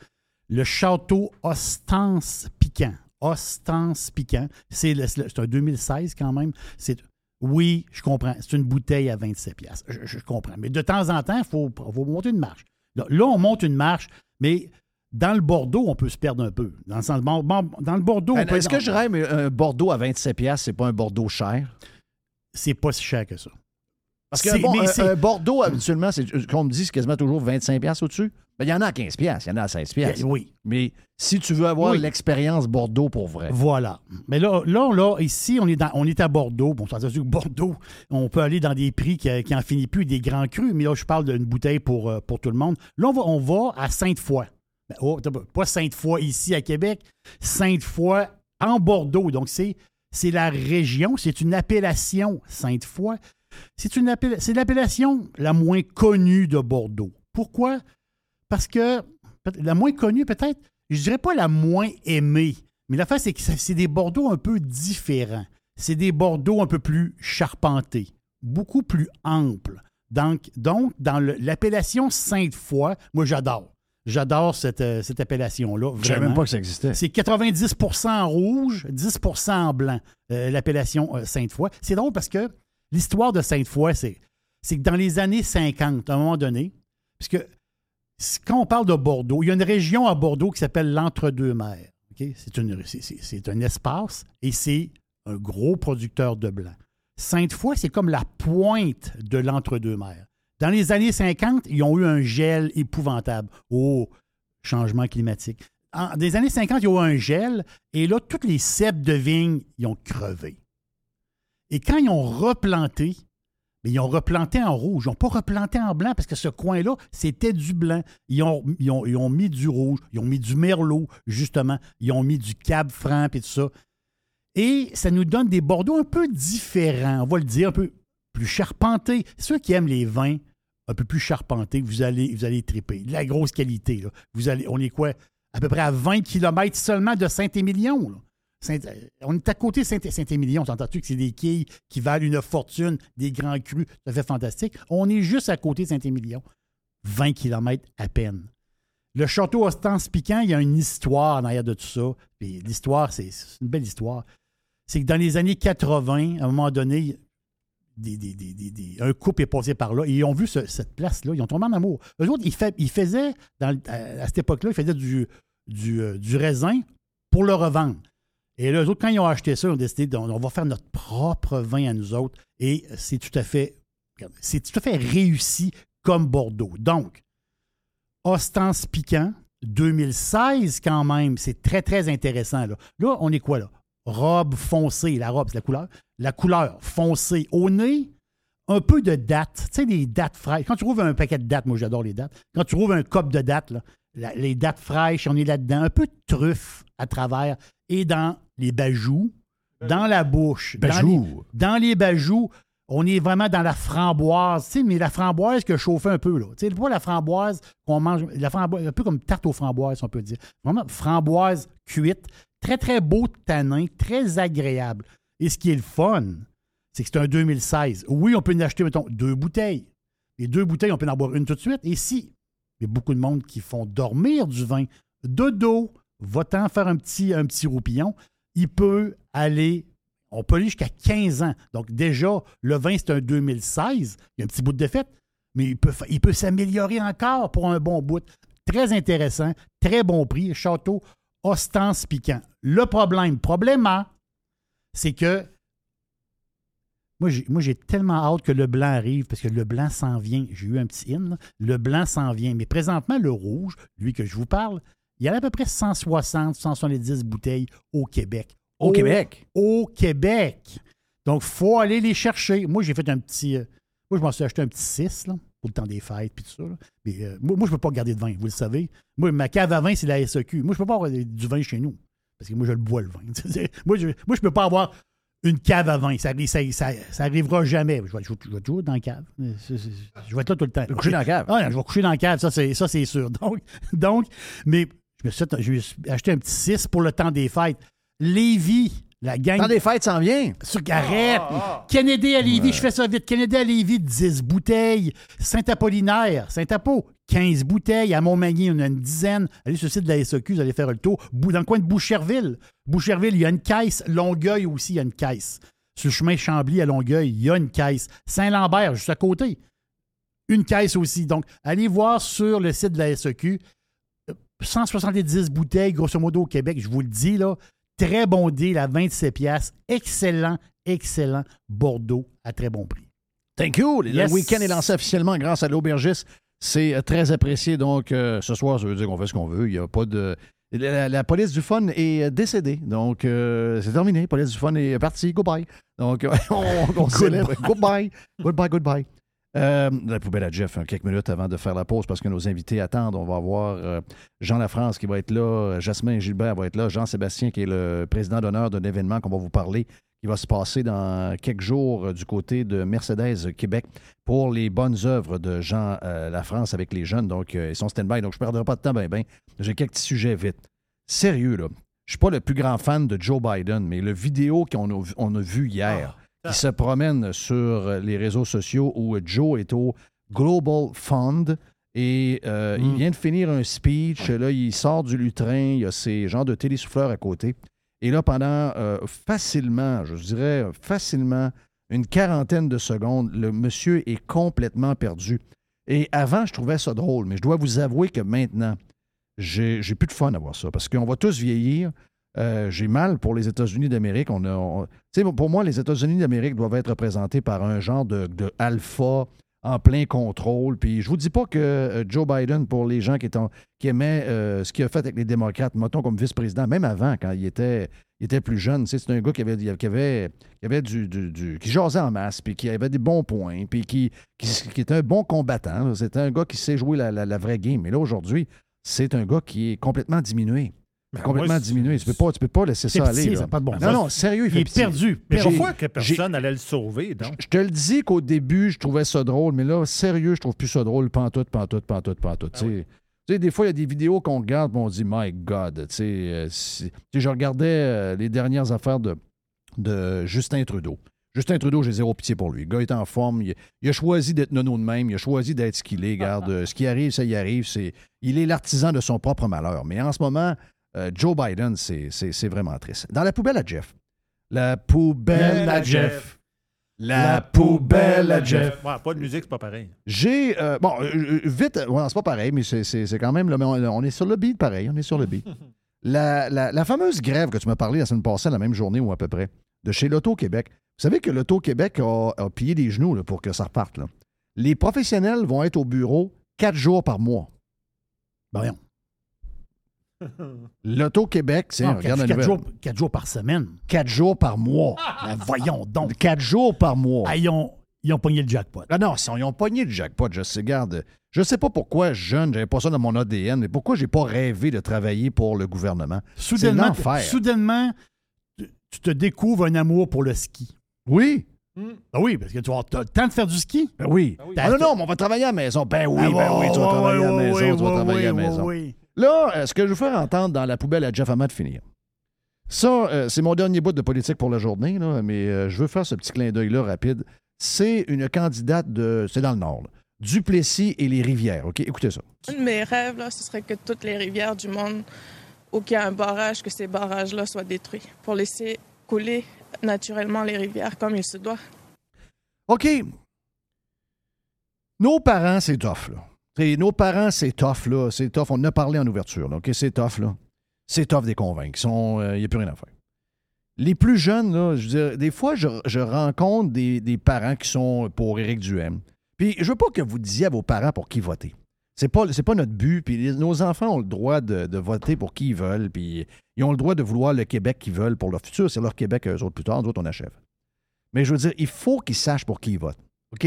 le Château Ostance Piquant. Ostance Piquant. C'est un 2016 quand même. C'est oui, je comprends. C'est une bouteille à 27 pièces. Je, comprends. Mais de temps en temps, il faut, monter une marche. Là, on monte une marche, mais dans le Bordeaux, on peut se perdre un peu. Dans le dans Bordeaux, on Ben, peut Est-ce que je rêve un Bordeaux à 27$, piastres, c'est pas un Bordeaux cher? C'est pas si cher que ça. Parce que bon, un, Bordeaux, habituellement, c'est, qu'on me dit, c'est quasiment toujours 25$ piastres au-dessus. Ben, il y en a à 15$, piastres, il y en a à 16$. piastres. Eh oui. Mais si tu veux avoir Oui. l'expérience Bordeaux pour vrai. Voilà. Mais là, là, là, ici, on est, dans, on est à Bordeaux. Bon, ça veut dire que Bordeaux, on peut aller dans des prix qui, qui en finit plus, des grands crus. Mais là, je parle d'une bouteille pour, euh, pour tout le monde. Là, on va, on va à Sainte-Foy. Ben, oh, pas Sainte-Foy ici à Québec, Sainte-Foy en Bordeaux. Donc, c'est, la région, c'est une appellation Sainte-Foy. C'est, l'appellation la moins connue de Bordeaux. Pourquoi? Parce que la moins connue, peut-être, je dirais pas la moins aimée, mais l'affaire, c'est que c'est des Bordeaux un peu différents. C'est des Bordeaux un peu plus charpentés, beaucoup plus amples. Donc, donc dans l'appellation Sainte-Foy, moi, j'adore. J'adore cette, euh, cette appellation-là. Je savais vraiment. même pas que ça existait. C'est 90 en rouge, 10% en blanc, euh, l'appellation euh, Sainte-Foy. C'est drôle parce que l'histoire de Sainte-Foy, c'est, c'est que dans les années 50, à un moment donné, puisque quand on parle de Bordeaux, il y a une région à Bordeaux qui s'appelle l'Entre-deux-Mers. OK? C'est, une- c'est- c'est- c'est un espace et c'est un gros producteur de blanc. Sainte-Foy, c'est comme la pointe de l'Entre-deux-Mers. Dans les années 50, ils ont eu un gel épouvantable. Oh, changement climatique. En, dans les années 50, il y a eu un gel et là, toutes les cèpes de vigne, ils ont crevé. Et quand ils ont replanté, mais ils ont replanté en rouge. Ils n'ont pas replanté en blanc parce que ce coin-là, c'était du blanc. Ils ont, ils, ont, ils ont mis du rouge, ils ont mis du merlot, justement. Ils ont mis du cab franc et tout ça. Et ça nous donne des Bordeaux un peu différents, on va le dire, un peu plus charpentés. Ceux qui aiment les vins un peu plus charpentés, vous allez, vous allez triper. La grosse qualité. là. Vous allez, on est quoi? À peu près à 20 km seulement de Saint-Émilion. euh, on est à côté de Saint- Saint-Émilion. T'entends-tu que c'est des quilles qui valent une fortune, des grands crus, ça fait fantastique. On est juste à côté de Saint-Émilion. 20 km à peine. Le château Ostance Piquant, il y a une histoire en arrière de tout ça. Puis l'histoire, c'est une belle histoire. C'est que dans les années 80, à un moment donné, un couple est passé par là et ils ont vu ce- cette place-là. Ils ont tombé en amour. Eux autres, ils, faisaient, à, cette époque-là, ils faisaient euh, du raisin pour le revendre. Et là, eux autres, quand ils ont acheté ça, ils ont décidé de- on va faire notre propre vin à nous autres. Et c'est tout à fait, c'est tout à fait réussi comme Bordeaux. Donc, Ostance Piquant, 2016 quand même, c'est très, très intéressant. Là. là, on est quoi là? Robe foncée, la robe, c'est la couleur. La couleur foncée au nez, un peu de date. Tu sais, des dates fraîches. Quand tu trouves un paquet de dates, moi j'adore les dates. Quand tu trouves un cop de dates, là, la- les dates fraîches, on est là-dedans. Un peu de truffe à travers et dans les bajoux, dans la bouche. dans les- Dans les, bajoux, On est vraiment dans la framboise, tu sais, mais la framboise que chauffait un peu, là. Tu sais, pas la framboise qu'on mange, la framboise, un peu comme tarte aux framboises, on peut dire. Vraiment, framboise cuite, très, très beau tanin, très agréable. Et ce qui est le fun, c'est que c'est un 2016. Oui, on peut en acheter, mettons, deux bouteilles. Les deux bouteilles, on peut en boire une tout de suite. Et si il y a beaucoup de monde qui font dormir du vin de dos, va-t'en faire un petit, un petit roupillon, il peut aller, on peut aller jusqu'à 15 ans. Donc déjà, le vin, c'est un 2016. Il y a un petit bout de fête, mais il peut, il peut s'améliorer encore pour un bon bout. Très intéressant, très bon prix. Château Ostens Piquant. Le problème, problème, c'est que moi, j'ai, tellement hâte que le blanc arrive parce que le blanc s'en vient. J'ai eu un petit in, là. le blanc s'en vient. Mais présentement, le rouge, lui que je vous parle, il y a à peu près 160, 170 bouteilles au Québec. Au Québec? Au Québec. Donc, il faut aller les chercher. Moi, j'ai fait un petit. euh, moi, je m'en suis acheté un petit 6 là, pour le temps des fêtes puis tout ça. là. Mais euh, moi, moi, je ne peux pas garder de vin, vous le savez. Moi, ma cave à vin, c'est la SEQ. Moi, je ne peux pas avoir du vin chez nous. Parce que moi, je le bois, le vin. moi, je ne peux pas avoir une cave à vin. Ça, ça, ça, ça arrivera jamais. Je vais, je vais- je vais toujours dans la cave. C'est- Je vais être là tout le temps. coucher dans la cave. Ah, je vais coucher dans la cave, ça, c'est, sûr. Donc, donc, mais je me, suis, je acheté un petit 6 pour le temps des fêtes. Lévis, la gang. Temps des fêtes s'en vient. Sur arrête. Kennedy à Lévis, je fais ça vite. Kennedy à Lévis, 10 bouteilles. Saint-Apollinaire, Saint-Apo, 15 bouteilles. À Montmagny, on a une dizaine. Allez sur le site de la SEQ, vous allez faire le tour. Bou- Dans le coin de Boucherville. Boucherville, il y a une caisse. Longueuil aussi, il y a une caisse. Sur le chemin Chambly à Longueuil, il y a une caisse. Saint-Lambert, juste à côté. Une caisse aussi. Donc, allez voir sur le site de la SEQ. 170 bouteilles, grosso modo, au Québec, je vous le dis, là. Très bon deal à 27 pièces. Excellent, excellent Bordeaux à très bon prix. Thank you. Le week-end est lancé officiellement grâce à l'aubergiste. C'est euh, très apprécié. Donc, euh, ce soir, ça veut dire qu'on fait ce qu'on veut. Il n'y a pas de. La, la police du fun est euh, décédée. Donc, euh, c'est terminé. La police du fun est partie. Goodbye. Donc, on, on célèbre. Goodbye. Goodbye, goodbye. Euh, la poubelle à Jeff, hein, quelques minutes avant de faire la pause parce que nos invités attendent. On va avoir euh, Jean Lafrance qui va être là, Jasmin Gilbert va être là, Jean-Sébastien qui est le président d'honneur d'un événement qu'on va vous parler qui va se passer dans quelques jours euh, du côté de Mercedes Québec pour les bonnes œuvres de Jean euh, Lafrance avec les jeunes. Donc, ils sont stand-by. Donc, je ne perdrai pas de temps, ben, ben. J'ai quelques sujets vite. Sérieux, là. Je suis pas le plus grand fan de Joe Biden, mais le vidéo qu'on a, on a vu hier, qui se promène sur les réseaux sociaux où Joe est au Global Fund et euh, il vient de finir un speech. Là, il sort du lutrin, il y a ces genres de télésouffleurs à côté. Et là, pendant euh, facilement, je dirais facilement, une quarantaine de secondes, le monsieur est complètement perdu. Et avant, je trouvais ça drôle, mais je dois vous avouer que maintenant, j'ai j'ai plus de fun à voir ça parce qu'on va tous vieillir. Euh, j'ai mal pour les États-Unis d'Amérique. On pour moi, les États-Unis d'Amérique doivent être représentés par un genre de, alpha en plein contrôle. Puis je vous dis pas que euh, Joe Biden, pour les gens qui, étaient- qui aimaient euh, ce qu'il a fait avec les démocrates, mettons comme vice-président, même avant, quand il était, était plus jeune, c'est un gars qui avait, qui avait, qui avait du, du- qui jasait en masse, puis qui avait des bons points, puis qui, qui, était un bon combattant. C'était un gars qui sait jouer la, la- la vraie game. Mais là, aujourd'hui, c'est un gars qui est complètement diminué. Complètement moi, diminué. Tu peux pas, tu peux pas laisser ça pitié, aller. ça pas de bon non, non, sérieux, il, Il fait est pitié. perdu, Mais pourquoi que personne allait le sauver, donc? je te le dis qu'au début, je trouvais ça drôle, mais là, sérieux, je trouve plus ça drôle, pantoute, pantoute, pantoute, pantoute. Ah tu sais. Tu sais, des fois, il y a des vidéos qu'on regarde et on dit, My God, tu sais, euh, je regardais euh, les dernières affaires de, de Justin Trudeau. Justin Trudeau, j'ai zéro pitié pour lui. Le gars est en forme. Il, il a choisi d'être nono de même. Il a choisi d'être ce qu'il est. Garde, euh, ce qui arrive, ça y arrive. C'est, il est l'artisan de son propre malheur. Mais en ce moment, euh, Joe Biden, c'est, c'est- c'est vraiment triste. Dans la poubelle à Jeff. La poubelle à Jeff. La poubelle à Jeff. Ouais, pas de musique, c'est pas pareil. J'ai. euh, bon, euh, vite, ouais, c'est pas pareil, mais c'est, c'est- c'est quand même. là, mais on, on est sur le beat pareil. On est sur le beat. la, la- la fameuse grève que tu m'as parlé la semaine passée, la même journée ou à peu près, de chez l'Auto-Québec. Vous savez que l'Auto-Québec a, a pillé des genoux là, pour que ça reparte. là. Les professionnels vont être au bureau quatre jours par mois. Ben voyons. L'Auto-Québec, c'est. Non, regarde quatre, la quatre jours, quatre jours par semaine. Quatre jours par mois. Ben, voyons donc. Quatre jours par mois. Ah, ils, ont, ils ont pogné le jackpot. Ah non, si on- ils ont pogné le jackpot, je sais, garde. Je sais pas pourquoi, jeune, j'avais pas ça dans mon ADN, mais pourquoi j'ai pas rêvé de travailler pour le gouvernement? Soudainement, soudainement tu- tu te découvres un amour pour le ski. Oui. Ben oui, parce que tu vas avoir t'as le temps de faire du ski. Ben oui. Ah non, non, mais on va travailler à la maison. Ben oui, Ah, ben oui, tu vas travailler à la maison, tu vas travailler à la maison. Là, euh, ce que je veux faire entendre dans la poubelle à Jeff de finir. Ça, euh, c'est mon dernier bout de politique pour la journée, là, mais euh, je veux faire ce petit clin d'œil-là rapide. C'est une candidate de. C'est dans le Nord, là. Duplessis et les rivières. OK? Écoutez ça. Un de mes rêves, là, ce serait que toutes les rivières du monde où il y a un barrage, que ces barrages-là soient détruits pour laisser couler naturellement les rivières comme il se doit. OK. Nos parents, c'est tough, là. Nos parents, c'est tough, là. C'est tough. On en a parlé en ouverture, là. OK? C'est tough, là. C'est tough des convaincre. Il n'y a plus rien à faire. Les plus jeunes, là, je veux dire, des fois, je, rencontre des, parents qui sont pour Éric Duhem. Puis, je veux pas que vous disiez à vos parents pour qui voter. C'est pas, pas notre but. Puis, les- nos enfants ont le droit de, de voter pour qui ils veulent. Puis, ils ont le droit de vouloir le Québec qu'ils veulent pour leur futur. C'est leur Québec, eux autres, plus tard. Nous autres, on achève. Mais je veux dire, il faut qu'ils sachent pour qui ils votent. OK?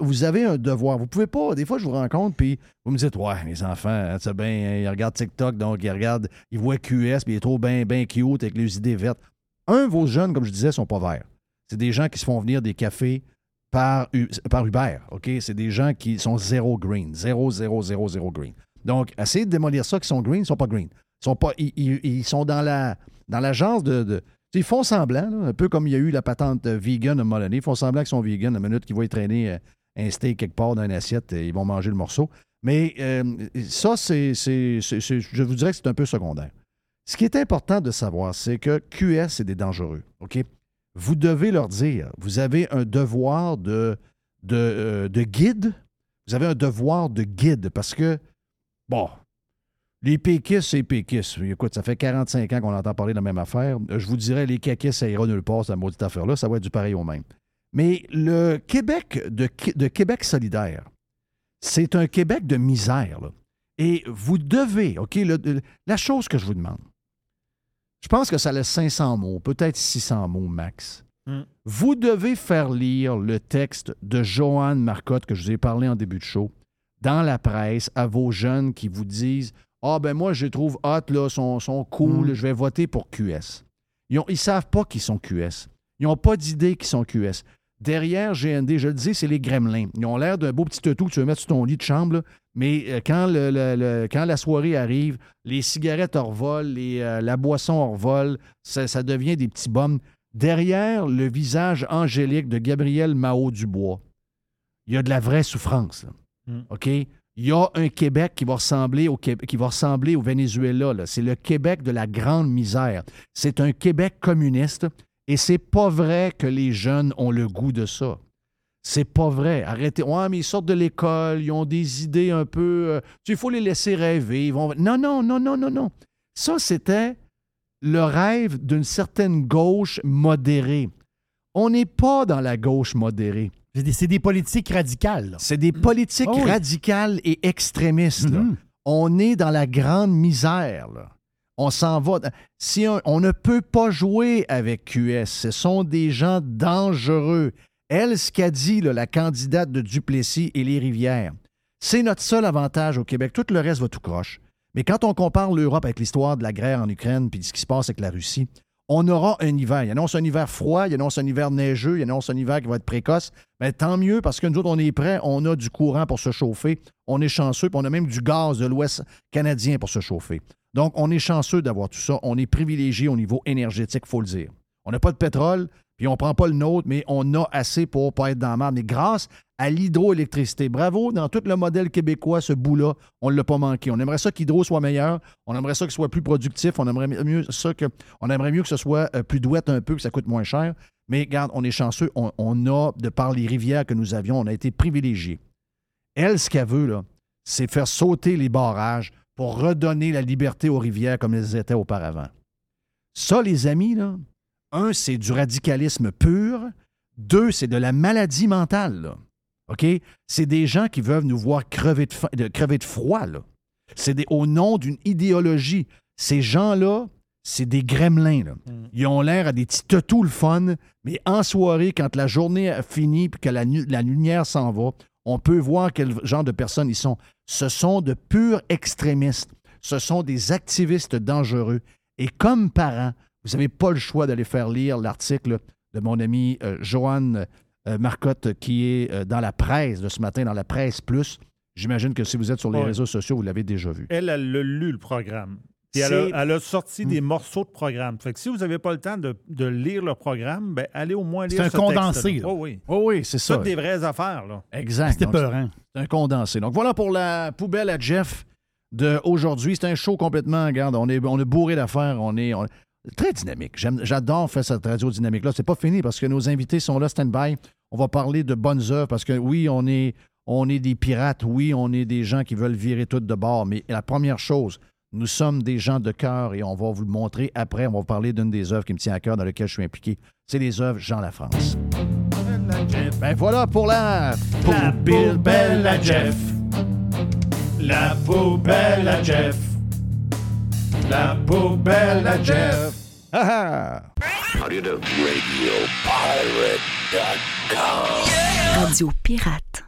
Vous avez un devoir. Vous pouvez pas. Des fois, je vous rencontre, puis vous me dites Ouais, mes enfants, hein, tu sais bien, hein, ils regardent TikTok, donc ils regardent, ils voient QS, puis il est trop bien, bien cute avec les idées vertes. Un, vos jeunes, comme je disais, sont pas verts. C'est des gens qui se font venir des cafés par, Uber. OK? C'est des gens qui sont zéro green. Zéro, zéro, zéro, zéro green. Donc, essayez de démolir ça qui sont green, ils sont pas green. Ils sont, pas, ils, ils- ils sont dans la dans l'agence de. Ils font semblant, un peu comme il y a eu la patente euh, vegan à un. Ils font semblant qu'ils sont vegan la minute qu'ils vont y traîner euh, un steak quelque part dans une assiette, et ils vont manger le morceau. Mais euh, ça, c'est, je vous dirais que c'est un peu secondaire. Ce qui est important de savoir, c'est que QS, c'est des dangereux. Vous devez leur dire, vous avez un devoir de, de, euh, de guide. Vous avez un devoir de guide parce que, bon, les péquistes, c'est péquistes. Écoute, ça fait 45 ans qu'on entend parler de la même affaire. Je vous dirais, les caquistes, ça ira nulle part, cette maudite affaire-là. Ça va être du pareil au même. Mais le Québec de, Qué- de Québec solidaire, c'est un Québec de misère. là. Et vous devez, OK, le- le- la chose que je vous demande, je pense que ça laisse 500 mots, peut-être 600 mots max. Mm. Vous devez faire lire le texte de Joanne Marcotte que je vous ai parlé en début de show dans la presse à vos jeunes qui vous disent Ah, ben moi, je les trouve hot, là, sont, sont cool, Mm. je vais voter pour QS. Ils ne savent pas qu'ils sont QS. Ils n'ont pas d'idée qu'ils sont QS. Derrière GND, je le dis, c'est les gremlins. Ils ont l'air d'un beau petit toutou que tu veux mettre sur ton lit de chambre, là. mais euh, quand, le- le- le- quand la soirée arrive, les cigarettes revolent, les, euh, la boisson en revole, ça, ça devient des petits bums. Derrière le visage angélique de Gabriel Mao Dubois, il y a de la vraie souffrance. là. Mm. OK? Il y a un Québec qui va ressembler au, Venezuela. C'est le Québec de la grande misère. C'est un Québec communiste et c'est pas vrai que les jeunes ont le goût de ça. C'est pas vrai. Arrêtez. Ouais, mais ils sortent de l'école, ils ont des idées un peu. euh, il faut les laisser rêver. Non, non, non, non, non, non. Ça, c'était le rêve d'une certaine gauche modérée. On n'est pas dans la gauche modérée. C'est des, politiques radicales. C'est des politiques oui. radicales et extrémistes. là. Mhm. On est dans la grande misère. là. On s'en va. Si on ne peut pas jouer avec QS, ce sont des gens dangereux. Elle, ce qu'a dit là, la candidate de Duplessis et les Rivières, c'est notre seul avantage au Québec. Tout le reste va tout croche. Mais quand on compare l'Europe avec l'histoire de la guerre en Ukraine puis de ce qui se passe avec la Russie, on aura un hiver. Il annonce un hiver froid, il annonce un hiver neigeux, il annonce un hiver qui va être précoce. Ben, tant mieux parce que nous autres, on est prêts, on a du courant pour se chauffer, on est chanceux, puis on a même du gaz de l'Ouest canadien pour se chauffer. Donc, on est chanceux d'avoir tout ça. On est privilégié au niveau énergétique, il faut le dire. On n'a pas de pétrole, puis on ne prend pas le nôtre, mais on a assez pour pas être dans la merde. Mais grâce à l'hydroélectricité, bravo, dans tout le modèle québécois, ce bout-là, on ne l'a pas manqué. On aimerait ça qu'Hydro soit meilleur, on aimerait ça qu'il soit plus productif, on aimerait mieux que, ce soit euh, plus douette un peu, que ça coûte moins cher. Mais regarde, on est chanceux, on, on a, de par les rivières que nous avions, on a été privilégiés. Elle, ce qu'elle veut, là, c'est faire sauter les barrages pour redonner la liberté aux rivières comme elles étaient auparavant. Ça, les amis, là, un, c'est du radicalisme pur. Deux, c'est de la maladie mentale. là. OK? C'est des gens qui veulent nous voir crever de, faim- de- crever de froid. C'est des- au nom d'une idéologie. Ces gens-là, c'est des gremlins. là. Ils ont l'air à des petits tetous le fun, mais en soirée, quand la journée a fini et que la, nu- la lumière s'en va, on peut voir quel genre de personnes ils sont. Ce sont de purs extrémistes. Ce sont des activistes dangereux. Et comme parents, vous n'avez pas le choix d'aller faire lire l'article de mon ami euh, Joanne euh, Marcotte, qui est euh, dans la presse de ce matin, dans la presse plus. J'imagine que si vous êtes sur les Ouais. réseaux sociaux, vous l'avez déjà vu. Elle, elle a lu le programme. Puis elle, a, elle a sorti Hmm. des morceaux de programme. Fait que si vous n'avez pas le temps de, de lire le programme, ben, allez au moins lire C'est un ce condensé. Oh oui. Oh oui, c'est ça. Toutes des vraies affaires. Là. Exact. C'était. C'est un condensé. Donc voilà pour la poubelle à Jeff d'aujourd'hui. C'est un show complètement, regarde, on est, on est bourré d'affaires, on est, on- très dynamique. J'aime- J'adore faire cette radio dynamique-là. C'est pas fini parce que nos invités sont là, stand-by. On va parler de bonnes œuvres parce que oui, on est, on est des pirates, oui, on est des gens qui veulent virer tout de bord, mais la première chose, nous sommes des gens de cœur et on va vous le montrer après. On va vous parler d'une des œuvres qui me tient à cœur dans lesquelles je suis impliqué. C'est les œuvres Jean Lafrance. Ben voilà pour la La poubelle à Jeff. La poubelle à Jeff. La poubelle à Jeff. Ah ah! How do you do? RadioPirate.com. Radio Pirate.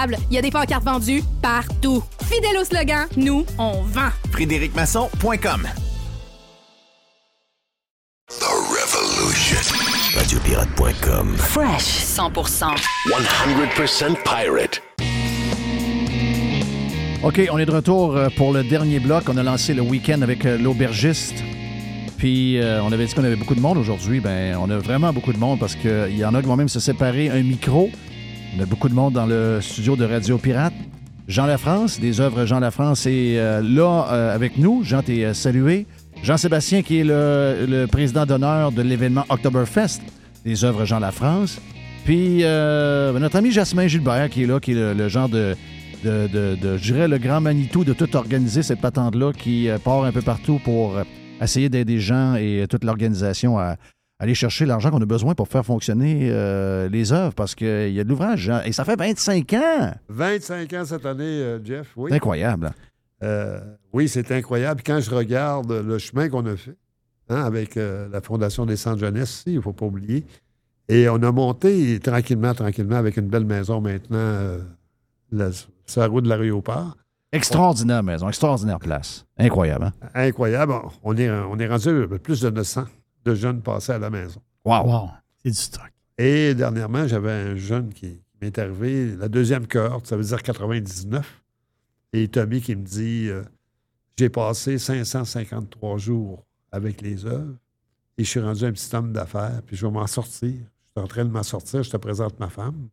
Il y a des pancartes vendues partout. Fidèle au slogan, nous, on vend. FrédéricMasson.com The Revolution. RadioPirate.com. Fresh 100%. 100% pirate. OK, on est de retour euh, pour le dernier bloc. On a lancé le week-end avec euh, l'aubergiste. Puis euh, on avait dit qu'on avait beaucoup de monde aujourd'hui. Ben, on a vraiment beaucoup de monde parce qu'il y en a qui vont même se séparer un micro. On a beaucoup de monde dans le studio de Radio Pirate. Jean Lafrance, des œuvres Jean Lafrance est euh, là euh, avec nous. Jean, t'es euh, salué. Jean-Sébastien, qui est le, président d'honneur de l'événement Oktoberfest, des œuvres Jean Lafrance. Puis notre ami Jasmin Gilbert, qui est là, qui est le, le genre de, de, de- de- je dirais, le grand Manitou de tout organiser cette patente-là, qui part un peu partout pour essayer d'aider les gens et toute l'organisation à aller chercher l'argent qu'on a besoin pour faire fonctionner euh, les œuvres, parce qu'il y a de l'ouvrage. hein, Et ça fait 25 ans! 25 ans cette année, euh, Jeff, oui. C'est incroyable. hein. Euh, oui, c'est incroyable. Quand je regarde le chemin qu'on a fait hein, avec la Fondation des Centres Jeunesse, il ne faut pas oublier, et on a monté tranquillement, tranquillement, avec une belle maison maintenant, la, sur la route de la rue au Port. Extraordinaire maison, extraordinaire place. Incroyable, hein? Incroyable. On est, on est rendu plus de 900 de jeunes passés à la maison. Wow! C'est du stock. Et dernièrement, j'avais un jeune qui, m'est arrivé, la deuxième cohorte, ça veut dire 99. Et Tommy qui me dit euh, J'ai passé 553 jours avec les œuvres et je suis rendu un petit homme d'affaires, puis je vais m'en sortir. Je suis en train de m'en sortir, je te présente ma femme.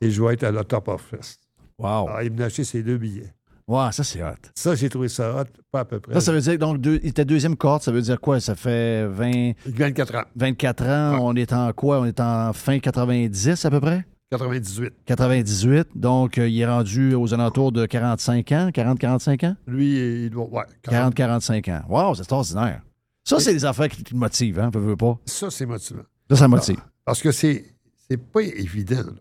Et je vais être à l'Octoberfest. Wow. Alors, il m'a acheté ses deux billets. Ouais, ça, c'est hot. Ça, j'ai trouvé ça hot, pas à peu près. Ça, ça veut dire, donc, deux, il était deuxième cohorte, ça veut dire quoi? Ça fait 20... 24 ans. 24 ans, on est en quoi? On est en fin 90 à peu près? 98. 98, donc euh, il est rendu aux alentours de 45 ans, 40-45 ans? Lui, il doit. Ouais, 40-45 ans. Wow, c'est extraordinaire. Ça, c'est des affaires qui te motivent, hein, veux, veux pas? Ça, c'est motivant. Ça, ça motive. Parce que c'est, c'est pas évident.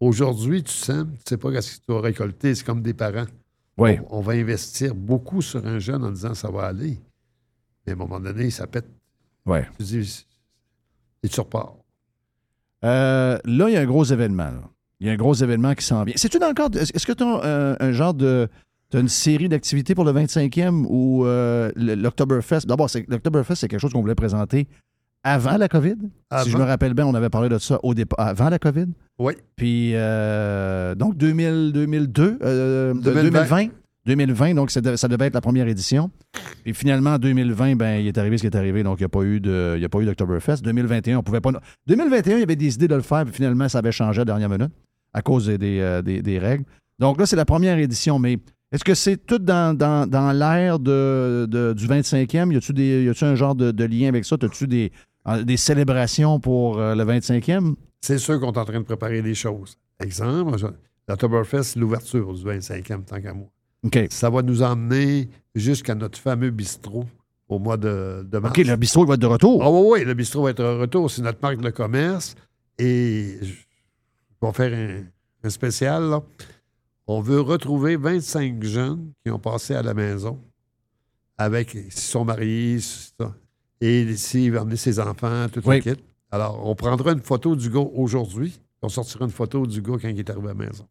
Aujourd'hui, tu sèmes, tu sais pas ce que tu vas récolter. C'est comme des parents. Oui. On, on va investir beaucoup sur un jeune en disant ça va aller. Mais à un moment donné, ça pète. Ouais. Tu dis, et tu repars. Euh, là, il y a un gros événement. là. Il y a un gros événement qui s'en vient. C'est-tu dans le cadre. Est-ce que tu as un, un genre de. une série d'activités pour le 25e ou euh, l'Octoberfest? D'abord, c'est- l'Octoberfest, c'est quelque chose qu'on voulait présenter avant la COVID. Si je me rappelle bien, on avait parlé de ça au départ, avant la COVID. Oui. Puis, euh, donc, 2000, 2002, euh, de- 2020. 2020. 2020, donc ça, de- ça devait être la première édition. Puis finalement, en 2020, ben, il est arrivé ce qui est arrivé, donc il n'y a pas eu de, il y a pas eu d'Octoberfest. 2021, on pouvait pas. 2021, il y avait des idées de le faire, puis finalement, ça avait changé à la dernière minute à cause des, des, euh, des- des règles. Donc là, c'est la première édition, mais est-ce que c'est tout dans, dans, dans l'ère de, de- du 25e? Y a-tu un genre de, de lien avec ça? As-tu des, des célébrations pour euh, le 25e? C'est sûr qu'on est en train de préparer des choses. Exemple, l'Octoberfest, l'ouverture du 25e, tant qu'à moi. Ça va nous emmener jusqu'à notre fameux bistrot au mois de, de mars. OK, le bistrot va être de retour. Ah oui, oui, le bistrot va être de retour. C'est notre marque de commerce. Et je vais faire un, un spécial. là. On veut retrouver 25 jeunes qui ont passé à la maison avec, s'ils sont mariés. Et s'ils veulent amener ses enfants, tout Oui. le kit. Alors, on prendra une photo du gars aujourd'hui. On sortira une photo du gars quand il est arrivé à la maison.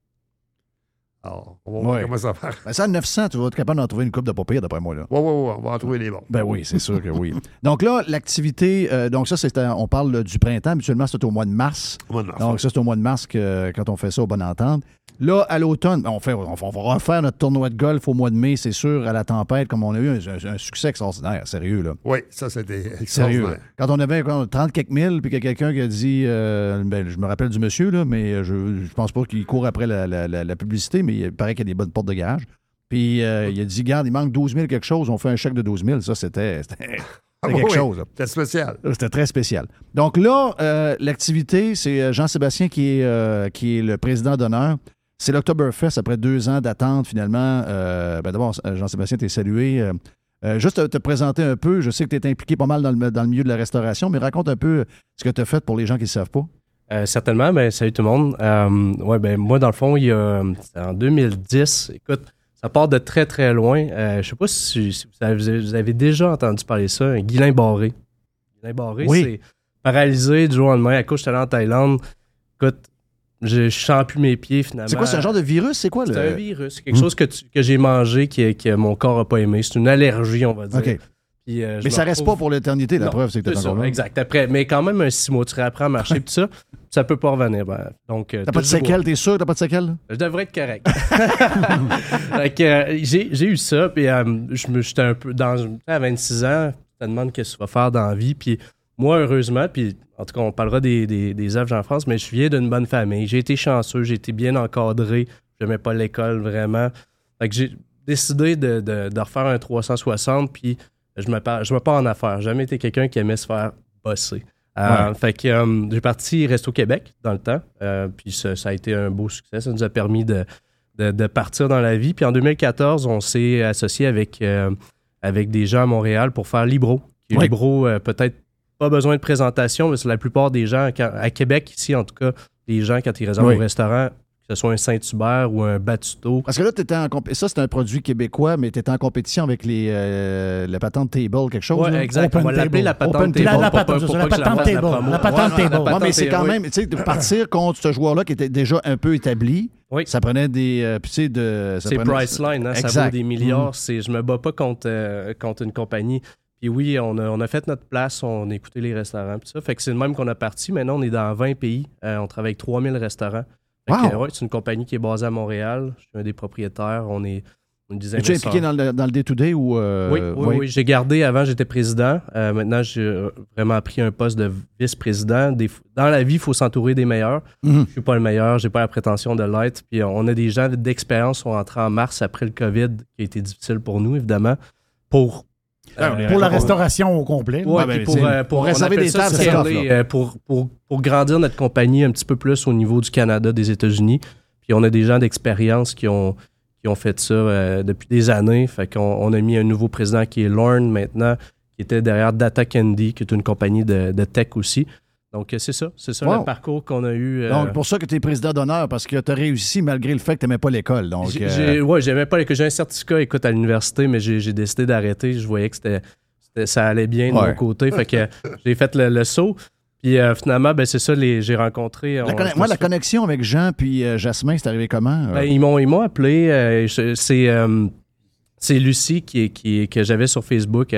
Alors, on va voir comment ça va faire. Ben, ça, à 900, tu vas être capable d'en trouver une coupe de pas pire, d'après moi. Là. Oui, oui, oui, on va en trouver des bons. Ben oui, c'est sûr que oui. Donc là, l'activité, euh, donc ça, c'est on parle du printemps. Habituellement, c'est au mois de mars. Au mois de mars, Donc oui. ça, c'est au mois de mars que, quand on fait ça au Bon Entente. Là, à l'automne, on, fait, on, va- on va refaire notre tournoi de golf au mois de mai, c'est sûr, à la tempête, comme on a eu un, un- succès extraordinaire, sérieux. Là. Oui, ça, c'était Sérieux. là. Quand on avait quoi, 30 quelques mille, puis qu'il y a quelqu'un qui a dit, euh, ben, je me rappelle du monsieur, là, mais je, je pense pas qu'il court après la, la- la- la publicité, mais il paraît qu'il y a des bonnes portes de garage. Puis euh, il a dit, garde, il manque 12 000 quelque chose, on fait un chèque de 12 000. Ça, c'était c'était- Ah, quelque oui, chose. C'était spécial. C'était très spécial. Donc là, euh, l'activité, c'est euh, Jean-Sébastien qui est, euh, qui est le président d'honneur. C'est l'Octoberfest après deux ans d'attente, finalement. Euh, ben D'abord, euh, Jean-Sébastien, t'es salué. Euh, juste te, te présenter un peu, je sais que tu es impliqué pas mal dans le, dans le milieu de la restauration, mais raconte un peu ce que tu as fait pour les gens qui ne savent pas. Euh, certainement, ben, salut tout le monde. Euh, ouais, ben, moi, dans le fond, il y a, en 2010, écoute, ça part de très, très loin. Je sais pas si, si vous, avez, vous avez déjà entendu parler de ça, Guilain Barré. Guilain Barré, Oui. c'est paralysé du jour au lendemain. À cause, j'étais allé en Thaïlande. Écoute, je, sens plus mes pieds finalement. C'est quoi, c'est un genre de virus? C'est quoi? C'est le... un virus. C'est quelque Hmm. chose que, tu- que j'ai mangé que, que mon corps n'a pas aimé. C'est une allergie, on va dire. Puis, euh, Mais ça reste pas pour l'éternité, la Non, preuve, c'est que tu c'est encore ça, là. Exact. Après, mais quand même, un six mois, tu réapprends à marcher, puis ça, ça peut pas revenir. Ben, donc, euh, T'as pas de séquelles, t'es sûr que t'as pas de séquelles? Je devrais être correct. Euh, j'ai, eu ça, puis euh, j'étais un peu dans. À 26 ans, tu te demandes qu'est-ce que tu vas faire dans la vie. Puis moi, heureusement, puis en tout cas, on parlera des, des, des œuvres en France, mais je viens d'une bonne famille. J'ai été chanceux, j'ai été bien encadré. Je n'aimais pas l'école vraiment. Fait que j'ai décidé de, de, de refaire un 360, puis je me je me pars en affaires. J'ai jamais été quelqu'un qui aimait se faire bosser. Euh, Ouais. Fait que euh, j'ai parti Resto Québec dans le temps, euh, puis ça, ça a été un beau succès. Ça nous a permis de, de, de partir dans la vie. Puis en 2014, on s'est associé avec, euh, avec des gens à Montréal pour faire Libro. Libro, peut-être pas besoin de présentation, mais c'est la plupart des gens, quand- à Québec, ici en tout cas, les gens, quand ils réservent Oui. au restaurant, que ce soit un Saint-Hubert ou un Batuto. Parce que là, t'étais en ça, c'est un produit québécois, mais tu étais en compétition avec les, euh, la patente table, quelque chose. Là? exact. On va l'appeler la patente table. table. La- la Pour pas- patente- la patente table. La patente ouais, table. ouais, mais c'est quand même, tu sais, de partir contre ce joueur-là qui était déjà un peu établi, ça prenait des. euh, puis tu sais, de. C'est Priceline, hein, ça vaut des milliards. Mm. Je me bats pas contre, euh, contre une compagnie. Puis oui, on a, on a fait notre place, on a écouté les restaurants. Puis ça. Fait que c'est le même qu'on a parti. Maintenant, on est dans 20 pays. Euh, on travaille avec 3000 restaurants. Wow. ouais, c'est une compagnie qui est basée à Montréal. Je suis un des propriétaires. On est des Es-tu investisseurs. impliqué dans le, dans le day-to-day ou. euh, Oui, oui, oui? J'ai gardé avant, j'étais président. Euh, maintenant, j'ai euh, vraiment pris un poste de vice-président. Dans la vie, il faut s'entourer des meilleurs. Mhm. Je suis pas le meilleur, j'ai pas la prétention de l'être. Puis on a des gens d'expérience qui sont entrés en mars après le COVID, qui a été difficile pour nous, évidemment, pour. Euh, Pour la restauration au complet. Ouais, ben, pour, euh, pour réserver des tables, euh, pour, pour, pour grandir notre compagnie un petit peu plus au niveau du Canada, des États-Unis. Puis on a des gens d'expérience qui ont, qui ont fait ça euh, depuis des années. Fait qu'on on a mis un nouveau président qui est Lorne maintenant, qui était derrière Data Candy, qui est une compagnie de, de tech aussi. Donc euh, c'est ça, c'est ça Wow. le parcours qu'on a eu. euh, Donc, pour ça que tu es président d'honneur, parce que tu as réussi malgré le fait que tu n'aimais pas l'école. Donc, euh, ouais, j'aimais pas que j'ai un certificat, écoute, à l'université, mais j'ai décidé d'arrêter. Je voyais que c'était, ça allait bien de Ouais. mon côté. Fait que j'ai fait le, le saut. Puis euh, finalement, ben, c'est ça, j'ai rencontré. on- moi, la connexion avec Jean puis euh, Jasmin, c'est arrivé comment? euh? ben, ils m'ont appelé. c'est, Lucie qui, qui, que j'avais sur Facebook qui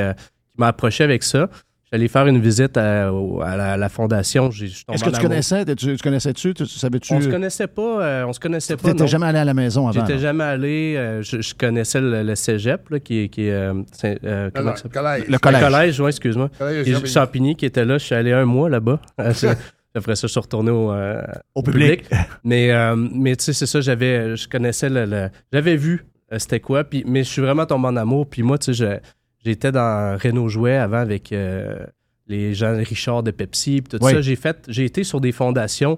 m'a approché avec ça. J'allais faire une visite à, la, la fondation. Est-ce que tu connaissais? Tu, tu connaissais-tu? Tu, tu savais-tu? On se connaissait pas. euh, on se connaissait Tu pas. n'étais non. jamais allé à la maison avant? J'étais jamais allé. euh, je, je connaissais le, le cégep, là, qui est. Euh, euh, comment ça s'appelle? collège. Le collège. Le collège, oui, excuse-moi. Champigny. Champigny qui était là. Je suis allé un mois là-bas. Après ça, je suis retourné au, euh, Au public. Mais, euh, mais tu sais, c'est ça, j'avais, je connaissais le. le- j'avais vu euh, c'était quoi. Puis, mais je suis vraiment tombé en amour. Puis moi, tu sais, je- j'étais dans Renault Jouet avant avec euh, les gens Richard de Pepsi. Puis tout Oui. ça. J'ai fait, j'ai été sur des fondations.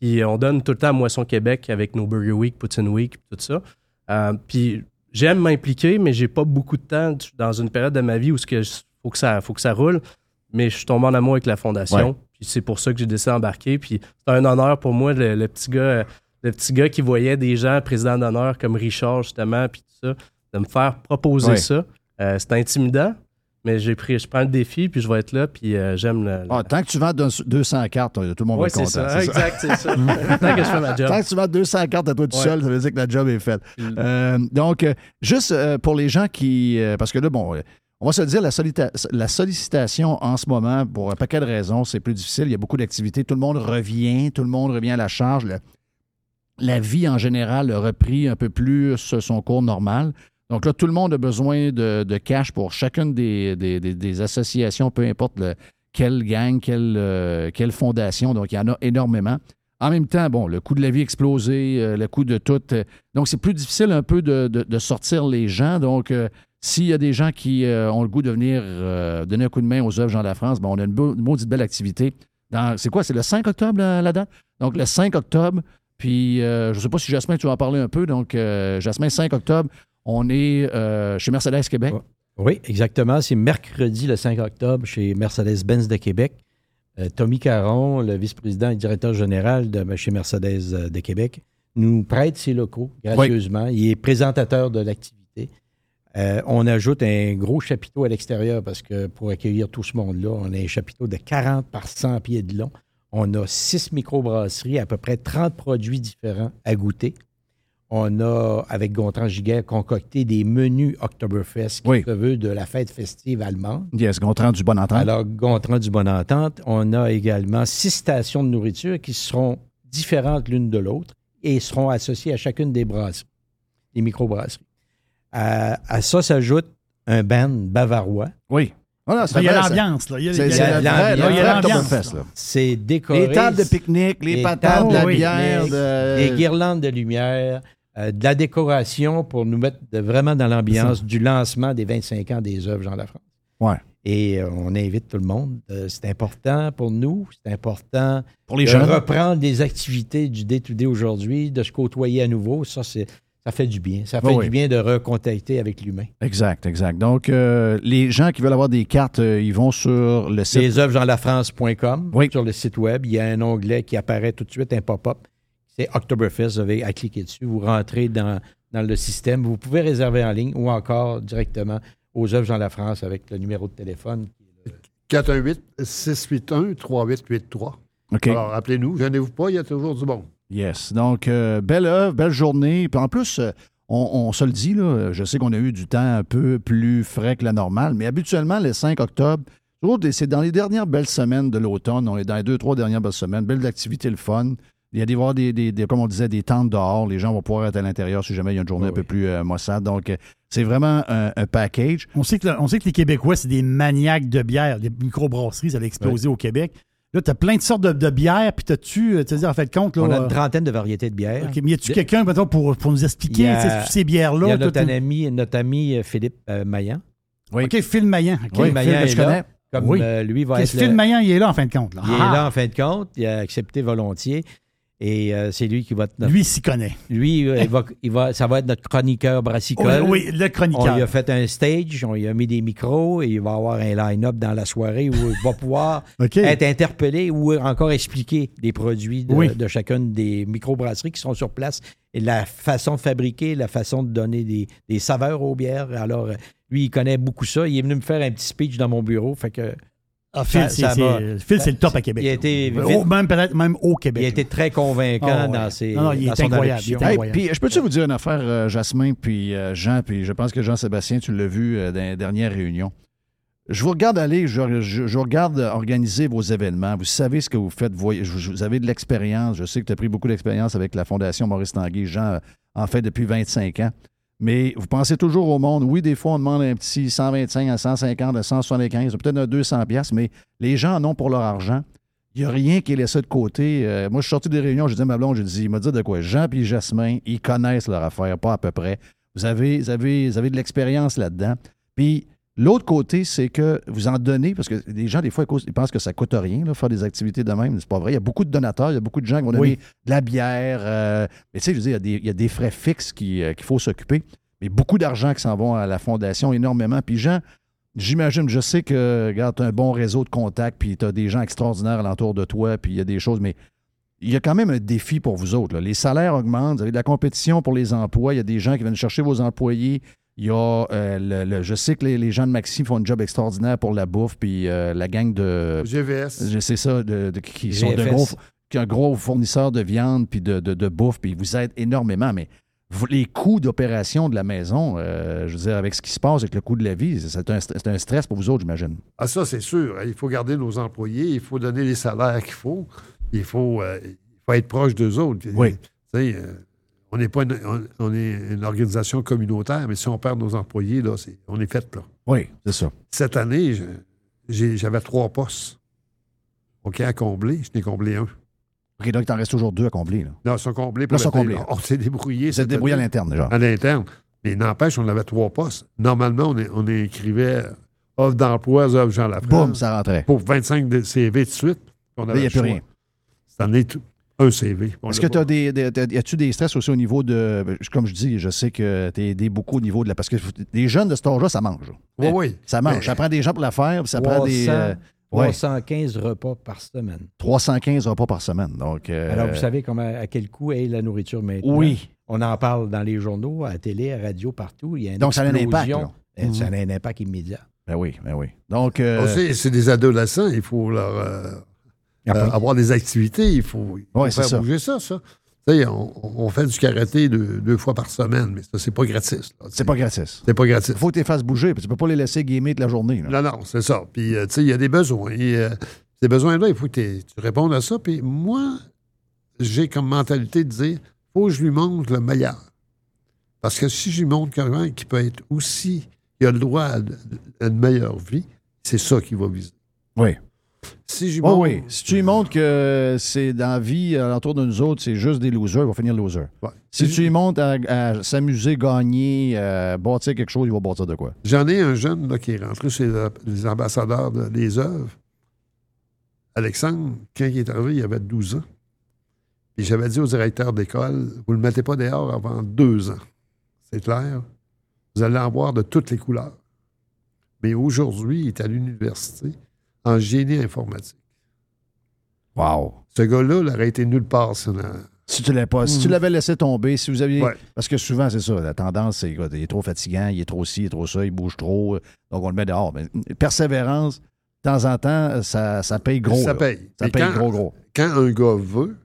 Puis on donne tout le temps à Moisson Québec avec nos Burger Week, Poutine Week, tout ça. Euh, puis j'aime m'impliquer, mais j'ai pas beaucoup de temps dans une période de ma vie où il faut, que ça- faut que ça roule. Mais je suis tombé en amour avec la fondation. Ouais. Puis c'est pour ça que j'ai décidé d'embarquer. Puis c'est un honneur pour moi, le, le petit gars, le petit gars qui voyait des gens présidents d'honneur comme Richard, justement, puis tout ça, de me faire proposer Ouais. ça. Euh, c'est intimidant, mais j'ai pris, je prends le défi, puis je vais être là, puis euh, j'aime le. Ah, tant que tu vends deux- 200 cartes, tout le monde va être content. c'est ça. Exact, c'est ça. Tant que je fais ma job. Tant que tu vends 200 cartes à toi tout Ouais. seul, ça veut dire que la job est faite. Euh, donc, euh, juste euh, pour les gens qui. euh, parce que là, bon, euh, on va se le dire, la, solita- la sollicitation en ce moment, pour un paquet de raisons, c'est plus difficile. Il y a beaucoup d'activités. Tout le monde revient. Tout le monde revient à la charge. Le- la vie en général a repris un peu plus son cours normal. Donc là, tout le monde a besoin de, de cash pour chacune des, des- des- associations, peu importe le- quelle gang, quelle, euh, quelle fondation. Donc, il y en a énormément. En même temps, bon, le coût de la vie explosé, euh, le coût de tout. euh, donc, c'est plus difficile un peu de, de- de sortir les gens. Donc, s'il y a des gens qui ont le goût de venir donner un coup de main aux œuvres Jean Lafrance, bon, on a une, beau- maudite belle activité. C'est quoi? C'est le 5 octobre, la, date? Donc, le 5 octobre. Puis, je ne sais pas si Jasmin, tu vas en parler un peu. Donc, Jasmin, 5 octobre, on est euh, chez Mercedes Québec. Oui, exactement. C'est mercredi le 5 octobre chez Mercedes-Benz de Québec. Euh, Tommy Caron, le vice-président et directeur général de chez Mercedes euh, de Québec, nous prête ses locaux gracieusement. Il est présentateur de l'activité. Euh, on ajoute un gros chapiteau à l'extérieur parce que pour accueillir tout ce monde-là, on a un chapiteau de 40 par 100 pieds de long. On a six microbrasseries, à peu près 30 produits différents à goûter. On a, avec Gontran Giguère, concocté des menus Oktoberfest qui se veut de la fête festive allemande. Yes, Gontran du Bon Entente. Alors, Gontran du Bon Entente. On a également six stations de nourriture qui seront différentes l'une de l'autre et seront associées à chacune des brasseries, des microbrasseries. À, à ça s'ajoute un band bavarois. Oui. Voilà, Il y a l'ambiance, là. Il y a- il y a- C'est il y a l'ambiance. C'est décoré. Les tables de pique-nique, les patates, de la de bière, de- Des guirlandes de lumière, euh, de la décoration pour nous mettre de- vraiment dans l'ambiance du lancement des 25 ans des œuvres Jean Lafrance. Ouais. Et euh, on invite tout le monde. Euh, c'est important pour nous. C'est important Pour les de jeunes. reprendre des activités du day-to-day aujourd'hui, de se côtoyer à nouveau. Ça, c'est, ça fait du bien. Ça fait Oui, du oui. bien de recontacter avec l'humain. Exact, exact. Donc, euh, les gens qui veulent avoir des cartes, euh, ils vont sur le site. Les œuvresjeanlafrance.com. Sur le site web, il y a un onglet qui apparaît tout de suite, un pop-up. C'est Oktoberfest. Vous avez à cliquer dessus. Vous rentrez dans, dans le système. Vous pouvez réserver en ligne ou encore directement aux œuvres Jean Lafrance avec le numéro de téléphone. 418-681-3883. OK. Alors, appelez-nous. Gênez-vous pas, il y a toujours du bon. Yes. Donc, euh, belle œuvre, belle journée. Puis en plus, euh, on, on se le dit, là, je sais qu'on a eu du temps un peu plus frais que la normale, mais habituellement, le 5 octobre, c'est dans les dernières belles semaines de l'automne. On est dans les deux, trois dernières belles semaines. Belle activité, le fun. Il y a des, voir des, des- des- comme on disait, des tentes dehors. Les gens vont pouvoir être à l'intérieur si jamais il y a une journée un peu plus euh, maussade. Donc, euh, c'est vraiment un, un package. On sait, que, le- on sait que les Québécois, c'est des maniaques de bière. Les microbrasseries, ça a explosé au Québec. Là, tu as plein de sortes de, de bières, puis t'as-tu, tu sais, en fait, compte, là. On a euh, une trentaine de variétés de bières. OK, mais y a-tu quelqu'un, mettons, pour, pour nous expliquer a- ces Il y bières-là? a notre ami, notre ami euh, Philippe euh, Maillan. OK, Phil Maillan. OK, Phil Maillan que est je là. connais. Comme Oui. euh, lui va être Phil le- Maillan, il est là, en fin de compte. là. Il est Ah! là en fin de compte. Il a accepté volontiers. Et euh, c'est lui qui va. être- Lui, s'y connaît. Lui, euh, il va, il va- ça va être notre chroniqueur brassicole. Oui, oui, le chroniqueur. On lui a fait un stage, on lui a mis des micros et il va avoir un line-up dans la soirée où il va pouvoir être interpellé ou encore expliquer les produits de, Oui. de chacune des microbrasseries qui sont sur place et la façon de fabriquer, la façon de donner des, des saveurs aux bières. Alors, lui, il connaît beaucoup ça. Il est venu me faire un petit speech dans mon bureau. Fait que. Ah, Phil, c'est- le top à Québec. Il a été même peut-être même au Québec. il a été très convaincant Ah, ouais. dans ses. Non, non, il est incroyable, allocution. il est Hey, incroyable. puis, je peux-tu vous dire une affaire, euh, Jasmin, puis euh, Jean, puis je pense que Jean-Sébastien, tu l'as vu euh, dans les dernières réunions. Je vous regarde aller, je, je- je vous regarde organiser vos événements. Vous savez ce que vous faites. Vous, vous avez de l'expérience. Je sais que tu as pris beaucoup d'expérience avec la Fondation Maurice Tanguay. Jean en fait depuis 25 ans. Mais vous pensez toujours au monde. Oui, des fois, on demande un petit 125 à 150 à 175, peut-être un 200 pièces, mais les gens en ont pour leur argent. Il n'y a rien qui est laissé de côté. Euh, moi, je suis sorti des réunions, j'ai dit à ma blonde, j'ai dit, il m'a dit de quoi? Jean et Jasmin, ils connaissent leur affaire, pas à peu près. Vous avez, vous avez, vous avez de l'expérience là-dedans. Puis l'autre côté, c'est que vous en donnez, parce que les gens, des fois, ils pensent que ça coûte rien, là, faire des activités de même. C'est pas vrai. Il y a beaucoup de donateurs, il y a beaucoup de gens qui vont donner Oui. de la bière. euh, mais tu sais, je veux dire, il y a des, il y a des frais fixes euh, qu'il faut s'occuper. Mais beaucoup d'argent qui s'en vont à la fondation, énormément. Puis Jean, j'imagine, je sais que, regarde, tu as un bon réseau de contacts, puis tu as des gens extraordinaires alentour de toi, puis il y a des choses, mais il y a quand même un défi pour vous autres. là. Les salaires augmentent, vous avez de la compétition pour les emplois, il y a des gens qui viennent chercher vos employés. Il y a, euh, le- le- je sais que les, les gens de Maxime font un job extraordinaire pour la bouffe, puis euh, la gang de... GVS. Je sais ça, de, de- qui sont de gros, qui un gros fournisseur de viande puis de, de, de bouffe, puis ils vous aident énormément, mais vous- les coûts d'opération de la maison, euh, je veux dire, avec ce qui se passe, avec le coût de la vie, c'est un, c'est un stress pour vous autres, j'imagine. Ah, ça, c'est sûr. Il faut garder nos employés, il faut donner les salaires qu'il faut, il faut, euh, il faut être proche d'eux autres. Oui. Tu sais, euh, on n'est pas une, on, on est une organisation communautaire, mais si on perd nos employés, là, c'est- on est fait là. Oui, c'est ça. Cette année, j'avais trois postes. OK, à combler, je n'ai comblé un. OK, donc il t'en reste toujours deux à combler. Là. Non, ils sont comblés. Là, ils sont comblés. On s'est débrouillé. Cette débrouillé à l'interne, déjà. À l'interne. Mais n'empêche, on avait trois postes. Normalement, on, est- on écrivait offre d'emploi, offre Jean Lafrance. Boum, ça rentrait. Pour 25 de CV de suite. On avait il n'y a plus rien. Cette année, tout- un CV. On Est-ce que tu as des, des- t'as- y a-tu des stress aussi au niveau de. Comme je dis, je sais que tu es aidé beaucoup au niveau de la. Parce que les jeunes de cet âge-là, ça mange. Oui, oui. Ça mange. Mais- Ça prend des gens pour la faire, puis ça prend des. 300, euh, ouais, 315 repas par semaine. 315 repas par semaine. Donc, euh, Alors, vous savez comment, à quel coût est la nourriture maintenant? Oui. On en parle dans les journaux, à la télé, à la radio, partout. Il y a une Donc, ça a un impact, là. Ça a Mhm. un impact immédiat. Ben oui, ben oui. Donc. euh, c'est des adolescents, il faut leur euh, euh, avoir des activités, il faut, il faut Ouais, c'est faire ça. bouger ça, on, on fait du karaté deux, deux fois par semaine, mais ça, c'est pas gratis. c'est pas gratis. C'est pas gratis. Il faut que tu les fasses bouger, puis tu peux pas les laisser gamer toute la journée. là. Non, non, c'est ça. Puis, euh, tu sais, il y a des besoins. Et, euh, ces besoins-là, il faut que tu répondes à ça. Puis, moi, j'ai comme mentalité de dire faut que je lui montre le meilleur. Parce que si je lui montre quelqu'un qui peut être aussi, qui a le droit à, à une meilleure vie, c'est ça qu'il va viser. Oui. Si Oh oui. Si tu lui montres que c'est dans la vie, autour de nous autres, c'est juste des losers, il va finir loser. Si tu lui montres à, à s'amuser, gagner, euh, bâtir quelque chose, il va bâtir de quoi? J'en ai un jeune là, qui est rentré chez la- les ambassadeurs de- des œuvres. Alexandre, quand il est arrivé, il avait 12 ans. Et j'avais dit au directeur d'école, vous ne le mettez pas dehors avant deux ans. C'est clair. Vous allez en voir de toutes les couleurs. Mais aujourd'hui, il est à l'université en génie informatique. Wow. Ce gars-là, il aurait été nulle part sinon. Si tu l'avais pas, si tu l'avais laissé tomber, si vous aviez. Ouais. Parce que souvent, c'est ça. La tendance, c'est qu'il est trop fatigant, il est trop ci, il est trop ça, il bouge trop. euh, Donc, on le met dehors. Mais persévérance, de temps en temps, ça, ça paye gros. Ça là. paye. Ça Mais paye quand- gros, gros. Quand un gars veut,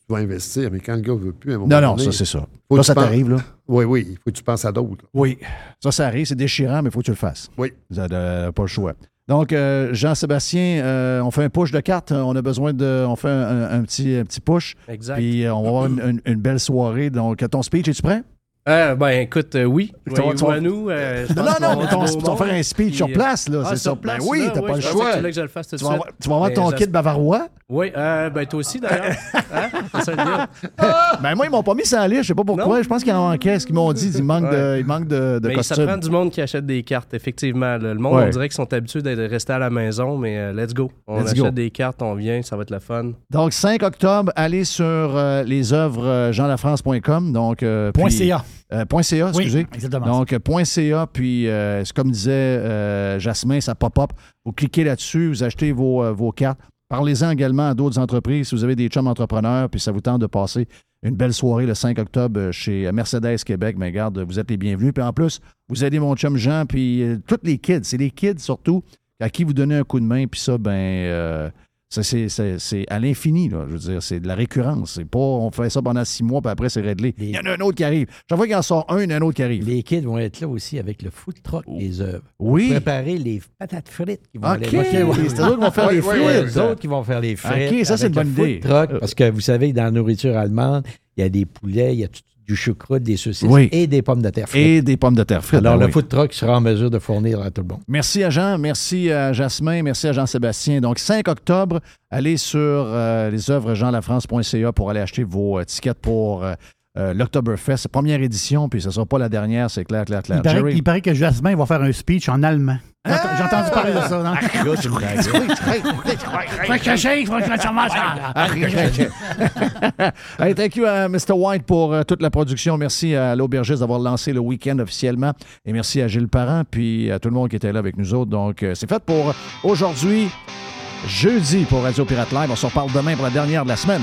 tu vas investir, mais quand le gars veut plus, à un moment Non, non, donné, ça, c'est ça. faut Là, ça tu penses- t'arrive, là. Oui, oui, il faut que tu penses à d'autres. Oui. Ça, ça arrive, c'est déchirant, mais il faut que tu le fasses. Oui. Vous n'avez pas le choix. Donc, euh, Jean-Sébastien, euh, on fait un push de cartes. On a besoin de. On fait un, un petit, un petit push. Exact. Puis euh, on va avoir une, une- une belle soirée. Donc, ton speech, es-tu prêt? Euh, ben écoute, euh, oui. Tu vas- nous. euh, Non, non, qu'on mais va ton- faire un speech puis, sur place, là, ah, c'est sur. Ben place, oui, t'as pas le choix. que tu voulais que je le fasse tout de Tu vas avoir- tu vas avoir Mais ton kit bavarois? Oui, euh, ben toi aussi d'ailleurs. Hein? Ça le. Ben moi, ils m'ont pas mis ça à liste. Je sais pas pourquoi. Je pense qu'il en manquait. Ce qu'ils m'ont dit, il manque de, il manque de, de Mais ça prend du monde qui achète des cartes, effectivement. là. Le monde, Ouais. on dirait qu'ils sont habitués d'être restés à la maison, mais euh, let's go. On Let's achète go. des cartes, on vient, ça va être le fun. Donc, 5 octobre, allez sur les œuvres jeanlafrance.com. Donc, CA. Euh, .ca, Oui, excusez. exactement Donc, euh, .ca, puis euh, c'est comme disait euh, Jasmin, ça pop-up. Vous cliquez là-dessus, vous achetez vos, vos cartes. Parlez-en également à d'autres entreprises si vous avez des chums entrepreneurs, puis ça vous tente de passer une belle soirée le 5 octobre chez Mercedes Québec. Mais garde, vous êtes les bienvenus. Puis en plus, vous aidez mon chum Jean, puis tous les kids. C'est les kids surtout à qui vous donnez un coup de main, puis ça, ben, c'est, c'est- c'est à l'infini, là. Je veux dire, c'est de la récurrence. C'est pas, on fait ça pendant six mois, puis après, c'est réglé. Il y en a un autre qui arrive. Chaque fois qu'il en sort un, il y en a un autre qui arrive. Les kids vont être là aussi avec le food truck des œuvres. Oui. Préparer les patates frites qui vont OK, aller c'est eux qui vont faire les frites. eux autres qui vont faire les frites. OK, ça, c'est une bonne idée. truck, parce que vous savez que dans la nourriture allemande, il y a des poulets, il y a tout- du choucroute, des saucisses Oui. et des pommes de terre frites. Et des pommes de terre frites. Alors, ben le oui. food truck sera en mesure de fournir à tout le monde. Merci à Jean, merci à Jasmin, merci à Jean-Sébastien. Donc, 5 octobre, allez sur euh, les œuvres jeanlafrance.ca pour aller acheter vos euh, tickets pour euh, euh, l'Octoberfest. Première édition, puis ce ne sera pas la dernière, c'est clair, clair, clair. Il paraît, il paraît que Jasmin va faire un speech en allemand. J'ai ent- J'ai entendu parler de ça, non? hey, thank you à Mr. White pour euh, toute la production. Merci à l'Aubergiste d'avoir lancé le week-end officiellement. Et merci à Gilles Parent, puis à tout le monde qui était là avec nous autres. Donc, euh, c'est fait pour aujourd'hui, jeudi, pour Radio Pirate Live. On se reparle demain pour la dernière de la semaine.